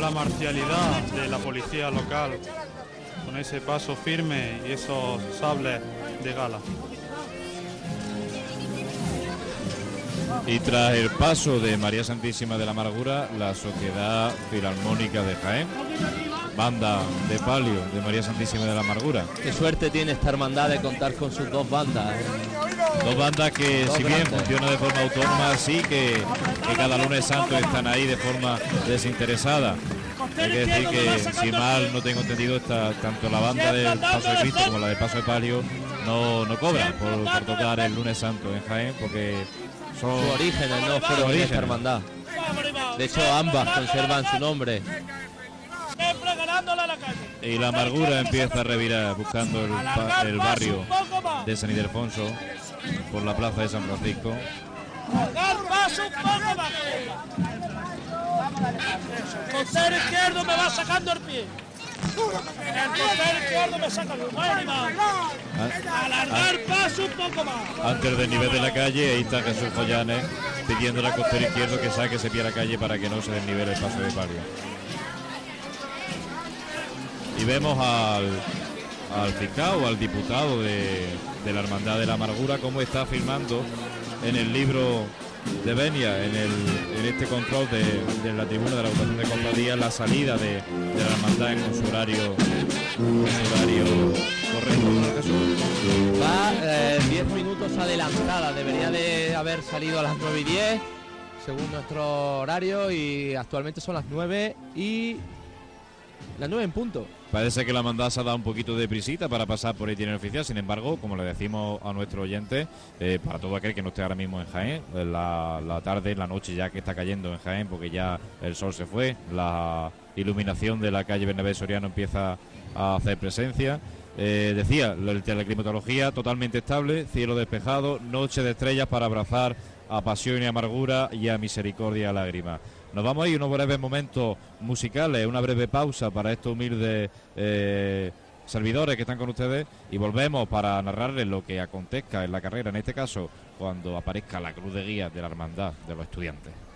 Speaker 21: La marcialidad de la policía local, con ese paso firme y esos sables de gala.
Speaker 4: Y tras el paso de María Santísima de la Amargura, la Sociedad Filarmónica de Jaén, banda de palio de María Santísima de la Amargura.
Speaker 5: Qué suerte tiene esta hermandad de contar con sus dos bandas. ¿eh?
Speaker 4: Dos bandas que
Speaker 5: Dos
Speaker 4: si bien
Speaker 5: grandes.
Speaker 4: funcionan de forma autónoma, sí que, que cada lunes santo están ahí de forma desinteresada. Hay que decir que si mal no tengo entendido, está, tanto la banda del Paso de Cristo como la del Paso de Palio no, no cobran por, por tocar el lunes santo en Jaén porque son
Speaker 5: Sus orígenes no fueron de esta hermandad. De hecho, ambas conservan su nombre.
Speaker 28: Siempre ganándole a la calle.
Speaker 4: Y la amargura empieza a revirar buscando el, barrio de San Ildefonso por la plaza de San Francisco.
Speaker 28: Alargar paso un poco más. El costero izquierdo me va sacando el pie. El costero izquierdo me saca el pie. Bueno, Iván. Alargar paso un poco más.
Speaker 4: Antes del nivel de la calle, ahí está Jesús Joyanes pidiendo al costero izquierdo que saque ese pie a la calle para que no se desnivele el paso de palio. Y vemos al, al fiscal o al diputado de, de la Hermandad de la Amargura cómo está firmando en el libro de Benia, en, el, en este control de, de la tribuna de la votación de cofradía, la salida de, de la hermandad en su horario, correcto.
Speaker 5: Va eh, 10 minutos adelantada, debería de haber salido a las 9 y 10, según nuestro horario, y actualmente son las 9 y las 9 en punto.
Speaker 4: Parece que la ha dado un poquito de prisita para pasar por el oficial, sin embargo, como le decimos a nuestro oyente, eh, para todo aquel que no esté ahora mismo en Jaén, eh, la, la tarde, la noche ya que está cayendo en Jaén, porque ya el sol se fue, la iluminación de la calle Bernabé Soriano empieza a hacer presencia. Eh, decía, la, la climatología totalmente estable, cielo despejado, noche de estrellas para abrazar a pasión y amargura y a misericordia y a lágrima. Nos vamos a ir unos breves momentos musicales, una breve pausa para estos humildes eh, servidores que están con ustedes y volvemos para narrarles lo que acontezca en la carrera, en este caso cuando aparezca la cruz de guía de la hermandad de los estudiantes.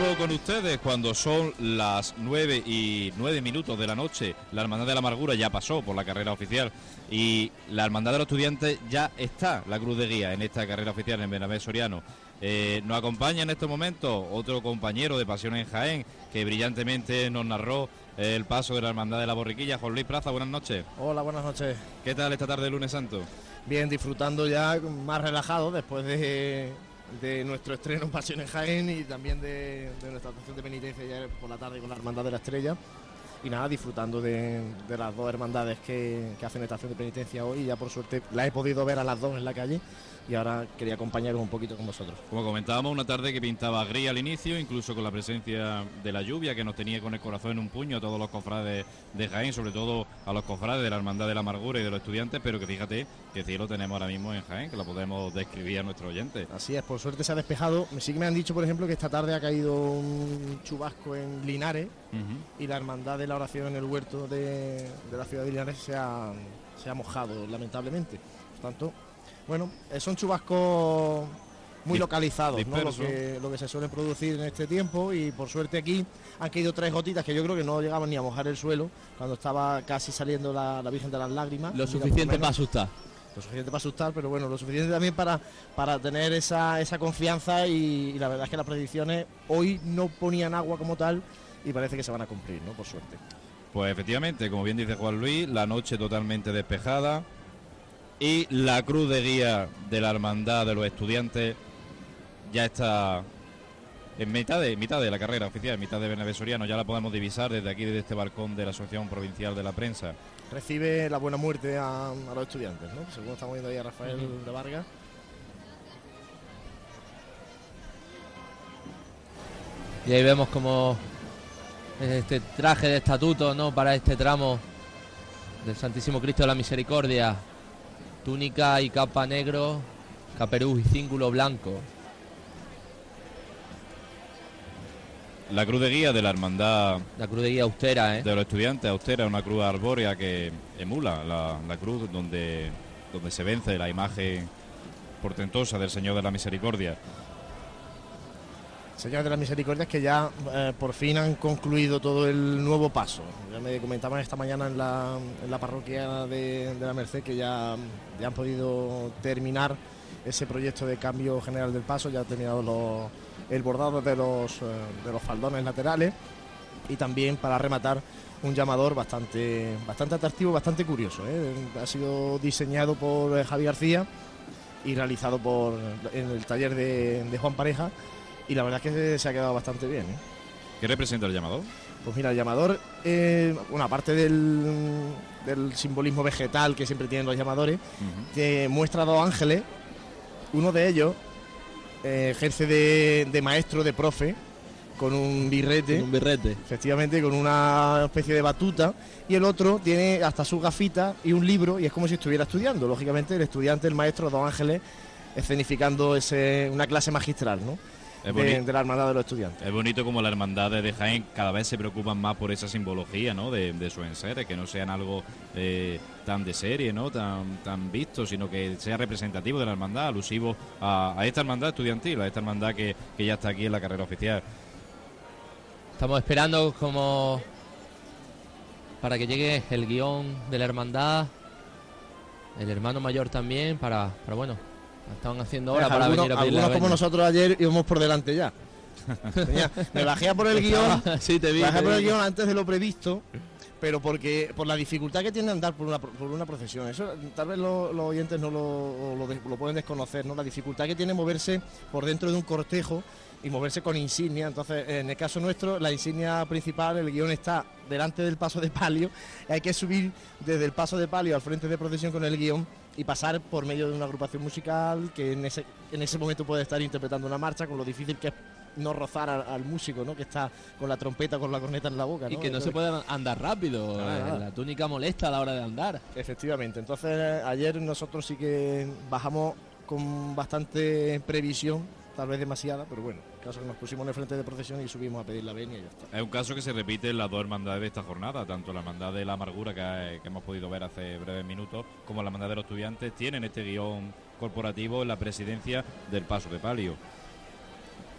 Speaker 4: Nuevo con ustedes cuando son las 9 y 9 minutos de la noche. La Hermandad de la Amargura ya pasó por la carrera oficial y la Hermandad de los Estudiantes ya está, la cruz de guía, en esta carrera oficial en Benavés Soriano. Eh, nos acompaña en estos momentos otro compañero de Pasión en Jaén que brillantemente nos narró eh, el paso de la Hermandad de la Borriquilla. Juan Luis Plaza, buenas noches.
Speaker 30: Hola, buenas noches.
Speaker 4: ¿Qué tal esta tarde de lunes santo?
Speaker 30: Bien, disfrutando ya más relajado después de, de nuestro estreno en Pasión en Jaén y también de, nuestra actuación de penitencia ya por la tarde con la Hermandad de la Estrella. Y nada, disfrutando de, de las dos hermandades que, hacen estación de penitencia hoy. Ya por suerte la he podido ver a las dos en la calle y ahora quería acompañaros un poquito con vosotros.
Speaker 4: Como comentábamos, una tarde que pintaba gris al inicio, incluso con la presencia de la lluvia que nos tenía con el corazón en un puño a todos los cofrades de Jaén, sobre todo a los cofrades de la Hermandad de la Amargura y de los estudiantes, pero que fíjate que cielo tenemos ahora mismo en Jaén, que lo podemos describir a nuestro oyente.
Speaker 30: Así es, por suerte se ha despejado. Sí que me han dicho, por ejemplo, que esta tarde ha caído un chubasco en Linares y la Hermandad de la Oración en el huerto de, de la ciudad de Linares se ha, se ha mojado, lamentablemente. Por tanto, bueno, son chubascos muy localizados, ¿no? lo, que, lo que se suele producir en este tiempo y por suerte aquí han caído tres gotitas que yo creo que no llegaban ni a mojar el suelo cuando estaba casi saliendo la, la Virgen de las Lágrimas.
Speaker 5: Lo suficiente para asustar.
Speaker 30: Lo suficiente para asustar, pero bueno, lo suficiente también para, para tener esa, esa confianza y, y la verdad es que las predicciones hoy no ponían agua como tal y parece que se van a cumplir, ¿no? Por suerte.
Speaker 4: Pues efectivamente, como bien dice Juan Luis, la noche totalmente despejada y la cruz de guía de la Hermandad de los Estudiantes ya está en mitad de, mitad de la carrera oficial, en mitad de Soriano, ya la podemos divisar desde aquí, desde este balcón de la Asociación Provincial de la Prensa.
Speaker 30: Recibe la buena muerte a, a los estudiantes, ¿no? Según estamos viendo ahí a Rafael de Vargas.
Speaker 5: Y ahí vemos como este traje de estatuto, ¿no? Para este tramo del Santísimo Cristo de la Misericordia. Túnica y capa negro, caperuz y cíngulo blanco.
Speaker 4: La cruz de guía de la Hermandad
Speaker 5: La cruz de guía austera, ¿eh?
Speaker 4: de los estudiantes, austera, una cruz arbórea que emula la, la cruz donde, donde se vence la imagen portentosa del Señor de la Misericordia.
Speaker 30: Señores de la Misericordia, que ya eh, por fin han concluido todo el nuevo paso. Ya me comentaban esta mañana en la, parroquia de, la Merced que ya, ya han podido terminar ese proyecto de cambio general del paso, ya han terminado el bordado de los, eh, de los faldones laterales y también para rematar un llamador bastante, bastante atractivo, bastante curioso. ¿eh? Ha sido diseñado por Javi García y realizado por, en el taller de Juan Pareja y la verdad es que se ha quedado bastante bien. ¿eh?
Speaker 4: ¿Qué representa el llamador?
Speaker 30: Pues mira, el llamador, eh, bueno, aparte del, del simbolismo vegetal que siempre tienen los llamadores, que muestra dos ángeles, uno de ellos eh, ejerce de, de maestro, de profe, con un birrete.
Speaker 5: Con un birrete.
Speaker 30: Efectivamente, con una especie de batuta. Y el otro tiene hasta sus gafitas y un libro, y es como si estuviera estudiando. Lógicamente, el estudiante, el maestro, dos ángeles, escenificando ese, una clase magistral, ¿no?
Speaker 4: Es
Speaker 30: De,
Speaker 4: boni-
Speaker 30: de la Hermandad de los Estudiantes.
Speaker 4: Es bonito como las hermandades de Jaén cada vez se preocupan más por esa simbología, ¿no? De, de sus enseres, que no sean algo eh, tan de serie, ¿no? Tan, tan visto, sino que sea representativo de la hermandad, alusivo a, a esta hermandad estudiantil, a esta hermandad que, que ya está aquí en la carrera oficial.
Speaker 5: Estamos esperando como para que llegue el guion de la hermandad, el hermano mayor también, para, para bueno, estaban haciendo hora para
Speaker 30: algunos
Speaker 5: venir a pedir la
Speaker 30: algunos como nosotros ayer íbamos por delante ya. Tenía- me bajé a por el guion.
Speaker 5: Sí, te vi,
Speaker 30: bajé
Speaker 5: te
Speaker 30: por el guion antes de lo previsto, pero porque por la dificultad que tiene andar por una, por una procesión. Eso tal vez lo- los oyentes no lo, lo lo pueden desconocer, ¿no? La dificultad que tiene moverse por dentro de un cortejo y moverse con insignia. Entonces, en el caso nuestro, la insignia principal, el guion está delante del paso de palio. hay que subir desde el paso de palio al frente de procesión con el guion y pasar por medio de una agrupación musical que en ese, en ese momento puede estar interpretando una marcha, con lo difícil que es no rozar al, al músico, ¿no? Que está con la trompeta, con la corneta en la boca,
Speaker 5: Y que no se puede andar rápido, eh, la túnica molesta a la hora de andar.
Speaker 30: Efectivamente, entonces ayer nosotros sí que bajamos con bastante previsión, tal vez demasiada, pero bueno, el caso que nos pusimos en el frente de procesión y subimos a pedir la venia y ya está.
Speaker 4: Es un caso que se repite en las dos hermandades de esta jornada, tanto la hermandad de la amargura que, que hemos podido ver hace breves minutos, como la hermandad de los estudiantes, tienen este guion corporativo en la presidencia del paso de palio.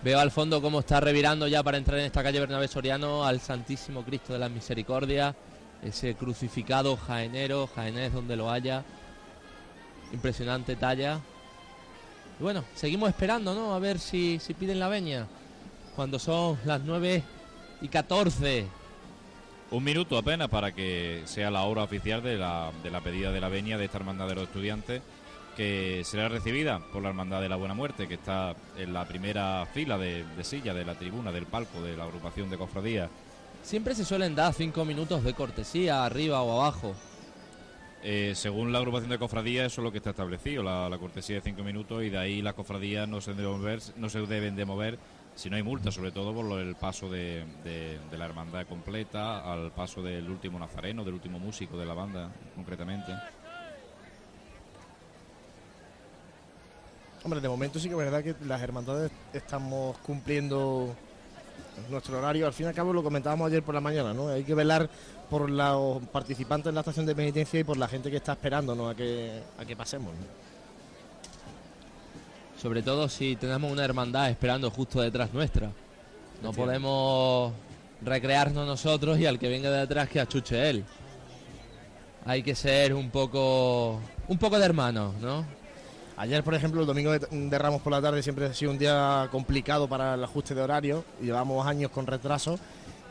Speaker 5: Veo al fondo cómo está revirando ya para entrar en esta calle Bernabé Soriano al Santísimo Cristo de la Misericordia, ese crucificado jaenero, jaenés donde lo haya. Impresionante talla. Y bueno, seguimos esperando, ¿no? A ver si, si piden la veña. Cuando son las 9 y 14.
Speaker 4: Un minuto apenas para que sea la hora oficial de la, de la pedida de la venia de esta hermandad de los estudiantes que será recibida por la Hermandad de la Buena Muerte, que está en la primera fila de, de silla de la tribuna, del palco de la agrupación de cofradías.
Speaker 5: Siempre se suelen dar cinco minutos de cortesía, arriba o abajo.
Speaker 4: Eh, según la agrupación de cofradías, eso es lo que está establecido, la, cortesía de cinco minutos, y de ahí las cofradías no se deben mover, de mover si no hay multa, sobre todo por el paso de- de la hermandad completa, al paso del último nazareno, del último músico de la banda, concretamente.
Speaker 30: Hombre, de momento sí que es verdad que las hermandades estamos cumpliendo nuestro horario. Al fin y al cabo lo comentábamos ayer por la mañana, ¿no? Hay que velar por los participantes en la estación de penitencia y por la gente que está esperándonos a que, a que pasemos. ¿no?
Speaker 5: Sobre todo si tenemos una hermandad esperando justo detrás nuestra. No podemos recrearnos nosotros y al que venga de atrás que achuche él. Hay que ser un poco un poco de hermanos, ¿no?
Speaker 30: Ayer, por ejemplo, el domingo de, Ramos por la tarde siempre ha sido un día complicado para el ajuste de horario. Llevamos años con retraso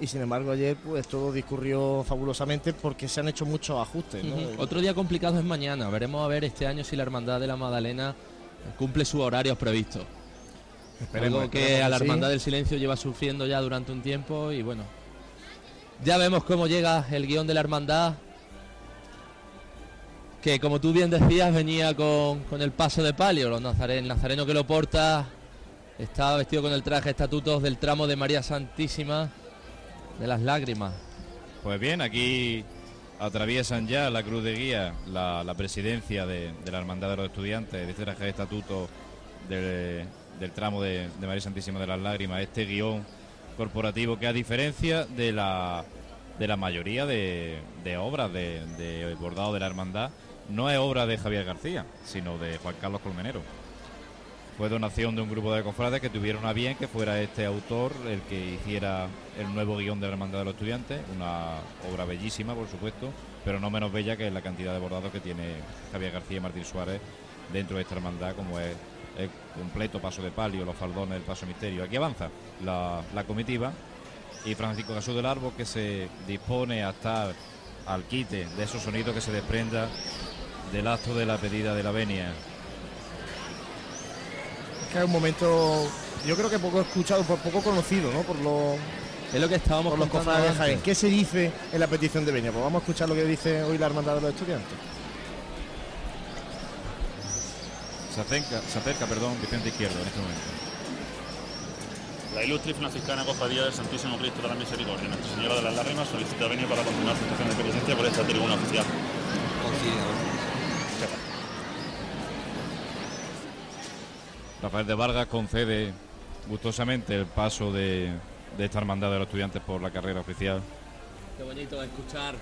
Speaker 30: y sin embargo ayer pues todo discurrió fabulosamente porque se han hecho muchos ajustes.
Speaker 5: Otro día complicado es mañana. Veremos a ver este año si la Hermandad de la Magdalena cumple sus horarios previstos.
Speaker 30: Esperemos,
Speaker 5: Algo que a la
Speaker 30: sí.
Speaker 5: Hermandad del Silencio lleva sufriendo ya durante un tiempo y bueno. Ya vemos cómo llega el guion de la Hermandad. Que como tú bien decías venía con, con el paso de palio. Los nazare- el nazareno que lo porta está vestido con el traje estatutos del tramo de María Santísima de las Lágrimas.
Speaker 4: Pues bien, aquí atraviesan ya la cruz de guía, la, presidencia de, la Hermandad de los Estudiantes, de este traje de estatuto del, tramo de, de María Santísima de las Lágrimas, este guion corporativo que a diferencia de la, de la mayoría de, obras de bordado de la Hermandad, no es obra de Javier García, sino de Juan Carlos Colmenero. Fue donación de un grupo de cofrades que tuvieron a bien que fuera este autor el que hiciera el nuevo guion de la Hermandad de los Estudiantes, una obra bellísima, por supuesto, pero no menos bella que la cantidad de bordados que tiene Javier García y Martín Suárez dentro de esta hermandad, como es el completo paso de palio, los faldones, el paso misterio. Aquí avanza la, comitiva y Francisco Jesús del Árbol que se dispone a estar al quite de esos sonidos que se desprenda del acto de la pedida de la venia.
Speaker 30: Es que es un momento, yo creo que poco escuchado, por poco conocido, ¿no? Por los,
Speaker 5: Es lo que estábamos
Speaker 30: por los cofrades de. Jaén. ¿Qué se dice en la petición de venia? Pues vamos a escuchar lo que dice hoy la hermandad de los estudiantes.
Speaker 4: Se acerca, se acerca perdón, Vicente Izquierdo en este momento.
Speaker 31: La ilustre y franciscana cofradía del Santísimo Cristo de la Misericordia, Nuestra Señora de las Lágrimas, solicita venir para continuar su estación de penitencia por esta tribuna oficial.
Speaker 4: Rafael de Vargas concede gustosamente el paso de, de esta hermandad de los estudiantes por la carrera oficial.
Speaker 5: Qué bonito escuchar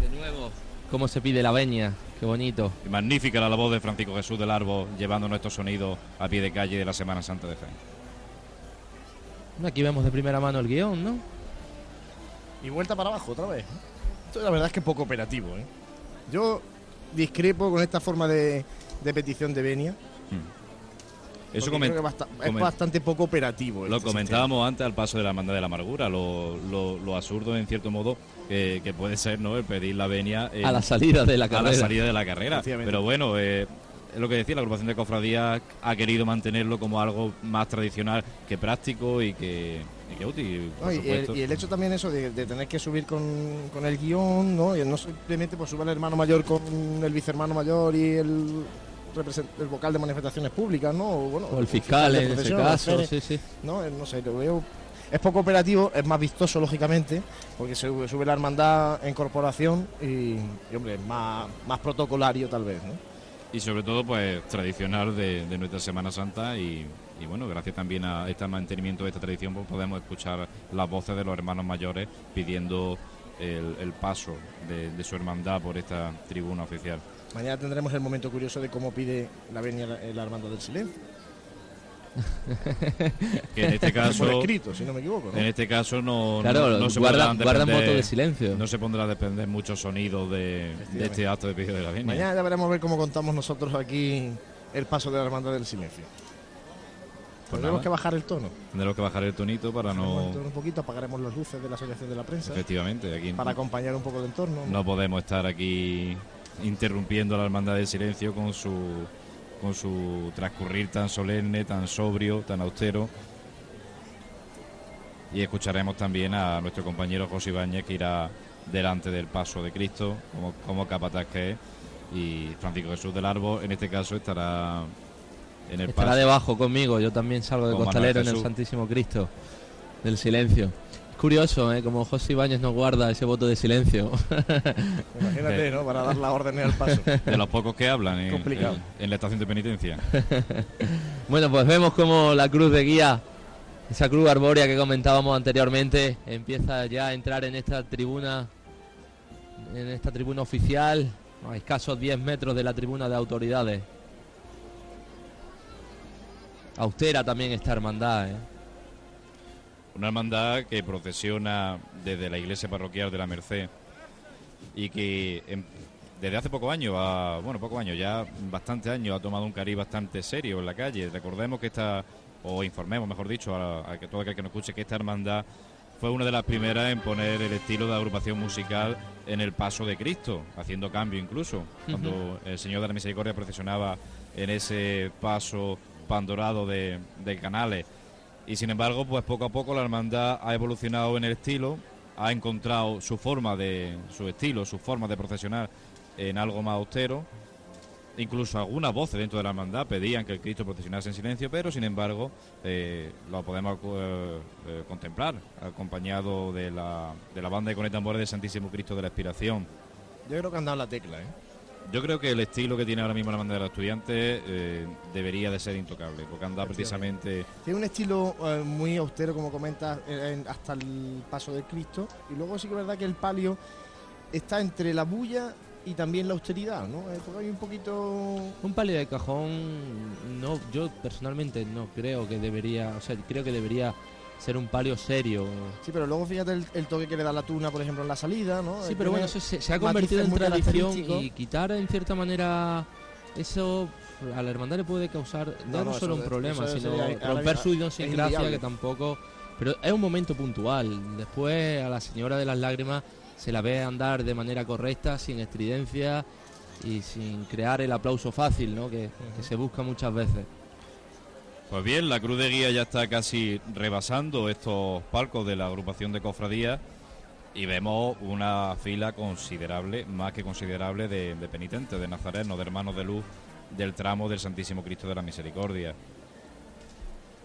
Speaker 5: de nuevo cómo se pide la veña. Qué bonito.
Speaker 4: Y magnífica la voz de Francisco Jesús del Árbol llevando nuestros sonidos a pie de calle de la Semana Santa de Jaén.
Speaker 5: Aquí vemos de primera mano el guion, ¿no?
Speaker 30: Y vuelta para abajo otra vez. Esto la verdad es que es poco operativo. ¿eh? Yo discrepo con esta forma de, de petición de venia.
Speaker 4: Eso
Speaker 30: creo que es bastante poco operativo.
Speaker 4: Lo
Speaker 30: este
Speaker 4: comentábamos antes al paso de la hermandad de la amargura, lo, lo- lo absurdo en cierto modo que, que puede ser no el pedir la venia en-
Speaker 5: A la salida de la
Speaker 4: a
Speaker 5: carrera.
Speaker 4: la salida de la carrera. Pero bueno, eh, es lo que decía, la agrupación de cofradías ha querido mantenerlo como algo más tradicional que práctico y que, y que útil. por
Speaker 30: No, y, el,
Speaker 4: supuesto.
Speaker 30: y el hecho también eso de, de tener que subir con, con el guion, ¿no? Y no simplemente pues sube el hermano mayor con el vicehermano mayor y el el vocal de manifestaciones públicas, ¿no? O, bueno,
Speaker 5: O el fiscal, en ese caso, sí, sí.
Speaker 30: No, Eh, no sé, lo veo... Es poco operativo, es más vistoso, lógicamente, porque se sube, sube la hermandad en corporación y, y, hombre, es más, más protocolario tal vez, ¿no?
Speaker 4: Y sobre todo, pues, tradicional de, de nuestra Semana Santa y, y, bueno, gracias también a este mantenimiento de esta tradición, pues podemos escuchar las voces de los hermanos mayores pidiendo el, el paso de, de su hermandad por esta tribuna oficial.
Speaker 30: Mañana tendremos el momento curioso de cómo pide la venia la, la hermandad del silencio.
Speaker 4: que en este caso
Speaker 30: Por escrito, si no me equivoco. ¿no?
Speaker 4: en este caso no,
Speaker 5: Claro,
Speaker 4: no, no se
Speaker 5: guarda-
Speaker 4: podrán
Speaker 5: guarda voto de silencio.
Speaker 4: no se pondrá a depender muchos sonidos de, de este acto de Pío de la Viña
Speaker 30: Mañana ya veremos a ver cómo contamos nosotros aquí el paso de la hermandad del silencio.
Speaker 4: Pues
Speaker 30: Tendremos
Speaker 4: nada.
Speaker 30: que bajar el tono.
Speaker 4: tendremos que bajar el tonito para no
Speaker 30: el tono un poquito, apagaremos las luces de la asociación de la prensa.
Speaker 4: efectivamente aquí
Speaker 30: Para acompañar un poco el entorno.
Speaker 4: no podemos estar aquí interrumpiendo la hermandad del silencio con su con su transcurrir tan solemne, tan sobrio, tan austero. Y escucharemos también a nuestro compañero José Ibáñez que irá delante del paso de Cristo, como, como capataz que es, y Francisco Jesús del Árbol, en este caso, estará en el
Speaker 5: Estará
Speaker 4: paso.
Speaker 5: debajo conmigo, yo también salgo de costalero en el. Santísimo Cristo del silencio. Es curioso, ¿eh? como José Ibáñez nos guarda ese voto de silencio.
Speaker 30: Imagínate, ¿no? Para dar las órdenes al paso.
Speaker 4: De los pocos que hablan en,
Speaker 30: Complicado.
Speaker 4: en- en la estación de penitencia.
Speaker 5: Bueno, pues vemos como la cruz de guía, esa cruz arbórea que comentábamos anteriormente, empieza ya a entrar en esta tribuna, en esta tribuna oficial, a escasos 10 metros de la tribuna de autoridades. Austera también esta hermandad, ¿eh?
Speaker 4: Una hermandad que procesiona desde la iglesia parroquial de la Merced y que en- desde hace pocos años, bueno, pocos años, ya bastantes años, ha tomado un cariz bastante serio en la calle. Recordemos que esta, o informemos, mejor dicho, a, todo aquel que nos escuche, que esta hermandad fue una de las primeras en poner el estilo de agrupación musical en el paso de Cristo, haciendo cambio incluso. Cuando el Señor de la Misericordia procesionaba en ese paso pandorado de, de canales. Y sin embargo, pues poco a poco la hermandad ha evolucionado en el estilo, ha encontrado su forma de, su estilo, su forma de procesionar en algo más austero. Incluso algunas voces dentro de la hermandad pedían que el Cristo procesionase en silencio, pero sin embargo eh, lo podemos eh, eh, contemplar, acompañado de la, de la banda de con tambores del Santísimo Cristo de la Expiración.
Speaker 30: Yo creo que han dado la tecla, ¿eh?
Speaker 4: Yo creo que el estilo que tiene ahora mismo la banda de los estudiantes eh, debería de ser intocable, porque anda precisamente
Speaker 30: Tiene un estilo eh, muy austero, como comentas, eh, en- hasta el paso del Cristo. Y luego sí que es verdad que el palio está entre la bulla y también la austeridad, ¿no? Eh, porque hay un poquito...
Speaker 5: Un palio de cajón, no, yo personalmente no creo que debería, o sea, creo que debería ser un palio serio.
Speaker 30: Sí, pero luego fíjate el, el toque que le da la tuna, por ejemplo, en la salida, ¿no?
Speaker 5: Sí, pero bueno, eso se, se ha convertido en tradición y quitar en cierta manera eso a la hermandad le puede causar
Speaker 30: No,
Speaker 5: no,
Speaker 30: no,
Speaker 5: solo un problema,
Speaker 30: eso
Speaker 5: sino
Speaker 30: sería-
Speaker 5: romper su idiosincrasia que tampoco... Pero es un momento puntual. Después a la señora de las lágrimas se la ve andar de manera correcta, sin estridencia y sin crear el aplauso fácil, ¿no? Que, que se busca muchas veces.
Speaker 4: Pues bien, la cruz de guía ya está casi rebasando estos palcos de la agrupación de cofradías y vemos una fila considerable, más que considerable, de, penitentes, de nazarenos, de hermanos de luz del tramo del Santísimo Cristo de la Misericordia.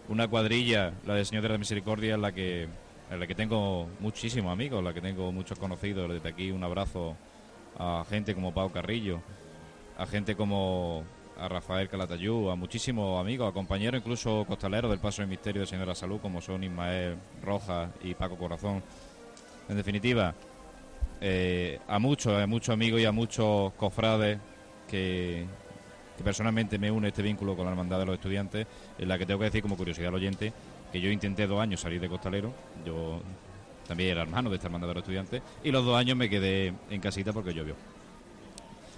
Speaker 4: Una cuadrilla, la del Señor de la Misericordia, en la que, en la que tengo muchísimos amigos, en la que tengo muchos conocidos. Desde aquí un abrazo a gente como Pau Carrillo, a gente como a Rafael Calatayú, a muchísimos amigos, a compañeros incluso costaleros del Paso del Misterio de la Salud, como son Ismael Rojas y Paco Corazón. En definitiva, eh, a muchos, a muchos amigos y a muchos cofrades que, que personalmente me une este vínculo con la Hermandad de los Estudiantes, en la que tengo que decir como curiosidad al oyente que yo intenté dos años salir de costalero, yo también era hermano de esta Hermandad de los Estudiantes, y los dos años me quedé en casita porque llovió.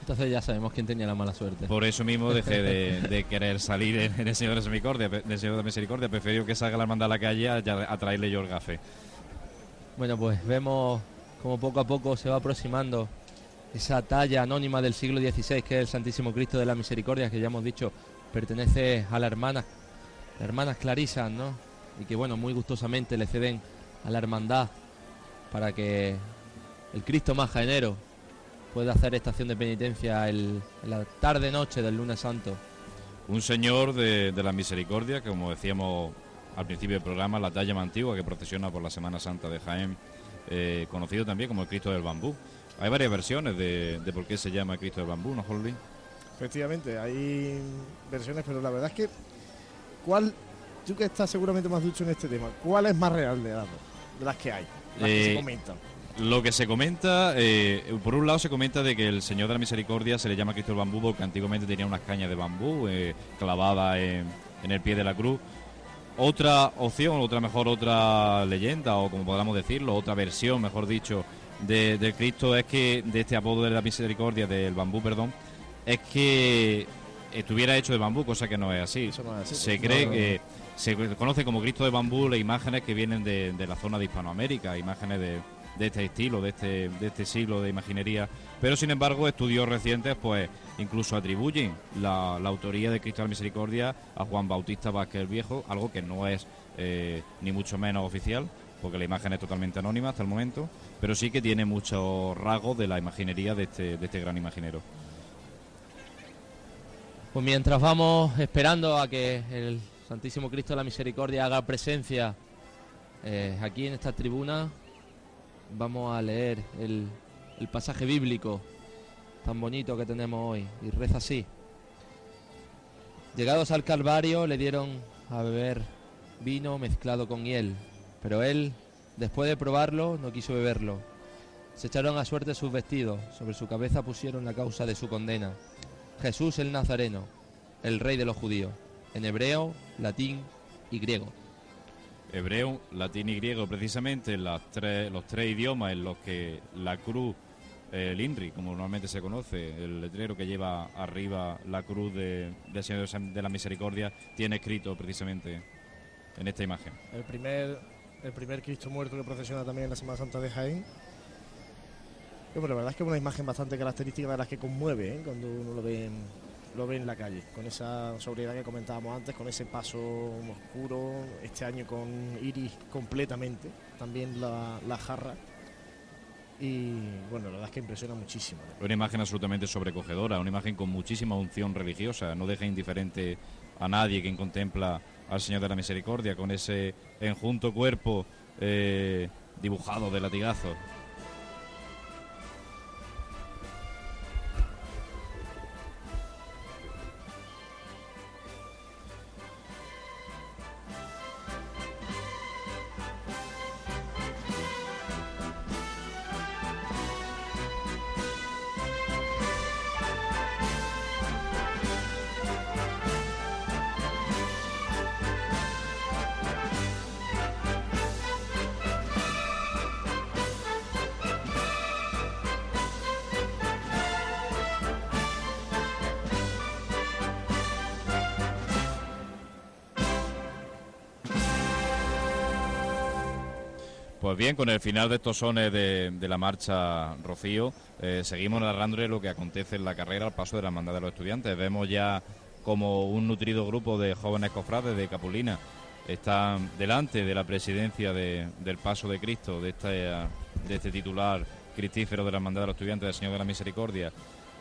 Speaker 5: Entonces ya sabemos quién tenía la mala suerte.
Speaker 4: Por eso mismo dejé de, de querer salir en, en el Señor de Misericordia, del Señor de Misericordia. Prefiero que salga la hermandad a la calle a traerle yo el gafe.
Speaker 5: Bueno, pues vemos como poco a poco se va aproximando esa talla anónima del siglo XVI, que es el Santísimo Cristo de la Misericordia, que ya hemos dicho pertenece a la hermana, las hermanas Clarisas, ¿no? Y que bueno, muy gustosamente le ceden a la hermandad para que el Cristo más jaenero pueda hacer estación de penitencia el- en la tarde-noche del lunes santo.
Speaker 4: Un señor de, de la misericordia, que como decíamos al principio del programa, la talla más antigua que procesiona por la Semana Santa de Jaén, eh, conocido también como el Cristo del Bambú. Hay varias versiones de, de por qué se llama Cristo del Bambú, ¿no, Holly?
Speaker 30: Efectivamente, hay versiones, pero la verdad es que, ¿cuál, tú que estás seguramente más ducho en este tema, cuál es más real de las de las que hay, las que
Speaker 4: Eh,
Speaker 30: se comentan?
Speaker 4: Lo que se comenta, eh, por un lado se comenta de que el Señor de la Misericordia se le llama Cristo del Bambú porque antiguamente tenía unas cañas de bambú eh, clavadas en, en el pie de la cruz. Otra opción, otra mejor, otra leyenda, o como podamos decirlo, otra versión, mejor dicho, de, Cristo es que, de este apodo de la misericordia, del bambú, perdón, es que estuviera hecho de bambú, cosa que no es así. Se cree que se conoce como Cristo de bambú las imágenes que vienen de, de la zona de Hispanoamérica, imágenes de, de este estilo, de este, de este siglo de imaginería. Pero sin embargo, estudios recientes pues incluso atribuyen la, autoría de Cristo de la Misericordia a Juan Bautista Vázquez el Viejo, algo que no es eh, ni mucho menos oficial, porque la imagen es totalmente anónima hasta el momento, pero sí que tiene muchos rasgos de la imaginería de este, de este gran imaginero.
Speaker 5: Pues mientras vamos esperando a que el Santísimo Cristo de la Misericordia haga presencia eh, aquí en esta tribuna, vamos a leer el, el pasaje bíblico tan bonito que tenemos hoy. Y reza así. Llegados al Calvario le dieron a beber vino mezclado con hiel, pero él, después de probarlo, no quiso beberlo. Se echaron a suerte sus vestidos, sobre su cabeza pusieron la causa de su condena. Jesús el Nazareno, el rey de los judíos, en hebreo, latín y griego.
Speaker 4: Hebreo, latín y griego, precisamente los tres idiomas en los que la cruz, el INRI, como normalmente se conoce, el letrero que lleva arriba la cruz de, del Señor de la Misericordia, tiene escrito precisamente en esta imagen.
Speaker 30: El primer, el primer Cristo muerto que procesiona también en la Semana Santa de Jaén. La verdad es que es una imagen bastante característica de las que conmueve ¿eh? cuando uno lo ve, en, lo ve en la calle, con esa sobriedad que comentábamos antes, con ese paso oscuro, este año con iris completamente, también la, la jarra. Y bueno, la verdad es que impresiona muchísimo.
Speaker 4: Una imagen absolutamente sobrecogedora, una imagen con muchísima unción religiosa, no deja indiferente a nadie quien contempla al Señor de la Misericordia con ese enjunto cuerpo eh, dibujado de latigazos. Bien, con el final de estos sones de, la marcha Rocío, eh, seguimos narrándole lo que acontece en la carrera al paso de la hermandad de los estudiantes. Vemos ya como un nutrido grupo de jóvenes cofrades de Capulina están delante de la presidencia de- del paso de Cristo, de este, de este titular cristífero de la hermandad de los estudiantes del Señor de la Misericordia.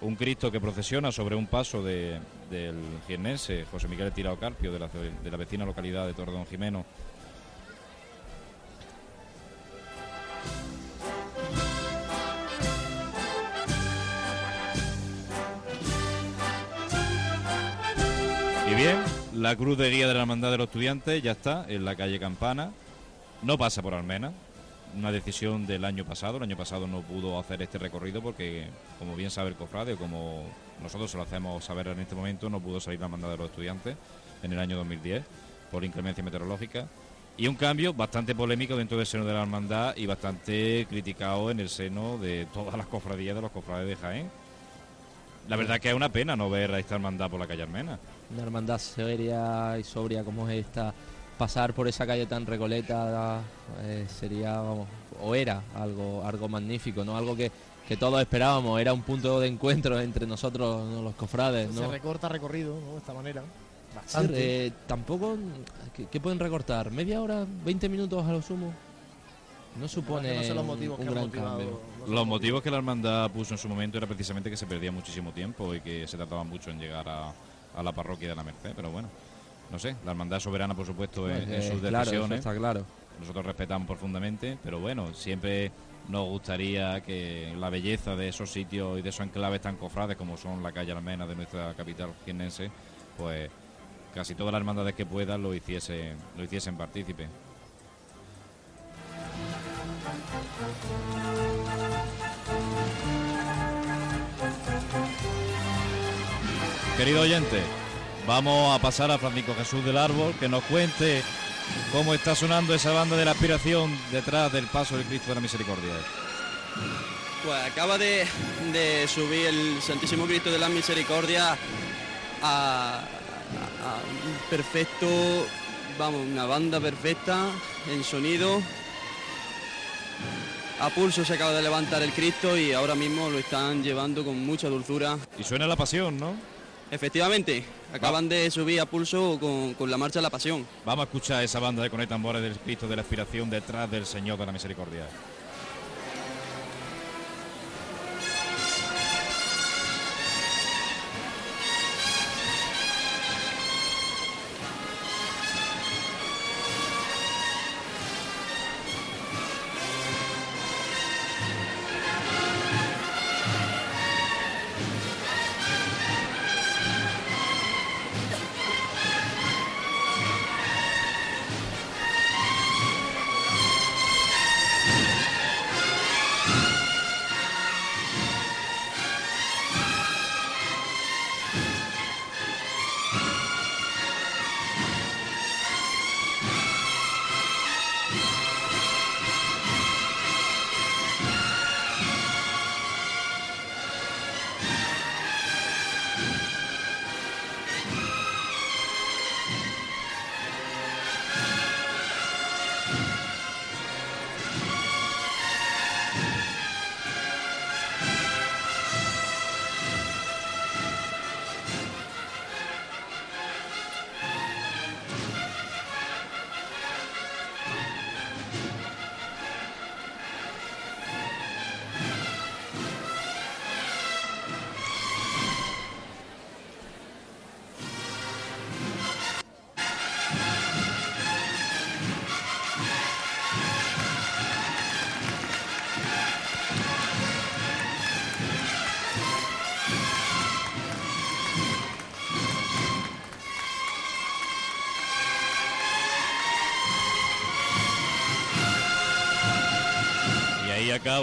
Speaker 4: Un Cristo que procesiona sobre un paso de- del jiennense José Miguel Tirao Carpio, de la, de la vecina localidad de Torredón Jimeno. Bien, la cruz de guía de la hermandad de los estudiantes ya está en la calle Campana. No pasa por Almena. Una decisión del año pasado. El año pasado no pudo hacer este recorrido porque, como bien sabe el cofrade, como nosotros se lo hacemos saber en este momento, no pudo salir la hermandad de los estudiantes en el año 2010 por inclemencia meteorológica. Y un cambio bastante polémico dentro del seno de la hermandad y bastante criticado en el seno de todas las cofradías de los cofrades de Jaén. La verdad que es una pena no ver a esta hermandad por la calle Almena.
Speaker 5: Una hermandad seria y sobria como es esta, pasar por esa calle tan recoleta eh, sería, vamos, o era algo, algo magnífico, ¿no? Algo que, que todos esperábamos, era un punto de encuentro entre nosotros, ¿no? los cofrades, ¿no?
Speaker 30: Se recorta recorrido, ¿no? De esta manera.
Speaker 5: Sí,
Speaker 30: Bastante.
Speaker 5: eh, tampoco, ¿qué, qué pueden recortar? ¿Media hora? ¿20 minutos a lo sumo? No supone
Speaker 30: no sé los motivos
Speaker 5: un,
Speaker 30: que
Speaker 5: gran cambio.
Speaker 4: Los motivos que la hermandad puso en su momento era precisamente que se perdía muchísimo tiempo y que se tardaba mucho en llegar a, a la parroquia de la Merced, pero bueno, no sé, la hermandad es soberana por supuesto en, en
Speaker 5: Eh,
Speaker 4: sus
Speaker 5: claro,
Speaker 4: decisiones.
Speaker 5: está claro.
Speaker 4: Nosotros respetamos profundamente, pero bueno, siempre nos gustaría que la belleza de esos sitios y de esos enclaves tan cofrades como son la calle Almena de nuestra capital jiennense, pues casi todas las hermandades que puedan lo hiciese, lo hiciesen partícipe. Querido oyente, Vamos a pasar a Francisco Jesús del Árbol, que nos cuente cómo está sonando esa banda de la aspiración detrás del paso del Cristo de la Misericordia.
Speaker 6: Pues acaba de, de subir el Santísimo Cristo de la Misericordia a, a- a un perfecto, vamos, una banda perfecta en sonido. A pulso se acaba de levantar el Cristo y ahora mismo lo están llevando con mucha dulzura.
Speaker 4: Y suena la pasión, ¿no?
Speaker 6: Efectivamente, acaban de subir a pulso con, con la marcha de la pasión.
Speaker 4: Vamos a escuchar esa banda de Conecta Tambores del Cristo de la aspiración detrás del Señor de la Misericordia.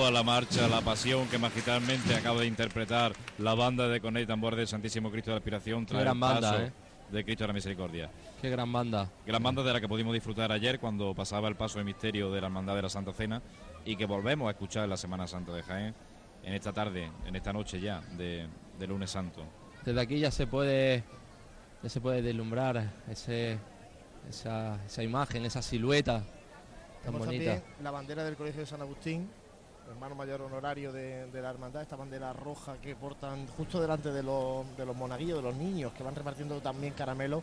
Speaker 4: Acaba la marcha, la pasión que magistralmente acaba de interpretar la banda de Coney Tambor del Santísimo Cristo de la Aspiración tras
Speaker 5: gran
Speaker 4: el
Speaker 5: banda,
Speaker 4: paso
Speaker 5: ¿eh?
Speaker 4: de Cristo de la Misericordia.
Speaker 5: Qué gran banda.
Speaker 4: Gran banda de la que pudimos disfrutar ayer cuando pasaba el paso de misterio de la Hermandad de la Santa Cena y que volvemos a escuchar en la Semana Santa de Jaén en esta tarde, en esta noche ya de, de lunes santo.
Speaker 5: Desde aquí ya se puede ya se puede deslumbrar ese, esa, esa imagen, esa silueta tan
Speaker 30: Tenemos
Speaker 5: bonita.
Speaker 30: también la bandera del Colegio de San Agustín, hermano mayor honorario de, la hermandad, esta bandera roja que portan justo delante de los, de los monaguillos, de los niños, que van repartiendo también caramelos.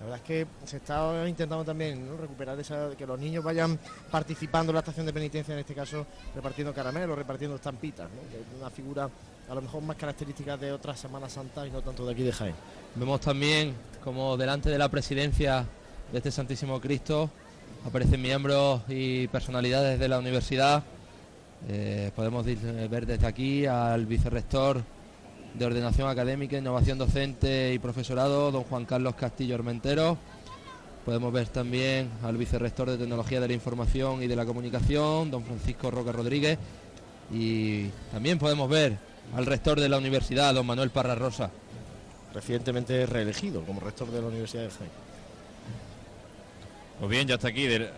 Speaker 30: La verdad es que se está intentando también recuperar esa, que los niños vayan participando en la estación de penitencia, en este caso repartiendo caramelos, repartiendo estampitas, que es una figura a lo mejor más característica de otras Semanas Santas y no tanto de aquí de Jaén.
Speaker 5: Vemos también como delante de la presidencia de este Santísimo Cristo aparecen miembros y personalidades de la universidad. Eh, podemos eh, ver desde aquí al vicerrector de Ordenación Académica, Innovación Docente y Profesorado, don Juan Carlos Castillo Ormentero. Podemos ver también al vicerrector de Tecnología de la Información y de la Comunicación, don Francisco Roca Rodríguez. Y también podemos ver al rector de la universidad, don Manuel Parra Rosa.
Speaker 30: Recientemente reelegido como rector de la Universidad de Jaén.
Speaker 4: Pues bien, ya está aquí del-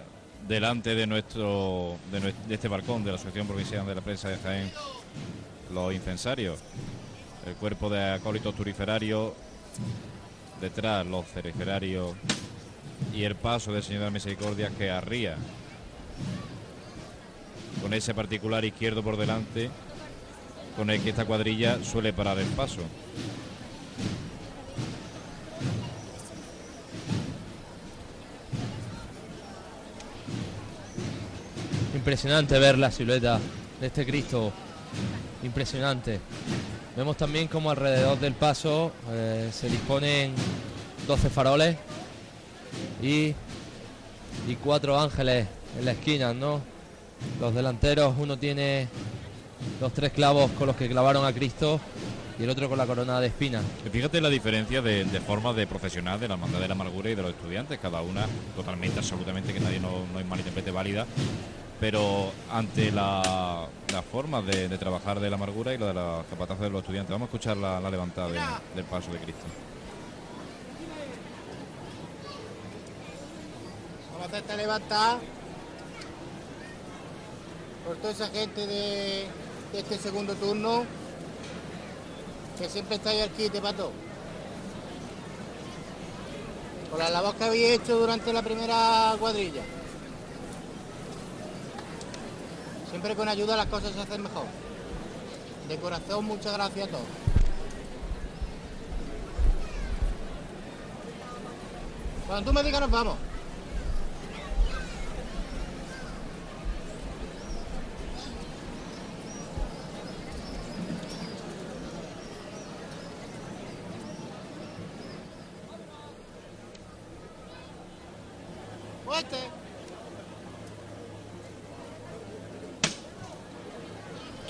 Speaker 4: delante de nuestro de, este balcón de la Asociación Provincial de la Prensa de Jaén los incensarios, el cuerpo de acólitos turiferarios, detrás los cereferarios y el paso del Señor de la Misericordia que arría con ese particular izquierdo por delante con el que esta cuadrilla suele parar el paso.
Speaker 5: Impresionante ver la silueta de este Cristo. Impresionante. Vemos también como alrededor del paso eh, se disponen 12 faroles y, y cuatro ángeles en la esquina, ¿no? Los delanteros, uno tiene los tres clavos con los que clavaron a Cristo y el otro con la corona de espinas.
Speaker 4: Y Fíjate la diferencia de, de formas de profesional de la Hermandad de la Amargura y de los estudiantes, cada una totalmente, absolutamente, que nadie no, no es malinterprete válida, pero ante la, la forma de, trabajar de la amargura y la de la capataz de los estudiantes. Vamos a escuchar la, levantada del paso de Cristo.
Speaker 32: Vamos a hacer esta levantada por toda esa gente de, este segundo turno que siempre está ahí al quite, pato. Por la labor que había hecho durante la primera cuadrilla. Siempre con ayuda las cosas se hacen mejor. De corazón, muchas gracias a todos. Cuando tú me digas nos vamos.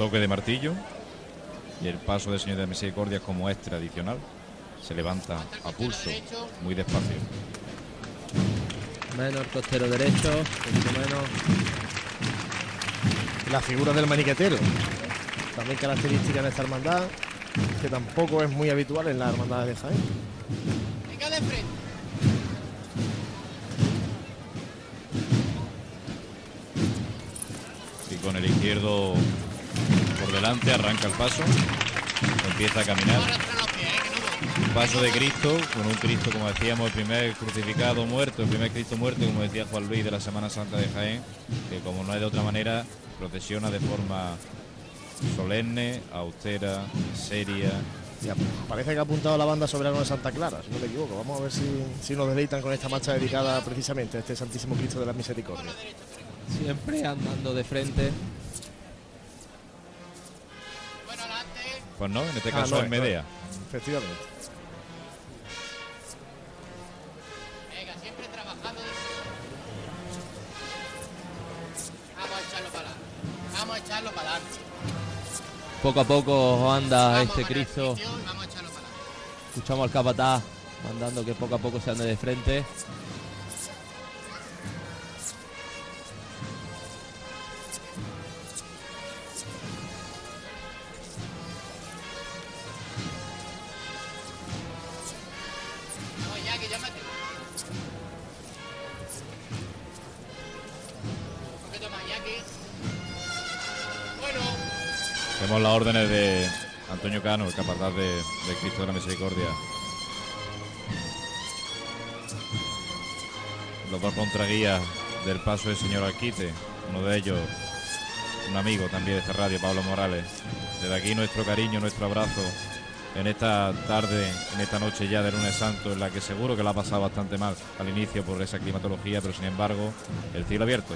Speaker 4: Toque de martillo. Y el paso del Señor de la Misericordia, como es tradicional, se levanta a pulso, muy despacio.
Speaker 5: Menos el costero derecho, un poquito menos.
Speaker 30: La figura del maniquetero, también característica de esta hermandad, que tampoco es muy habitual en las hermandades de Jaén.
Speaker 32: Venga de frente.
Speaker 4: Y con el izquierdo por delante arranca el paso. Empieza a caminar. Un paso de Cristo, con un Cristo, como decíamos, el primer crucificado muerto, el primer Cristo muerto, como decía Juan Luis de la Semana Santa de Jaén, que como no es de otra manera, procesiona de forma solemne, austera, seria.
Speaker 30: Ya, parece que ha apuntado la banda soberana de Santa Clara, si no me equivoco. Vamos a ver si, si nos deleitan con esta marcha dedicada precisamente a este Santísimo Cristo de la Misericordia.
Speaker 5: Siempre andando de frente.
Speaker 4: Pues no, en este
Speaker 30: Ah,
Speaker 4: caso
Speaker 30: no,
Speaker 4: es Medea.
Speaker 30: no, Efectivamente.
Speaker 32: Venga, siempre trabajando. Vamos a echarlo para adelante. Vamos a echarlo para adelante.
Speaker 5: Poco a poco anda
Speaker 32: Vamos
Speaker 5: este Cristo.
Speaker 32: sitio y Vamos a echarlo para adelante.
Speaker 5: Escuchamos al capataz mandando que poco a poco se ande de frente.
Speaker 4: Vemos las órdenes de Antonio Cano, el capataz de, de Cristo de la Misericordia. Los dos contraguías del paso del señor Alquite, uno de ellos, un amigo también de esta radio, Pablo Morales. Desde aquí nuestro cariño, nuestro abrazo en esta tarde, en esta noche ya de lunes santo, en la que seguro que la ha pasado bastante mal al inicio por esa climatología, pero sin embargo, el cielo abierto.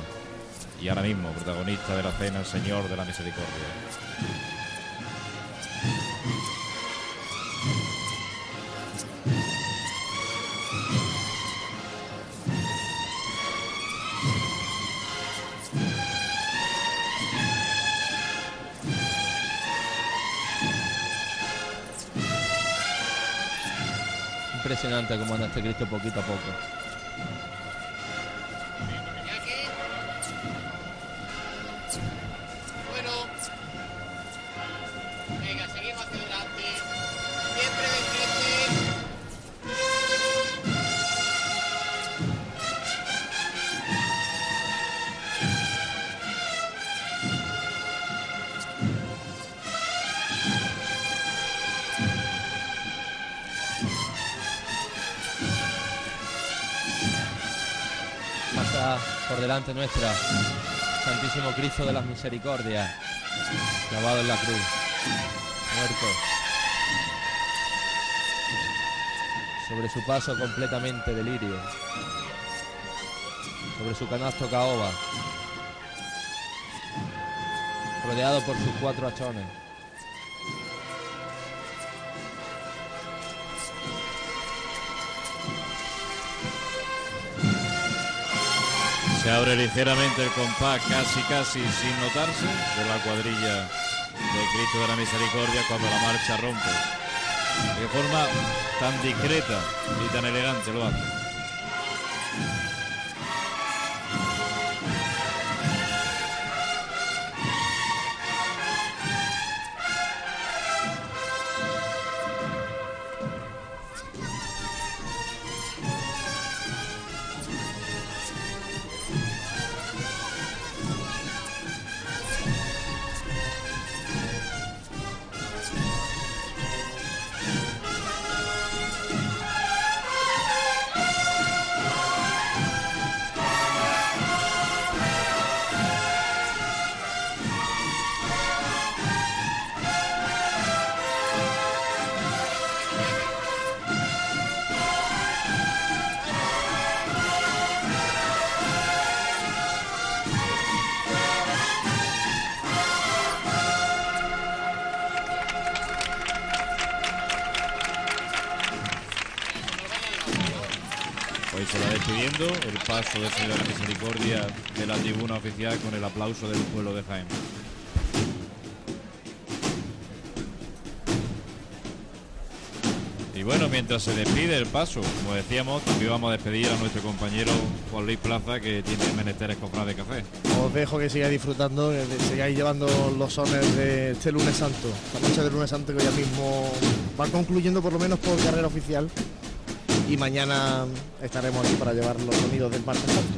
Speaker 4: Y ahora mismo, protagonista de la cena, el Señor de la Misericordia.
Speaker 5: Impresionante cómo anda este Cristo poquito a poco. Por delante nuestra. Santísimo Cristo de las Misericordias. Clavado en la cruz. Muerto. Sobre su paso completamente de lirio. Sobre su canasto caoba. Rodeado por sus cuatro hachones.
Speaker 4: Se abre ligeramente el compás, casi casi sin notarse, de la cuadrilla de Cristo de la Misericordia cuando la marcha rompe. De forma tan discreta y tan elegante lo hace. Con el aplauso del pueblo de Jaén. Y bueno, mientras se despide el paso, como decíamos, también vamos a despedir a nuestro compañero Juan Luis Plaza, que tiene menesteres comprar de café.
Speaker 30: Os dejo que sigáis disfrutando, que sigáis llevando los sones de este lunes santo, esta noche del lunes santo que ya mismo va concluyendo por lo menos por carrera oficial. Y mañana estaremos aquí para llevar los sonidos del martes santo.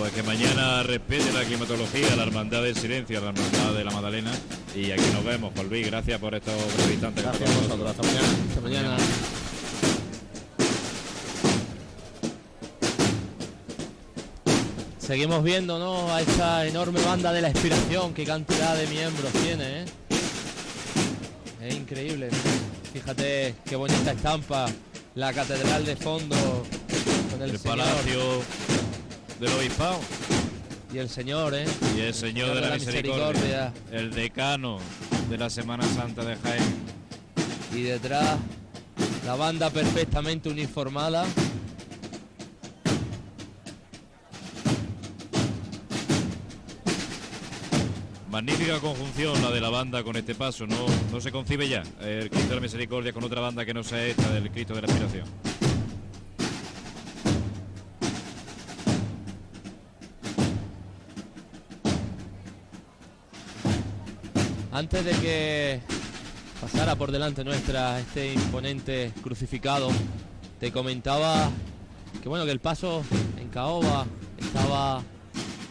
Speaker 4: Pues que mañana respete la climatología, la hermandad del silencio, la hermandad de la Magdalena. Y aquí nos vemos, Juan Luis. Gracias por estos breves instantes.
Speaker 30: Gracias a vosotros. Hasta mañana.
Speaker 5: Hasta mañana. Seguimos viendo ¿no? a esta enorme banda de la inspiración, qué cantidad de miembros tiene. ¿eh? Es increíble. Fíjate qué bonita estampa, la catedral de fondo con el,
Speaker 4: El
Speaker 5: señor.
Speaker 4: palacio del obispado.
Speaker 5: Y el señor, ¿eh?
Speaker 4: Y el Señor de la Misericordia, el decano de la Semana Santa de Jaén.
Speaker 5: Y detrás la banda perfectamente uniformada.
Speaker 4: Magnífica conjunción la de la banda con este paso, no, no se concibe ya el Cristo de la Misericordia con otra banda que no sea esta del Cristo de la Aspiración.
Speaker 5: Antes de que pasara por delante nuestra este imponente crucificado, te comentaba que bueno que el paso en Caoba estaba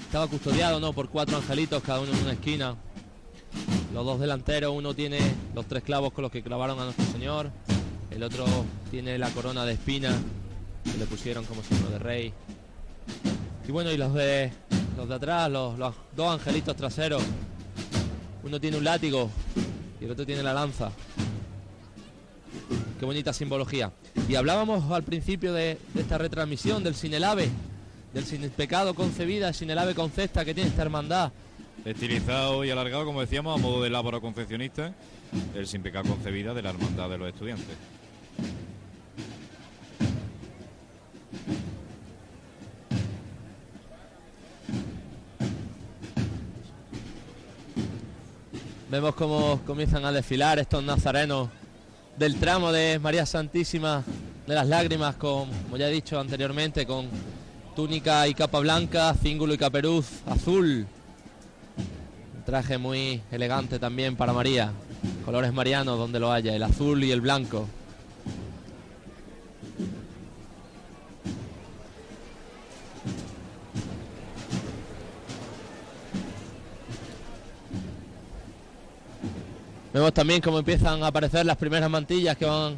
Speaker 5: estaba custodiado no por cuatro angelitos cada uno en una esquina. Los dos delanteros, uno tiene los tres clavos con los que clavaron a nuestro Señor, el otro tiene la corona de espina que le pusieron como signo de rey. Y bueno, y los de los de atrás, los, los dos angelitos traseros, uno tiene un látigo y el otro tiene la lanza. Qué bonita simbología. Y hablábamos al principio de, esta retransmisión del Sinelave, del sin pecado concebida, Sinelave concepta que tiene esta hermandad.
Speaker 4: Estilizado y alargado, como decíamos, a modo de lábaro concepcionista, el sin pecado concebida de la Hermandad de los Estudiantes.
Speaker 5: Vemos cómo comienzan a desfilar estos nazarenos del tramo de María Santísima de las Lágrimas, como ya he dicho anteriormente, con túnica y capa blanca, cíngulo y caperuz azul. Un traje muy elegante también para María. Colores marianos donde lo haya, el azul y el blanco. Vemos también cómo empiezan a aparecer las primeras mantillas que van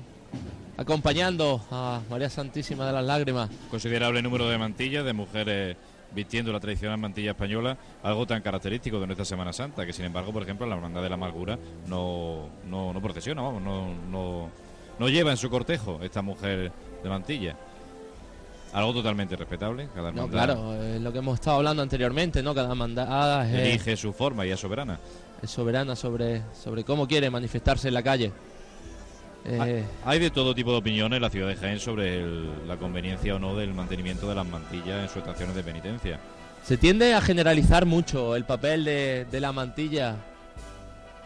Speaker 5: acompañando a María Santísima de las Lágrimas.
Speaker 4: Considerable número de mantillas de mujeres vistiendo la tradicional mantilla española, algo tan característico de nuestra Semana Santa, que sin embargo, por ejemplo, la Hermandad de la Amargura no, no, no procesiona, vamos, no, no, no lleva en su cortejo esta mujer de mantilla. Algo totalmente respetable, cada
Speaker 5: No,
Speaker 4: hermandad
Speaker 5: claro, es lo que hemos estado hablando anteriormente, ¿no? Cada hermandad es,
Speaker 4: elige su forma y es soberana.
Speaker 5: Es soberana sobre, sobre cómo quiere manifestarse en la calle. Eh,
Speaker 4: Hay de todo tipo de opiniones en la ciudad de Jaén sobre el- la conveniencia o no del mantenimiento de las mantillas en sus estaciones de penitencia.
Speaker 5: Se tiende a generalizar mucho el papel de, de la mantilla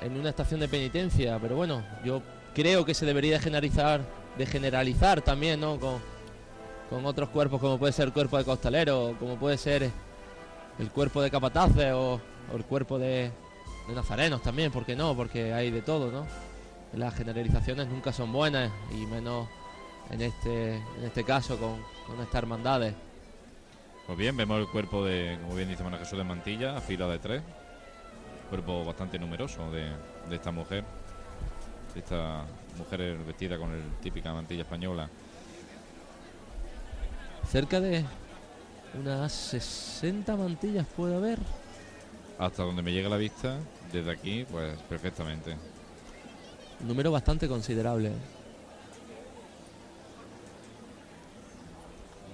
Speaker 5: en una estación de penitencia, pero bueno, yo creo que se debería de generalizar, de generalizar también, ¿no? Con, con otros cuerpos como puede ser el cuerpo de costalero, como puede ser el cuerpo de capataces o, o el cuerpo de, de nazarenos también, ¿por qué no? Porque hay de todo, ¿no? Las generalizaciones nunca son buenas y menos en este, en este caso con, con estas hermandades.
Speaker 4: Pues bien, vemos el cuerpo de, como bien dice Manuel Jesús de Mantilla, a fila de tres. Cuerpo bastante numeroso de, de esta mujer. Esta mujer vestida con el típica mantilla española.
Speaker 5: Cerca de unas 60 mantillas puede haber.
Speaker 4: Hasta donde me llega la vista, desde aquí, pues perfectamente.
Speaker 5: Un número bastante considerable.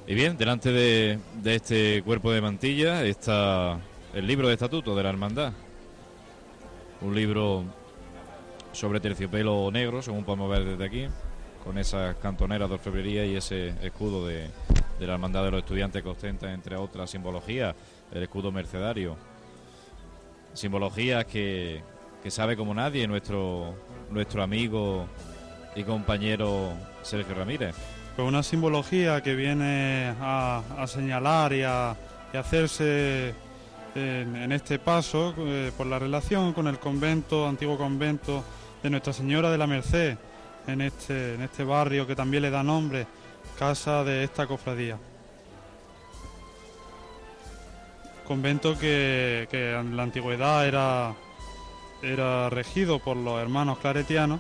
Speaker 4: Y bien, delante de, de este cuerpo de mantilla está el libro de estatuto de la hermandad. Un libro sobre terciopelo negro, según podemos ver desde aquí, con esas cantoneras de orfebrería y ese escudo de, de la Hermandad de los Estudiantes que ostenta, entre otras simbologías, el escudo mercedario. Simbologías que, que sabe como nadie nuestro, nuestro amigo y compañero Sergio Ramírez.
Speaker 21: Pues una simbología que viene a, a señalar y a, y hacerse en, en este paso eh, por la relación con el convento, antiguo convento de Nuestra Señora de la Merced, en este, en este barrio que también le da nombre, casa de esta cofradía. Convento que, que en la antigüedad era, era regido por los hermanos claretianos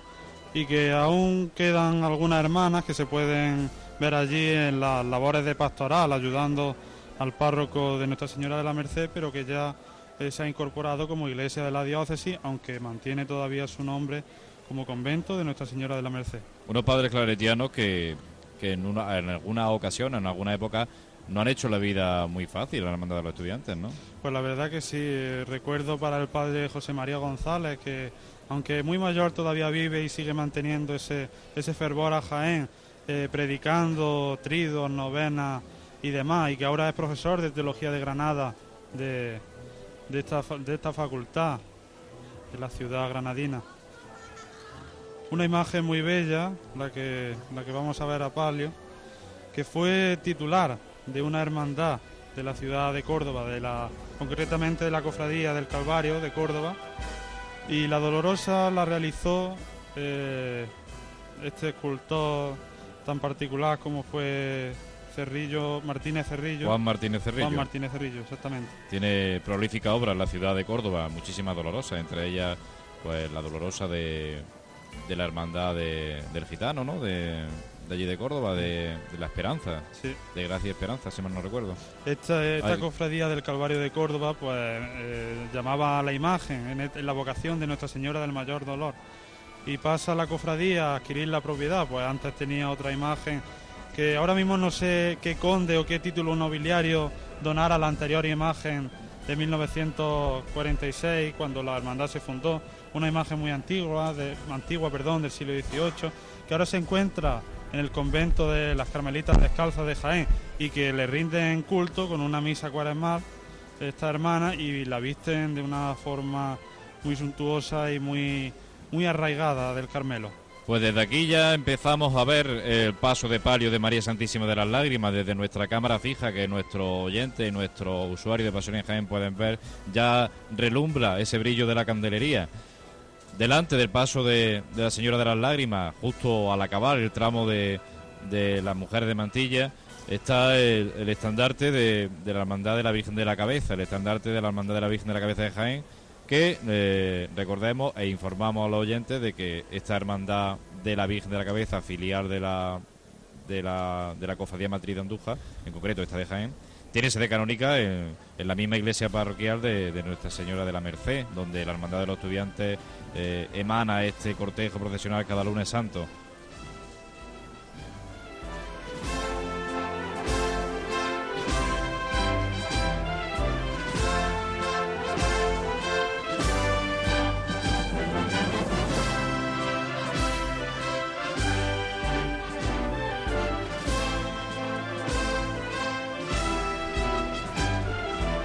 Speaker 21: y que aún quedan algunas hermanas que se pueden ver allí en las labores de pastoral, ayudando al párroco de Nuestra Señora de la Merced, pero que ya eh, se ha incorporado como iglesia de la diócesis, aunque mantiene todavía su nombre como convento de Nuestra Señora de la Merced.
Speaker 4: Unos padres claretianos que, que en, una, en alguna ocasión, en alguna época, no han hecho la vida muy fácil a la hermandad de los estudiantes, ¿no?
Speaker 21: Pues la verdad que sí, eh, recuerdo para el padre José María González que aunque muy mayor todavía vive y sigue manteniendo ese, ese fervor a Jaén, eh, predicando tridos, novenas y demás, y que ahora es profesor de Teología de Granada de, de, esta, de esta facultad de la ciudad granadina. Una imagen muy bella, la que, la que vamos a ver a palio, que fue titular de una hermandad de la ciudad de Córdoba, de la, concretamente de la Cofradía del Calvario de Córdoba, y la Dolorosa la realizó eh, este escultor tan particular como fue Cerrillo, Martínez Cerrillo.
Speaker 4: Juan Martínez Cerrillo.
Speaker 21: Juan Martínez Cerrillo, exactamente.
Speaker 4: Tiene prolífica obra en la ciudad de Córdoba, muchísimas dolorosas, entre ellas pues la dolorosa de, de la hermandad de- del gitano, ¿no? De, de allí de Córdoba, de, de la Esperanza,
Speaker 21: Sí.
Speaker 4: de Gracia y Esperanza, si mal no recuerdo.
Speaker 21: Esta, esta
Speaker 4: Ay.
Speaker 21: cofradía del Calvario de Córdoba pues eh, llamaba a la imagen en la vocación de Nuestra Señora del Mayor Dolor y pasa la cofradía a adquirir la propiedad, pues antes tenía otra imagen que ahora mismo no sé qué conde o qué título nobiliario donara la anterior imagen de 1946 cuando la hermandad se fundó, una imagen muy antigua, de, antigua perdón, del siglo XVIII, que ahora se encuentra en el convento de las Carmelitas Descalzas de Jaén y que le rinden culto con una misa cuaresmal esta hermana y la visten de una forma muy suntuosa y muy, muy arraigada del Carmelo.
Speaker 4: Pues desde aquí ya empezamos a ver el paso de palio de María Santísima de las Lágrimas desde nuestra cámara fija que nuestro oyente y nuestro usuario de Pasión en Jaén pueden ver. Ya relumbra ese brillo de la candelería. Delante del paso de, de la Señora de las Lágrimas, justo al acabar el tramo de, de las mujeres de Mantilla, está el, estandarte de, de la Hermandad de la Virgen de la Cabeza, el estandarte de la Hermandad de la Virgen de la Cabeza de Jaén, que eh, recordemos e informamos a los oyentes de que esta hermandad de la Virgen de la Cabeza, filial de la de la, de la Cofradía Matriz de Andújar, en concreto esta de Jaén, tiene sede canónica en, en la misma iglesia parroquial de, de Nuestra Señora de la Merced, donde la Hermandad de los Estudiantes eh, emana este cortejo procesional cada lunes santo.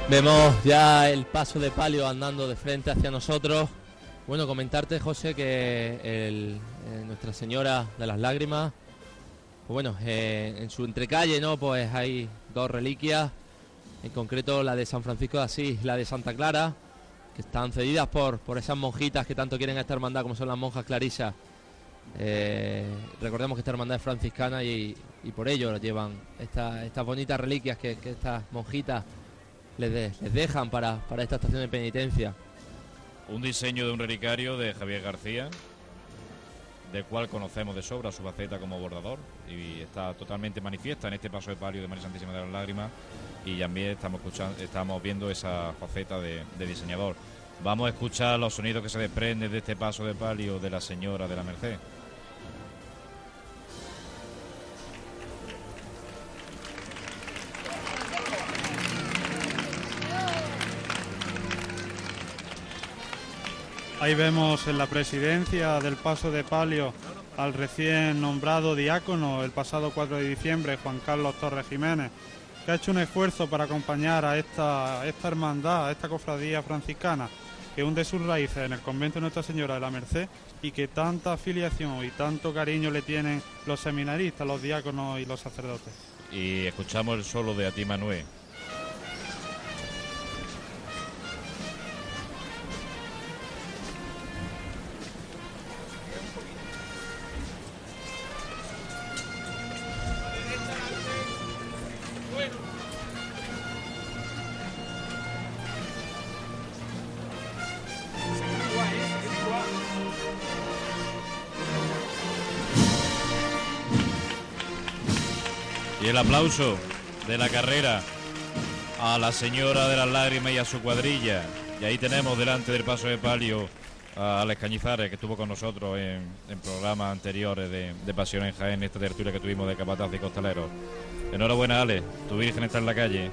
Speaker 5: Vemos ya el paso de palio andando de frente hacia nosotros. Bueno, comentarte, José, que eh, Nuestra Señora de las Lágrimas, pues bueno, eh, en su entrecalle, ¿no? Pues hay dos reliquias, en concreto la de San Francisco de Asís, la de Santa Clara, que están cedidas por, por esas monjitas que tanto quieren a esta hermandad como son las monjas clarisas. Eh, recordemos que esta hermandad es franciscana y, y por ello llevan esta- estas bonitas reliquias que, estas monjitas les, les dejan para, para esta estación de penitencia.
Speaker 4: Un diseño de un relicario de Javier García, del cual conocemos de sobra su faceta como bordador y está totalmente manifiesta en este paso de palio de María Santísima de las Lágrimas y también estamos escuchando, estamos viendo esa faceta de, de diseñador. Vamos a escuchar los sonidos que se desprenden de este paso de palio de la Señora de la Merced.
Speaker 21: Ahí vemos en la presidencia del paso de palio al recién nombrado diácono el pasado 4 de diciembre, Juan Carlos Torres Jiménez, que ha hecho un esfuerzo para acompañar a esta, hermandad, a esta cofradía franciscana, que hunde sus raíces en el convento de Nuestra Señora de la Merced y que tanta afiliación y tanto cariño le tienen los seminaristas, los diáconos y los sacerdotes.
Speaker 4: Y escuchamos el solo de Ati Manuel. El aplauso de la carrera a la señora de las lágrimas y a su cuadrilla. Y ahí tenemos delante del paso de palio a Alex Cañizares, que estuvo con nosotros en, programas anteriores de, de Pasión en Jaén, esta tertulia que tuvimos de Capataz y Costalero. Enhorabuena, Alex, tu virgen está en la calle.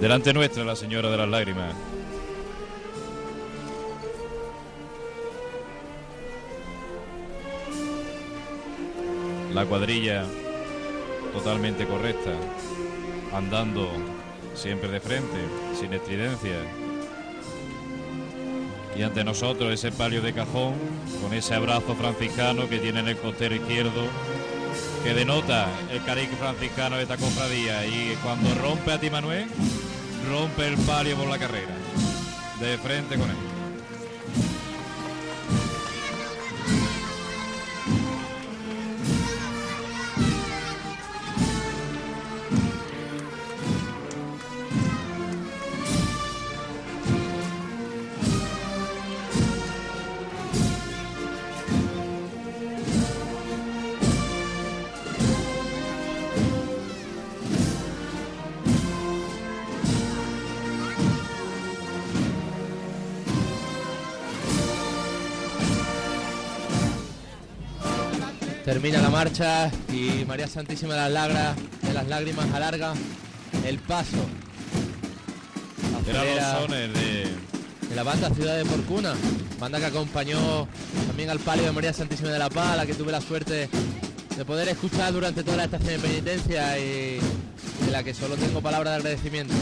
Speaker 4: Delante nuestra la señora de las lágrimas. La cuadrilla totalmente correcta, andando siempre de frente, sin estridencia. Y ante nosotros ese palio de cajón, con ese abrazo franciscano que tiene en el costero izquierdo, que denota el cariz franciscano de esta cofradía. Y cuando rompe a ti Manuel, rompe el palio por la carrera, de frente con él.
Speaker 5: Marcha y María Santísima de las, Lagras, de las Lágrimas alarga el paso. Acelera
Speaker 4: de,
Speaker 5: de la banda Ciudad de Porcuna, banda que acompañó también al palio de María Santísima de la Paz, a la que tuve la suerte de poder escuchar durante toda la estación de penitencia y de la que solo tengo palabras de agradecimiento.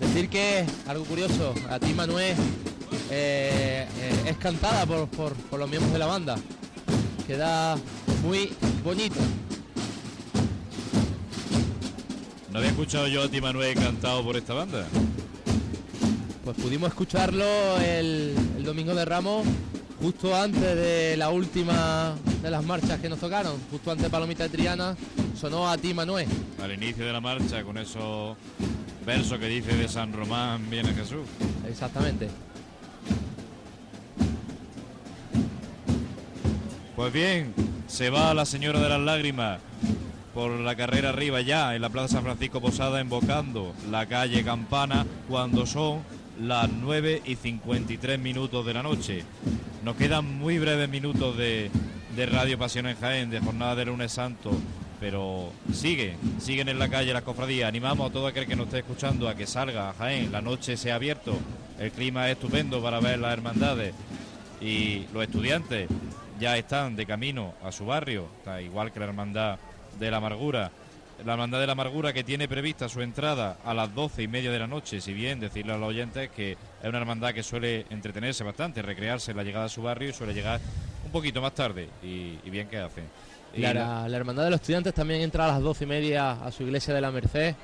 Speaker 5: Decir que, algo curioso, a ti Manuel eh, eh, es cantada por, por- por los miembros de la banda. Queda muy bonito.
Speaker 4: ¿No había escuchado yo a ti Manuel cantado por esta banda?
Speaker 5: Pues pudimos escucharlo el, el domingo de Ramos, justo antes de la última de las marchas que nos tocaron, justo antes de Palomita de Triana, sonó a ti Manuel.
Speaker 4: Al inicio de la marcha, con esos versos que dice de San Román viene Jesús.
Speaker 5: Exactamente.
Speaker 4: Pues bien, se va la señora de las lágrimas por la carrera arriba ya en la Plaza San Francisco Posada invocando la calle Campana cuando son las 9 y 53 minutos de la noche. Nos quedan muy breves minutos de, de Radio Pasión en Jaén, de jornada de lunes santo, pero sigue, siguen en la calle las cofradías. Animamos a todo aquel que nos esté escuchando a que salga a Jaén, la noche se ha abierto, el clima es estupendo para ver las hermandades y los estudiantes ya están de camino a su barrio, está igual que la Hermandad de la Amargura. La Hermandad de la Amargura que tiene prevista su entrada a las doce y media de la noche, si bien decirle a los oyentes que es una hermandad que suele entretenerse bastante, recrearse en la llegada a su barrio y suele llegar un poquito más tarde, y, y bien que hace. Y
Speaker 5: La,
Speaker 4: la-
Speaker 5: la Hermandad de los Estudiantes también entra a las doce y media a su iglesia de la Merced.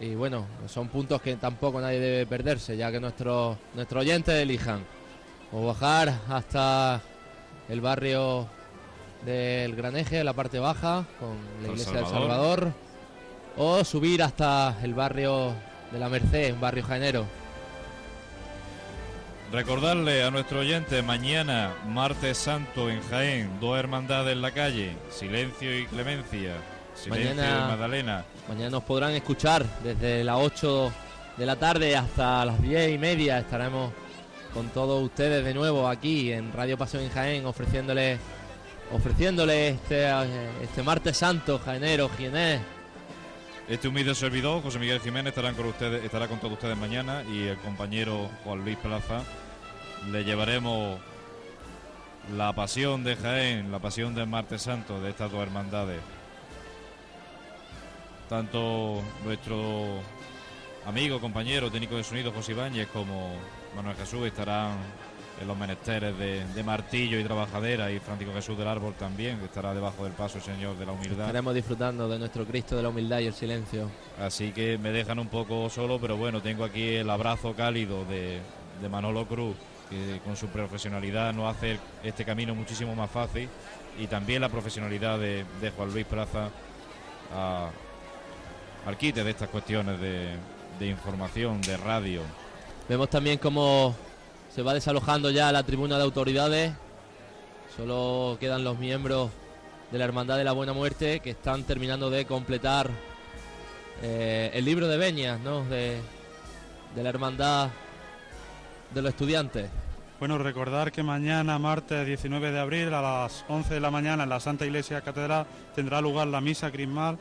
Speaker 5: Y bueno, son puntos que tampoco nadie debe perderse, ya que nuestros nuestros oyentes elijan o bajar hasta el barrio del Graneje, la parte baja, con la iglesia del
Speaker 4: Salvador.
Speaker 5: O subir hasta el barrio de la Merced, un barrio jaenero.
Speaker 4: Recordarle a nuestro oyente, mañana, martes santo en Jaén, dos hermandades en la calle, silencio y clemencia, silencio
Speaker 5: Mañana-
Speaker 4: de Magdalena.
Speaker 5: Mañana nos podrán escuchar desde las 8 de la tarde hasta las 10 y media. Estaremos con todos ustedes de nuevo aquí en Radio Pasión en Jaén ofreciéndole, ofreciéndole este, este martes santo, jaenero, jienés,
Speaker 4: Este humilde servidor, José Miguel Jiménez, estarán con ustedes, estará con todos ustedes mañana y el compañero Juan Luis Plaza le llevaremos la pasión de Jaén, la pasión del Martes Santo de estas dos hermandades. Tanto nuestro amigo, compañero, técnico de sonido José Ibáñez como Manuel Jesús estarán en los menesteres de, Martillo y Trabajadera y Francisco Jesús del Árbol también, que estará debajo del paso Señor de la Humildad.
Speaker 5: Estaremos disfrutando de nuestro Cristo de la Humildad y el silencio.
Speaker 4: Así que me dejan un poco solo, pero bueno, tengo aquí el abrazo cálido de, Manolo Cruz, que con su profesionalidad nos hace este camino muchísimo más fácil y también la profesionalidad de, Juan Luis Plaza al quite de estas cuestiones de, de información, de radio.
Speaker 5: Vemos también cómo se va desalojando ya la tribuna de autoridades. Solo quedan los miembros de la Hermandad de la Buena Muerte que están terminando de completar eh, el libro de veñas, ¿no? De, de la Hermandad de los Estudiantes.
Speaker 21: Bueno, recordar que mañana, martes 19 de abril, a las 11 de la mañana, en la Santa Iglesia Catedral, tendrá lugar la misa crismal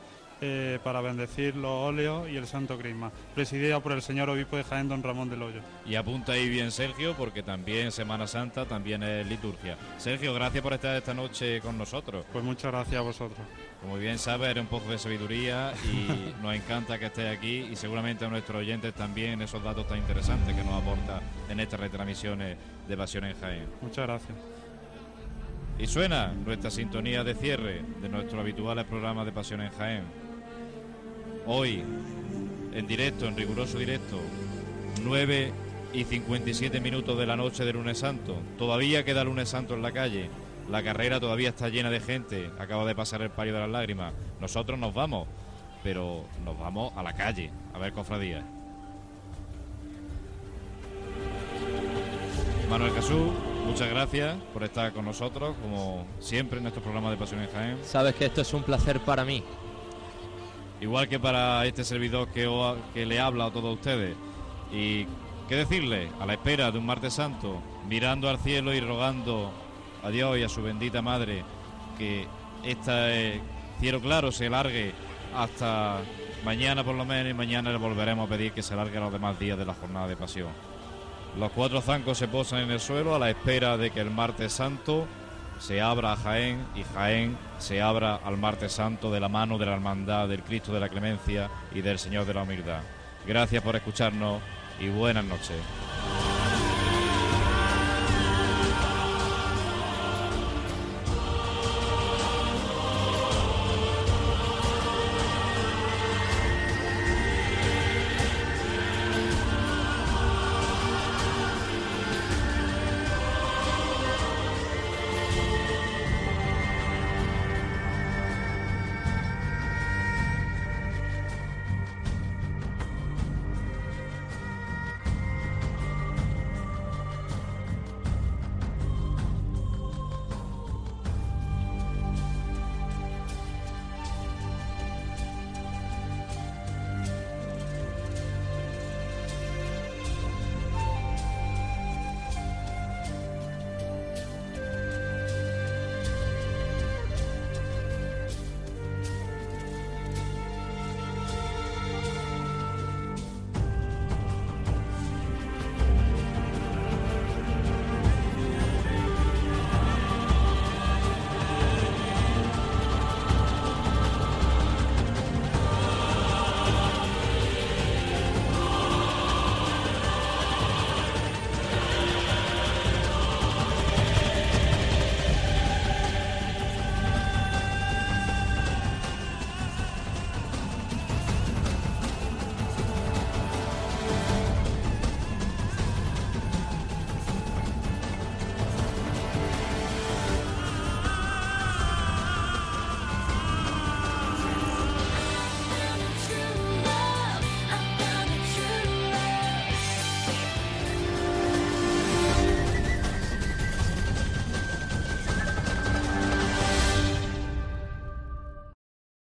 Speaker 21: eh, para bendecir los óleos y el Santo Crisma, presidida por el señor obispo de Jaén, don Ramón del Hoyo.
Speaker 4: Y apunta ahí bien Sergio, porque también Semana Santa, también es liturgia. Sergio, gracias por estar esta noche con nosotros.
Speaker 21: Pues muchas gracias a vosotros.
Speaker 4: Como bien sabes, eres un poco de sabiduría y nos encanta que estés aquí y seguramente a nuestros oyentes también esos datos tan interesantes que nos aporta en estas retransmisiones de Pasión en Jaén.
Speaker 21: Muchas gracias.
Speaker 4: Y suena nuestra sintonía de cierre de nuestro habitual programa de Pasión en Jaén. Hoy, en directo, en riguroso directo, 9 y 57 minutos de la noche de lunes santo. Todavía queda lunes santo en la calle. La carrera todavía está llena de gente. Acaba de pasar el pario de las lágrimas. Nosotros nos vamos, pero nos vamos a la calle a ver cofradías. Manuel Jesús, muchas gracias por estar con nosotros, como siempre en nuestro programa de Pasión en Jaén.
Speaker 5: Sabes que esto es un placer para mí
Speaker 4: igual que para este servidor que, le habla a todos ustedes. Y qué decirle, a la espera de un martes santo, mirando al cielo y rogando a Dios y a su bendita madre que este cielo claro se largue hasta mañana por lo menos y mañana le volveremos a pedir que se largue los demás días de la jornada de pasión. Los cuatro zancos se posan en el suelo a la espera de que el martes santo se abra a Jaén y Jaén se abra al martes santo de la mano de la hermandad del Cristo de la Clemencia y del Señor de la Humildad. Gracias por escucharnos y buenas noches.